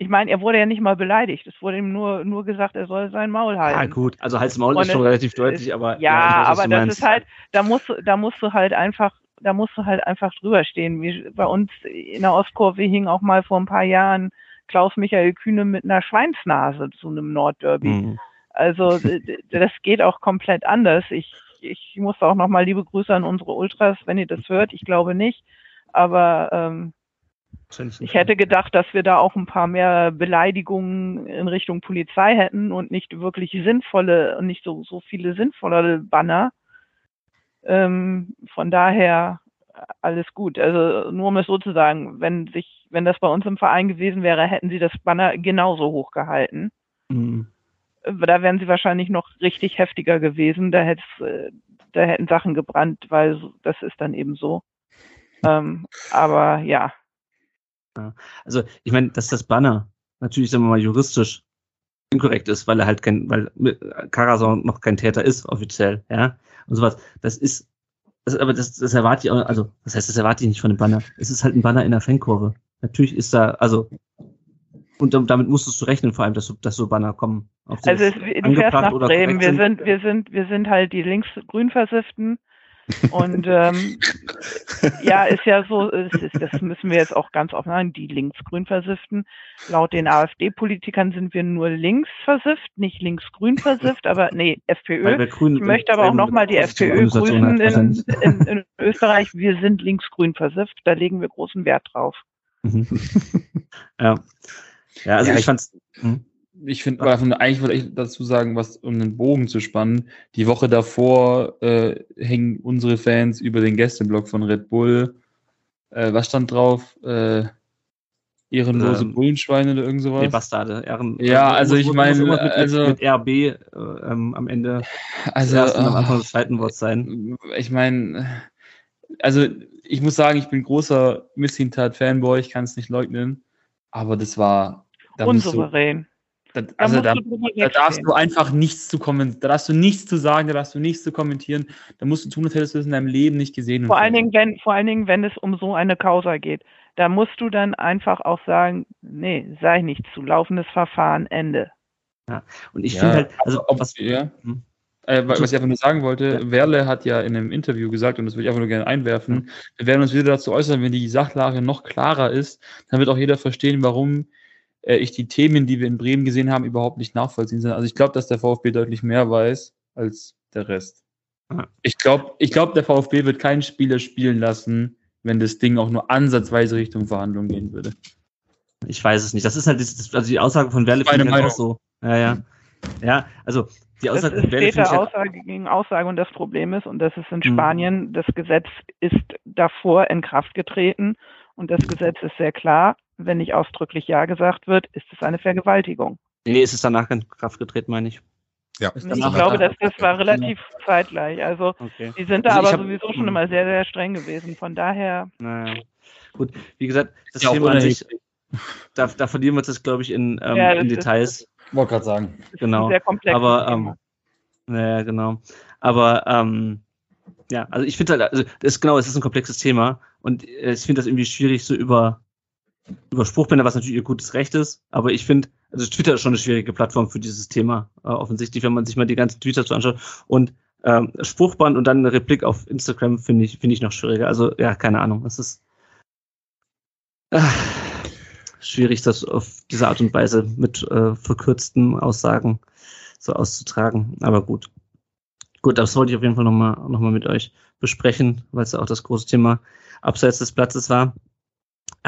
ich meine, er wurde ja nicht mal beleidigt. Es wurde ihm nur, nur gesagt, er soll sein Maul halten. Ja, gut. Also Hals Maul ist schon relativ deutlich, aber. Ja, ja weiß, aber das meinst. ist halt, da musst du, da musst du halt einfach, da musst du halt einfach drüber stehen. Wie bei uns in der Ostkurve hing auch mal vor ein paar Jahren Klaus Michael Kühne mit einer Schweinsnase zu einem Nordderby. Mhm. Also, das geht auch komplett anders. Ich, ich muss auch nochmal liebe Grüße an unsere Ultras, wenn ihr das hört. Ich glaube nicht. Aber, ähm, ich hätte gedacht, dass wir da auch ein paar mehr Beleidigungen in Richtung Polizei hätten und nicht wirklich sinnvolle und nicht so, so viele sinnvolle Banner. Ähm, von daher alles gut. Also nur um es so zu sagen, wenn sich, wenn das bei uns im Verein gewesen wäre, hätten sie das Banner genauso hochgehalten. Mhm. Da wären sie wahrscheinlich noch richtig heftiger gewesen. Da äh, da hätten Sachen gebrannt, weil das ist dann eben so. Ähm, aber ja, ja. Also, ich meine, dass das Banner natürlich, sagen wir mal, juristisch inkorrekt ist, weil er halt kein, weil Karason noch kein Täter ist, offiziell, ja, und sowas. Das ist, das, aber das, das erwarte ich auch, also, das heißt, das erwarte ich nicht von dem Banner. Es ist halt ein Banner in der Fankurve. Natürlich ist da, also, und damit musstest du rechnen, vor allem, dass, dass so Banner kommen. also, es, du fährst nach Bremen. Wir sind, wir sind, wir sind halt die links-grün versifften und ähm, ja, ist ja so, ist, das müssen wir jetzt auch ganz offen sagen, die linksgrün versifften. Laut den AfD-Politikern sind wir nur links versifft, nicht linksgrün versifft, aber nee, FPÖ. Ich möchte aber auch nochmal die FPÖ grüßen in, in, in, Österreich. Wir sind linksgrün versifft, da legen wir großen Wert drauf. ja. Ja, also ja, ich fand's. Hm? Ich finde, eigentlich wollte ich dazu sagen, was um den Bogen zu spannen. Die Woche davor äh, hängen unsere Fans über den Gästeblock von Red Bull. Äh, was stand drauf? Äh, ehrenlose ähm, Bullenschweine oder irgend sowas? Nee, Bastarde. Ehren, ja, also ich meine, mit, also mit RB äh, ähm, am Ende also, am Anfang des zweiten Worts sein. Ich meine, also ich muss sagen, ich bin großer Misshintat-Fanboy, ich kann es nicht leugnen, aber das war unsouverän. Da, also da, da darfst du einfach nichts zu kommentieren, da darfst du nichts zu sagen, da darfst du nichts zu kommentieren. Da musst du tun, als hättest du es in deinem Leben nicht gesehen. Vor allen, Dingen, wenn, vor allen Dingen, wenn es um so eine Causa geht. Da musst du dann einfach auch sagen, nee, sei nicht zu, laufendes Verfahren, Ende. Ja, und ich ja, finde halt, also ob, was, ja. Hm? Äh, was ich einfach nur sagen wollte, ja. Werle hat ja in einem Interview gesagt, und das würde ich einfach nur gerne einwerfen, wir werden uns wieder dazu äußern, wenn die Sachlage noch klarer ist, dann wird auch jeder verstehen, warum äh, ich die Themen, die wir in Bremen gesehen haben, überhaupt nicht nachvollziehen kann. Also ich glaube, dass der VfB deutlich mehr weiß als der Rest. Ich glaube, ich glaub, der VfB wird keinen Spieler spielen lassen, wenn das Ding auch nur ansatzweise Richtung Verhandlung gehen würde. Ich weiß es nicht. Das ist halt, das, also die Aussage von Werle finde ich halt auch so. Ja, ja. Ja, also die Aussage das ist von Werle halt Aussage gegen Aussage und das Problem ist, und das ist in mhm. Spanien, das Gesetz ist davor in Kraft getreten und das Gesetz ist sehr klar. Wenn nicht ausdrücklich Ja gesagt wird, ist es eine Vergewaltigung. Nee, ist es danach in Kraft getreten, meine ich. Ja. Ich glaube, dass das war relativ zeitgleich. Also okay. die sind da also aber sowieso schon hm. immer sehr, sehr streng gewesen. Von daher. Naja. Gut, wie gesagt, das ja, Thema an sich, da, da verlieren wir uns jetzt, glaube ich, in, ähm, ja, in Details. Wollte gerade sagen. Genau. Sehr komplex. Aber, ähm, naja, genau. Aber, ähm, ja, also ich finde halt, also das ist genau, es ist ein komplexes Thema und äh, ich finde das irgendwie schwierig, so über, über Spruchbänder, was natürlich ihr gutes Recht ist, aber ich finde, also Twitter ist schon eine schwierige Plattform für dieses Thema, äh, offensichtlich, wenn man sich mal die ganzen Tweets dazu anschaut. Und ähm, Spruchband und dann eine Replik auf Instagram finde ich, finde ich noch schwieriger. Also, ja, keine Ahnung. Es ist äh, schwierig, das auf diese Art und Weise mit äh, verkürzten Aussagen so auszutragen. Aber gut. Gut, das wollte ich auf jeden Fall nochmal noch mal mit euch besprechen, weil es ja auch das große Thema abseits des Platzes war.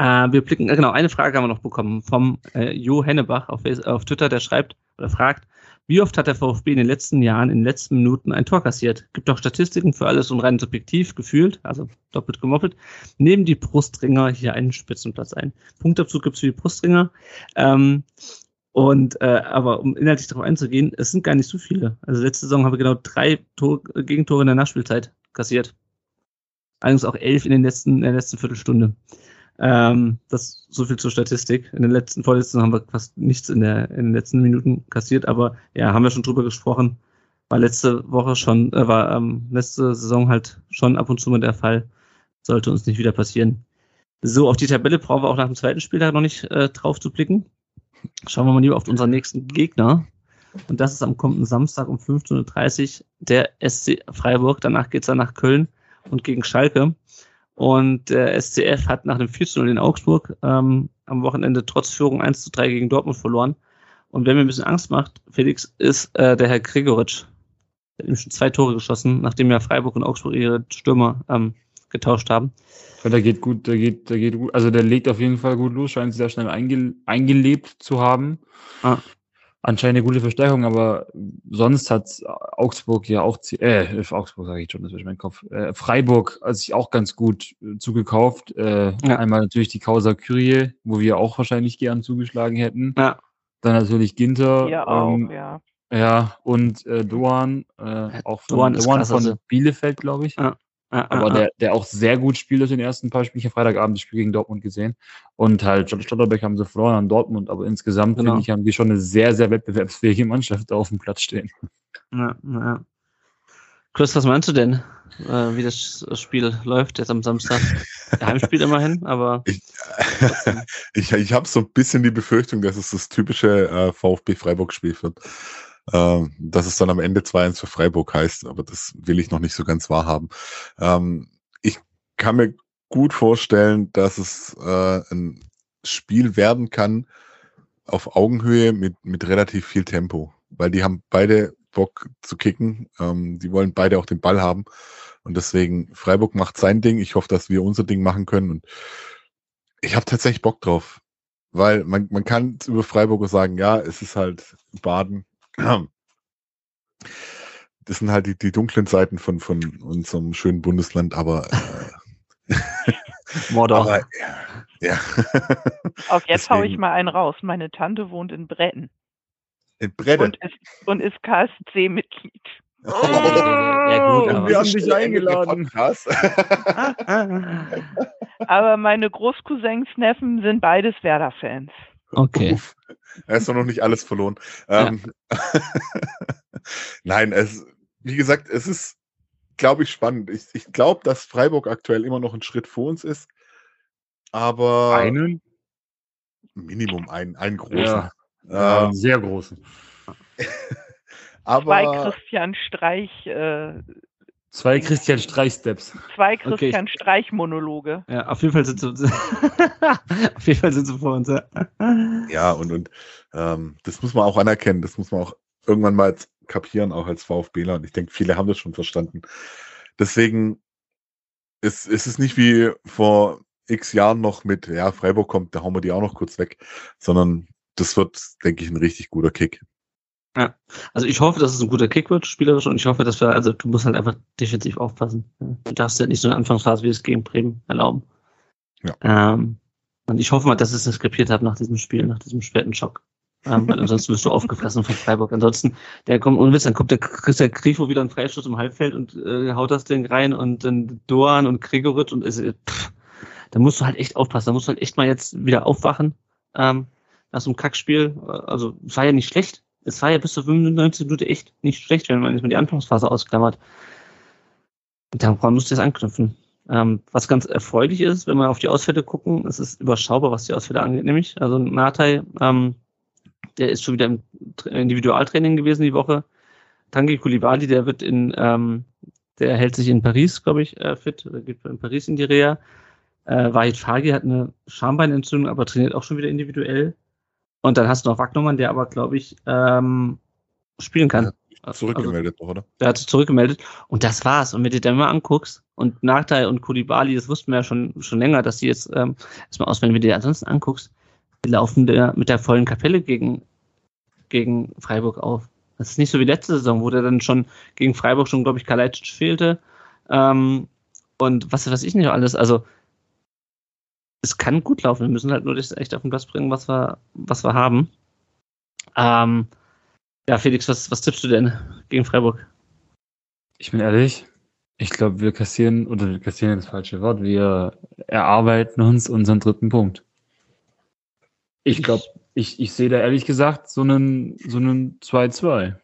Äh, wir blicken, äh, genau, eine Frage haben wir noch bekommen vom äh, Jo Hennebach auf, auf Twitter, der schreibt oder fragt, wie oft hat der VfB in den letzten Jahren, in den letzten Minuten ein Tor kassiert? Gibt auch Statistiken für alles und rein subjektiv gefühlt, also doppelt gemoppelt. Nehmen die Brustringer hier einen Spitzenplatz ein. Punktabzug gibt es für die Brustringer. Ähm, und äh, aber um inhaltlich darauf einzugehen, es sind gar nicht so viele. Also letzte Saison haben wir genau drei Tor Gegentore in der Nachspielzeit kassiert. Allerdings auch elf in, den letzten, in der letzten Viertelstunde. Ähm, das so viel zur Statistik. In den letzten Vorletzten haben wir fast nichts in, der, in den letzten Minuten kassiert, aber ja, haben wir schon drüber gesprochen. War letzte Woche schon, äh, war ähm, letzte Saison halt schon ab und zu mal der Fall. Sollte uns nicht wieder passieren. So, auf die Tabelle brauchen wir auch nach dem zweiten Spieltag noch nicht äh, drauf zu blicken. Schauen wir mal lieber auf unseren nächsten Gegner. Und das ist am kommenden Samstag um 15.30 Uhr der SC Freiburg. Danach geht's dann nach Köln und gegen Schalke. Und der SCF hat nach dem 4 0 in Augsburg ähm, am Wochenende trotz Führung 1 zu 3 gegen Dortmund verloren. Und wer mir ein bisschen Angst macht, Felix, ist äh, der Herr Gregoritsch. Der hat ihm schon zwei Tore geschossen, nachdem ja Freiburg und Augsburg ihre Stürmer ähm, getauscht haben. Ja, der geht gut, der geht, der geht gut. Also der legt auf jeden Fall gut los, scheint sehr schnell einge eingelebt zu haben. Ah anscheinend eine gute Verstärkung, aber sonst hat Augsburg ja auch, äh, Augsburg sage ich schon, das ist mein Kopf, äh, Freiburg hat sich auch ganz gut äh, zugekauft. Äh, ja. Einmal natürlich die Causa Kyrie, wo wir auch wahrscheinlich gern zugeschlagen hätten. Ja. Dann natürlich Ginter. Ja, auch, ähm, ja. Ja, und äh, Doan, äh, auch von, Doan, Doan von also. Bielefeld, glaube ich. Ja. Ah, aber ah, der, der auch sehr gut spielt aus den ersten paar Spielen. Ich habe Freitagabend das Spiel gegen Dortmund gesehen. Und halt, Stotterbeck haben sie verloren an Dortmund, aber insgesamt genau. finde ich, haben die schon eine sehr, sehr wettbewerbsfähige Mannschaft da auf dem Platz stehen. Ja, ja. Chris, was meinst du denn, äh, wie das Spiel läuft jetzt am Samstag? Heimspiel immerhin, aber. Ich, ich, ich habe so ein bisschen die Befürchtung, dass es das typische äh, VfB Freiburg-Spiel wird äh, dass es dann am Ende 2-1 für Freiburg heißt, aber das will ich noch nicht so ganz wahrhaben. Ähm, ich kann mir gut vorstellen, dass es äh, ein Spiel werden kann auf Augenhöhe mit, mit relativ viel Tempo, weil die haben beide Bock zu kicken. Ähm, die wollen beide auch den Ball haben. Und deswegen, Freiburg macht sein Ding. Ich hoffe, dass wir unser Ding machen können. Und ich habe tatsächlich Bock drauf. Weil man, man kann über Freiburg sagen, ja, es ist halt Baden, das sind halt die, die dunklen Seiten von, von unserem schönen Bundesland, aber. Äh, Mordor. Aber, ja. Auch jetzt Deswegen, hau ich mal einen raus. Meine Tante wohnt in Bretten. In Bretten? Und ist, und ist KSC-Mitglied. Oh, ja, gut, aber wir haben dich eingeladen. aber meine Großcousins Neffen sind beides Werder-Fans. Okay. Uff. Er ist doch noch nicht alles verloren. Ja. Ähm, Nein, es, wie gesagt, es ist, glaube ich, spannend. Ich, ich glaube, dass Freiburg aktuell immer noch ein Schritt vor uns ist. Aber. Einen? Minimum einen, einen großen. Ja, ähm, sehr großen. Aber Zwei Christian Streich, äh, Zwei Christian Streich-Steps. zwei Okay, Christian Streich-Monologe. Ja, auf jeden Fall sind sie, auf jeden Fall sind sie vor uns. Ja. ja, und, und ähm, das muss man auch anerkennen, das muss man auch irgendwann mal kapieren, auch als VfBler. Und ich denke, viele haben das schon verstanden. Deswegen ist, ist es nicht wie vor x Jahren noch mit, ja, Freiburg kommt, da hauen wir die auch noch kurz weg, sondern das wird, denke ich, ein richtig guter Kick. Also ich hoffe, dass es ein guter Kick wird, spielerisch, und ich hoffe, dass wir, also du musst halt einfach defensiv aufpassen. Du darfst ja nicht so eine Anfangsphase wie es gegen Bremen erlauben. Ja. Ähm, und ich hoffe mal, dass ich es skripiert habe nach diesem Spiel, nach diesem späten Schock. Ähm, weil ansonsten wirst du aufgefressen von Freiburg. Ansonsten, der kommt, ohne Witz, dann kommt der Christian Grifo wieder einen Freistoß im Halbfeld und äh, haut das Ding rein und dann Doan und Gregoritsch und ist, äh, pff, da musst du halt echt aufpassen. Da musst du halt echt mal jetzt wieder aufwachen ähm, nach so einem Kackspiel. Also es war ja nicht schlecht. Es war ja bis zur 95 Minute echt nicht schlecht, wenn man jetzt mal die Anfangsphase ausklammert. Daran musst du jetzt anknüpfen. Ähm, was ganz erfreulich ist, wenn wir auf die Ausfälle gucken, es ist überschaubar, was die Ausfälle angeht, nämlich. Also Natai, ähm, der ist schon wieder im Tra- Individualtraining gewesen die Woche. Tanguy Koulibaly, der wird in, ähm, der hält sich in Paris, glaube ich, äh, fit, oder geht in Paris in die Reha. Äh, Wahid Fagi hat eine Schambeinentzündung, aber trainiert auch schon wieder individuell. Und dann hast du noch Wagnermann, der aber, glaube ich, ähm, spielen kann. Also, Zurückgemeldet noch, oder? der hat sich zurückgemeldet und das war's. Und wenn du dir dann mal anguckst und Nachteil und Kulibali, das wussten wir ja schon, schon länger, dass die jetzt ähm, erstmal aus, wenn du dir ansonsten anguckst, die laufen der, mit der vollen Kapelle gegen, gegen Freiburg auf. Das ist nicht so wie letzte Saison, wo der dann schon gegen Freiburg schon, glaube ich, Kalajdzic fehlte. Ähm, und was weiß ich nicht alles. Also es kann gut laufen. Wir müssen halt nur das echt auf den Platz bringen, was wir, was wir haben. Ähm, ja, Felix, was, was tippst du denn gegen Freiburg? Ich bin ehrlich, ich glaube, wir kassieren, oder wir kassieren das falsche Wort, wir erarbeiten uns unseren dritten Punkt. Ich glaube, ich, ich sehe da ehrlich gesagt so einen, so einen 2-2.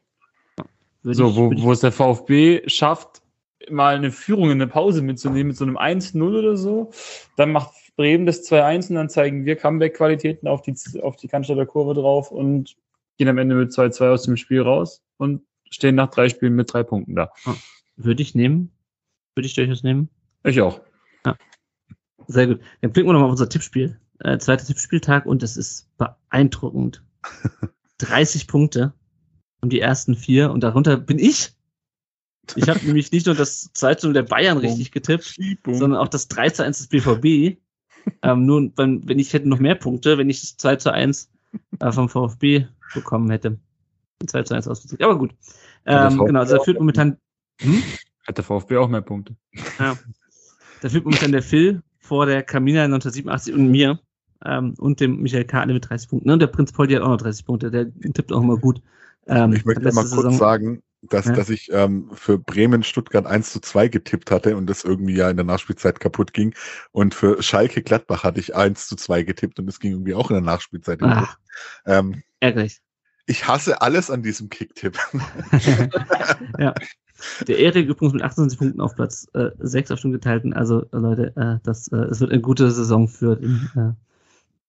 Würde So, wo, wo es der VfB schafft, mal eine Führung in eine Pause mitzunehmen mit so einem 1-0 oder so. Dann macht Bremen das 2-1 und dann zeigen wir Comeback-Qualitäten auf die, auf die Cannstatter Kurve drauf und gehen am Ende mit 2-2 aus dem Spiel raus und stehen nach drei Spielen mit drei Punkten da. Würde ich nehmen. Würde ich durchaus nehmen. Ich auch. Sehr gut. Dann blicken wir nochmal auf unser Tippspiel. Äh, zweiter Tippspieltag und es ist beeindruckend. 30 Punkte und die ersten vier und darunter bin ich. Ich habe nämlich nicht nur das 2 zu 0 der Bayern richtig getippt, sondern auch das 3 zu 1 des BVB. Ähm, nur wenn, wenn ich hätte noch mehr Punkte, wenn ich das 2 zu 1 äh, vom VfB bekommen hätte. 2 zu 1 ausgezählt. Aber gut. Ähm, genau, also da führt momentan Hat der VfB auch mehr Punkte. ja. Da führt momentan der Phil vor der Camina 1987 und mir ähm, und dem Michael Kahle mit 30 Punkten. Ne, Und der Prinz Poldi hat auch noch 30 Punkte. Der tippt auch immer gut. Ähm, ich möchte mal kurz Saison- sagen, dass, Ja. dass ich ähm, für Bremen Stuttgart 1 zu 2 getippt hatte und das irgendwie ja in der Nachspielzeit kaputt ging. Und für Schalke Gladbach hatte ich 1 zu 2 getippt und das ging irgendwie auch in der Nachspielzeit. Ah. kaputt. Ähm, Ärgerlich. ich hasse alles an diesem Kicktipp. ja. Der Erik übrigens mit 28 Punkten auf Platz äh, 6 auf dem geteilten. Also äh, Leute, äh, das, äh, es wird eine gute Saison für, den, äh,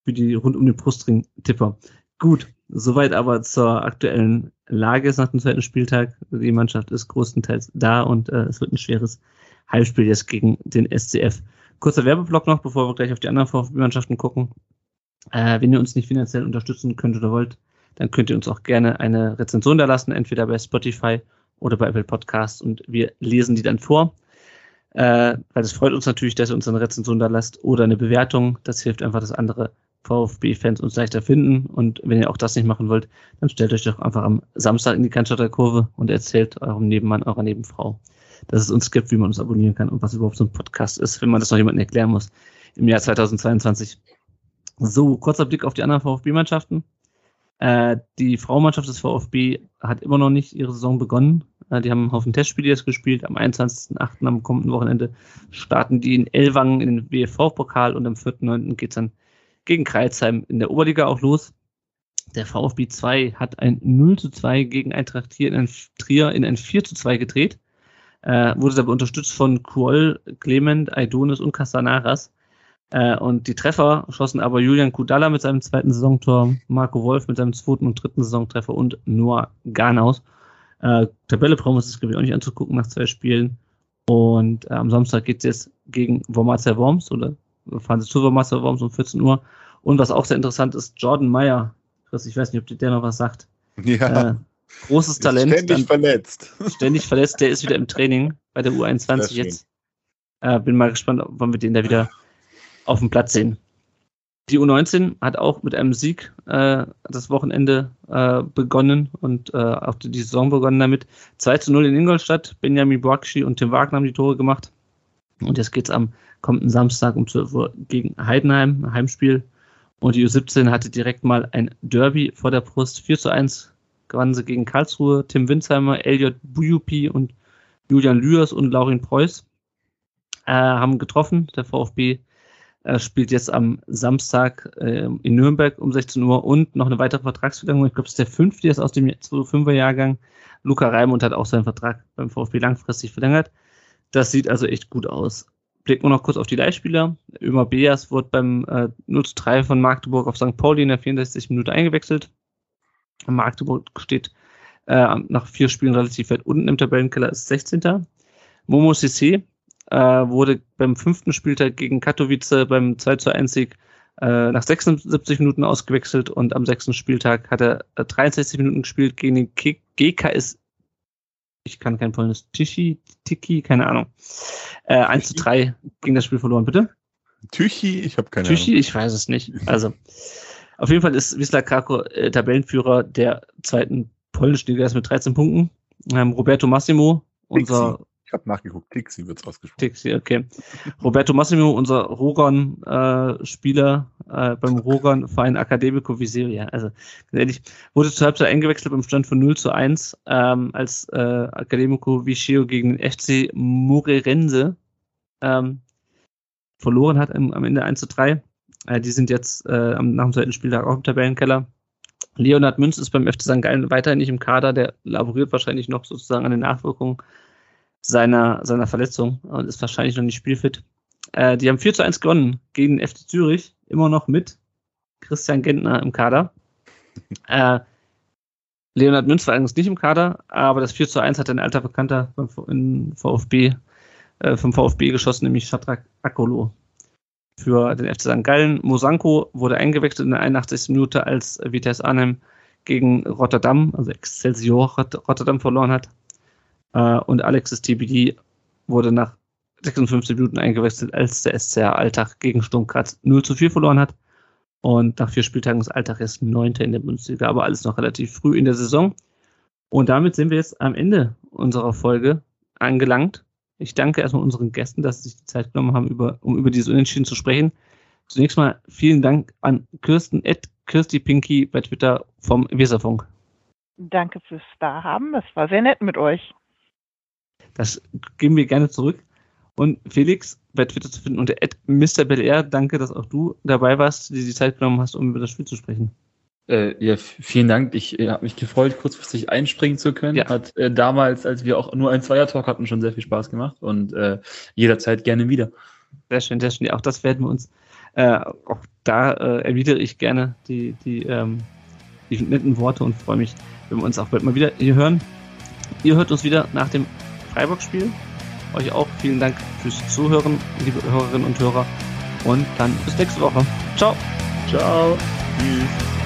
für die rund um den Brustring-Tipper. Gut, soweit aber zur aktuellen Lage ist nach dem zweiten Spieltag. Die Mannschaft ist größtenteils da und äh, es wird ein schweres Heimspiel jetzt gegen den SCF. Kurzer Werbeblock noch, bevor wir gleich auf die anderen VfB-Mannschaften gucken. Äh, wenn ihr uns nicht finanziell unterstützen könnt oder wollt, dann könnt ihr uns auch gerne eine Rezension da lassen, entweder bei Spotify oder bei Apple Podcasts und wir lesen die dann vor. Äh, weil es freut uns natürlich, dass ihr uns eine Rezension da lasst oder eine Bewertung. Das hilft einfach, dass andere VfB-Fans uns leichter finden. Und wenn ihr auch das nicht machen wollt, dann stellt euch doch einfach am Samstag in die Cannstatter Kurve und erzählt eurem Nebenmann, eurer Nebenfrau, dass es uns gibt, wie man uns abonnieren kann und was überhaupt so ein Podcast ist, wenn man das noch jemandem erklären muss im Jahr 2022. So, kurzer Blick auf die anderen VfB-Mannschaften. Äh, die Frauenmannschaft des VfB hat immer noch nicht ihre Saison begonnen. Äh, die haben einen Haufen Testspiele jetzt gespielt. Am 21.08. am kommenden Wochenende starten die in Ellwangen in den WFV-Pokal und am 4.9. geht's dann gegen Kreilsheim in der Oberliga auch los. Der VfB 2 hat ein 0 zu 2 gegen Eintracht Trier in ein, Trier in ein 4 zu 2 gedreht. Äh, wurde dabei unterstützt von Kuol, Clement, Aidonis und Castanaras. Äh, und die Treffer schossen aber Julian Kudala mit seinem zweiten Saisontor, Marco Wolf mit seinem zweiten und dritten Saisontreffer und Noah Garnaus. Äh, Tabelle brauchen wir uns, glaube ich, auch nicht anzugucken nach zwei Spielen. Und äh, am Samstag geht es jetzt gegen Wormatia Worms oder fahren sie zu Worms um 14 Uhr. Und was auch sehr interessant ist, Jordan Meyer. Chris, ich weiß nicht, ob dir der noch was sagt. Ja. Äh, großes Talent. Ständig dann- verletzt. ständig verletzt. Der ist wieder im Training bei der U21 Sehr schön. jetzt. Äh, bin mal gespannt, wann wir den da wieder auf dem Platz sehen. Die U19 hat auch mit einem Sieg äh, das Wochenende äh, begonnen und äh, auch die, die Saison begonnen damit. 2 zu 0 in Ingolstadt. Benjamin Boakshi und Tim Wagner haben die Tore gemacht. Und jetzt geht's am kommenden Samstag um 12 Uhr gegen Heidenheim, Heimspiel. Und die U17 hatte direkt mal ein Derby vor der Brust. 4 zu 1 gewannen sie gegen Karlsruhe. Tim Winsheimer, Elliot Bujupi und Julian Lührs und Laurin Preuß äh, haben getroffen. Der VfB äh, spielt jetzt am Samstag äh, in Nürnberg um 16 Uhr und noch eine weitere Vertragsverlängerung. Ich glaube, es ist der fünfte jetzt aus dem 2005er Jahrgang. Luca Raimund hat auch seinen Vertrag beim VfB langfristig verlängert. Das sieht also echt gut aus. Blicken wir noch kurz auf die Leihspieler. Ömer Beas wurde beim äh, 0 zu 3 von Magdeburg auf St. Pauli in der 64. Minute eingewechselt. Magdeburg steht äh, nach vier Spielen relativ weit unten im Tabellenkeller, ist 16. Momo Sissé äh, wurde beim fünften Spieltag gegen Katowice beim 2 zu 1 Sieg äh, nach 76 Minuten ausgewechselt und am sechsten Spieltag hat er äh, 63 Minuten gespielt gegen den GKS. Ich kann kein Polnisch. Tishi, Tiki, keine Ahnung. Äh, 1 zu 3 ging das Spiel verloren, bitte. Tüchi, ich habe keine Tüchi, Ahnung. ich weiß es nicht. Also, auf jeden Fall ist Wisla Krakow äh, Tabellenführer der zweiten polnischen Liga mit 13 Punkten. Ähm, Roberto Massimo, unser Ich habe nachgeguckt. Tixi wird's ausgesprochen. Tixi, okay. Roberto Massimo, unser Rogon-Spieler äh, beim Rogon-Verein Academico Viseria. Also, ehrlich, wurde zur Halbzeit eingewechselt beim Stand von 0 zu 1, ähm, als äh, Academico Viceo gegen den FC Morerense ähm, verloren hat am, am Ende 1 zu 3. Äh, die sind jetzt äh, nach dem zweiten Spieltag auch im Tabellenkeller. Leonhard Münz ist beim FC St. Gallen weiterhin nicht im Kader, der laboriert wahrscheinlich noch sozusagen an den Nachwirkungen seiner, seiner Verletzung und ist wahrscheinlich noch nicht spielfit. Äh, die haben 4 zu 1 gewonnen gegen den FC Zürich, immer noch mit Christian Gentner im Kader. Äh, Leonhard Münz war allerdings nicht im Kader, aber das 4 zu 1 hat ein alter Bekannter beim V- in VfB, äh, vom VfB geschossen, nämlich Shadrach Akolo für den FC St. Gallen. Mosanko wurde eingewechselt in der 81. Minute, als Vitesse Arnhem gegen Rotterdam, also Excelsior Rot- Rotterdam verloren hat. Äh, und Alexis TBD wurde nach 56 Minuten eingewechselt, als der SCR Alltag gegen Sturm Graz 0 zu 4 verloren hat. Und nach vier Spieltagen ist Alltag erst Neunter in der Bundesliga, aber alles noch relativ früh in der Saison. Und damit sind wir jetzt am Ende unserer Folge angelangt. Ich danke erstmal unseren Gästen, dass sie sich die Zeit genommen haben, über, um über dieses Unentschieden zu sprechen. Zunächst mal vielen Dank an Kirsten, Ed, Kirsti Pinky bei Twitter vom Weserfunk. Danke fürs Dahaben. Das war sehr nett mit euch. Das geben wir gerne zurück. Und Felix bei Twitter zu finden unter MrBelR. Danke, dass auch du dabei warst, dir die Zeit genommen hast, um über das Spiel zu sprechen. Äh, ja, vielen Dank. Ich äh, habe mich gefreut, kurzfristig einspringen zu können. Ja. Hat äh, damals, als wir auch nur ein Zweier-Talk hatten, schon sehr viel Spaß gemacht und äh, jederzeit gerne wieder. Sehr schön, sehr schön. Ja, auch das werden wir uns, äh, auch da äh, erwidere ich gerne die, die, ähm, die netten Worte und freue mich, wenn wir uns auch bald mal wieder hier hören. Ihr hört uns wieder nach dem Freiburg-Spiel. Euch auch vielen Dank fürs Zuhören, liebe Hörerinnen und Hörer. Und dann bis nächste Woche. Ciao. Ciao. Tschüss.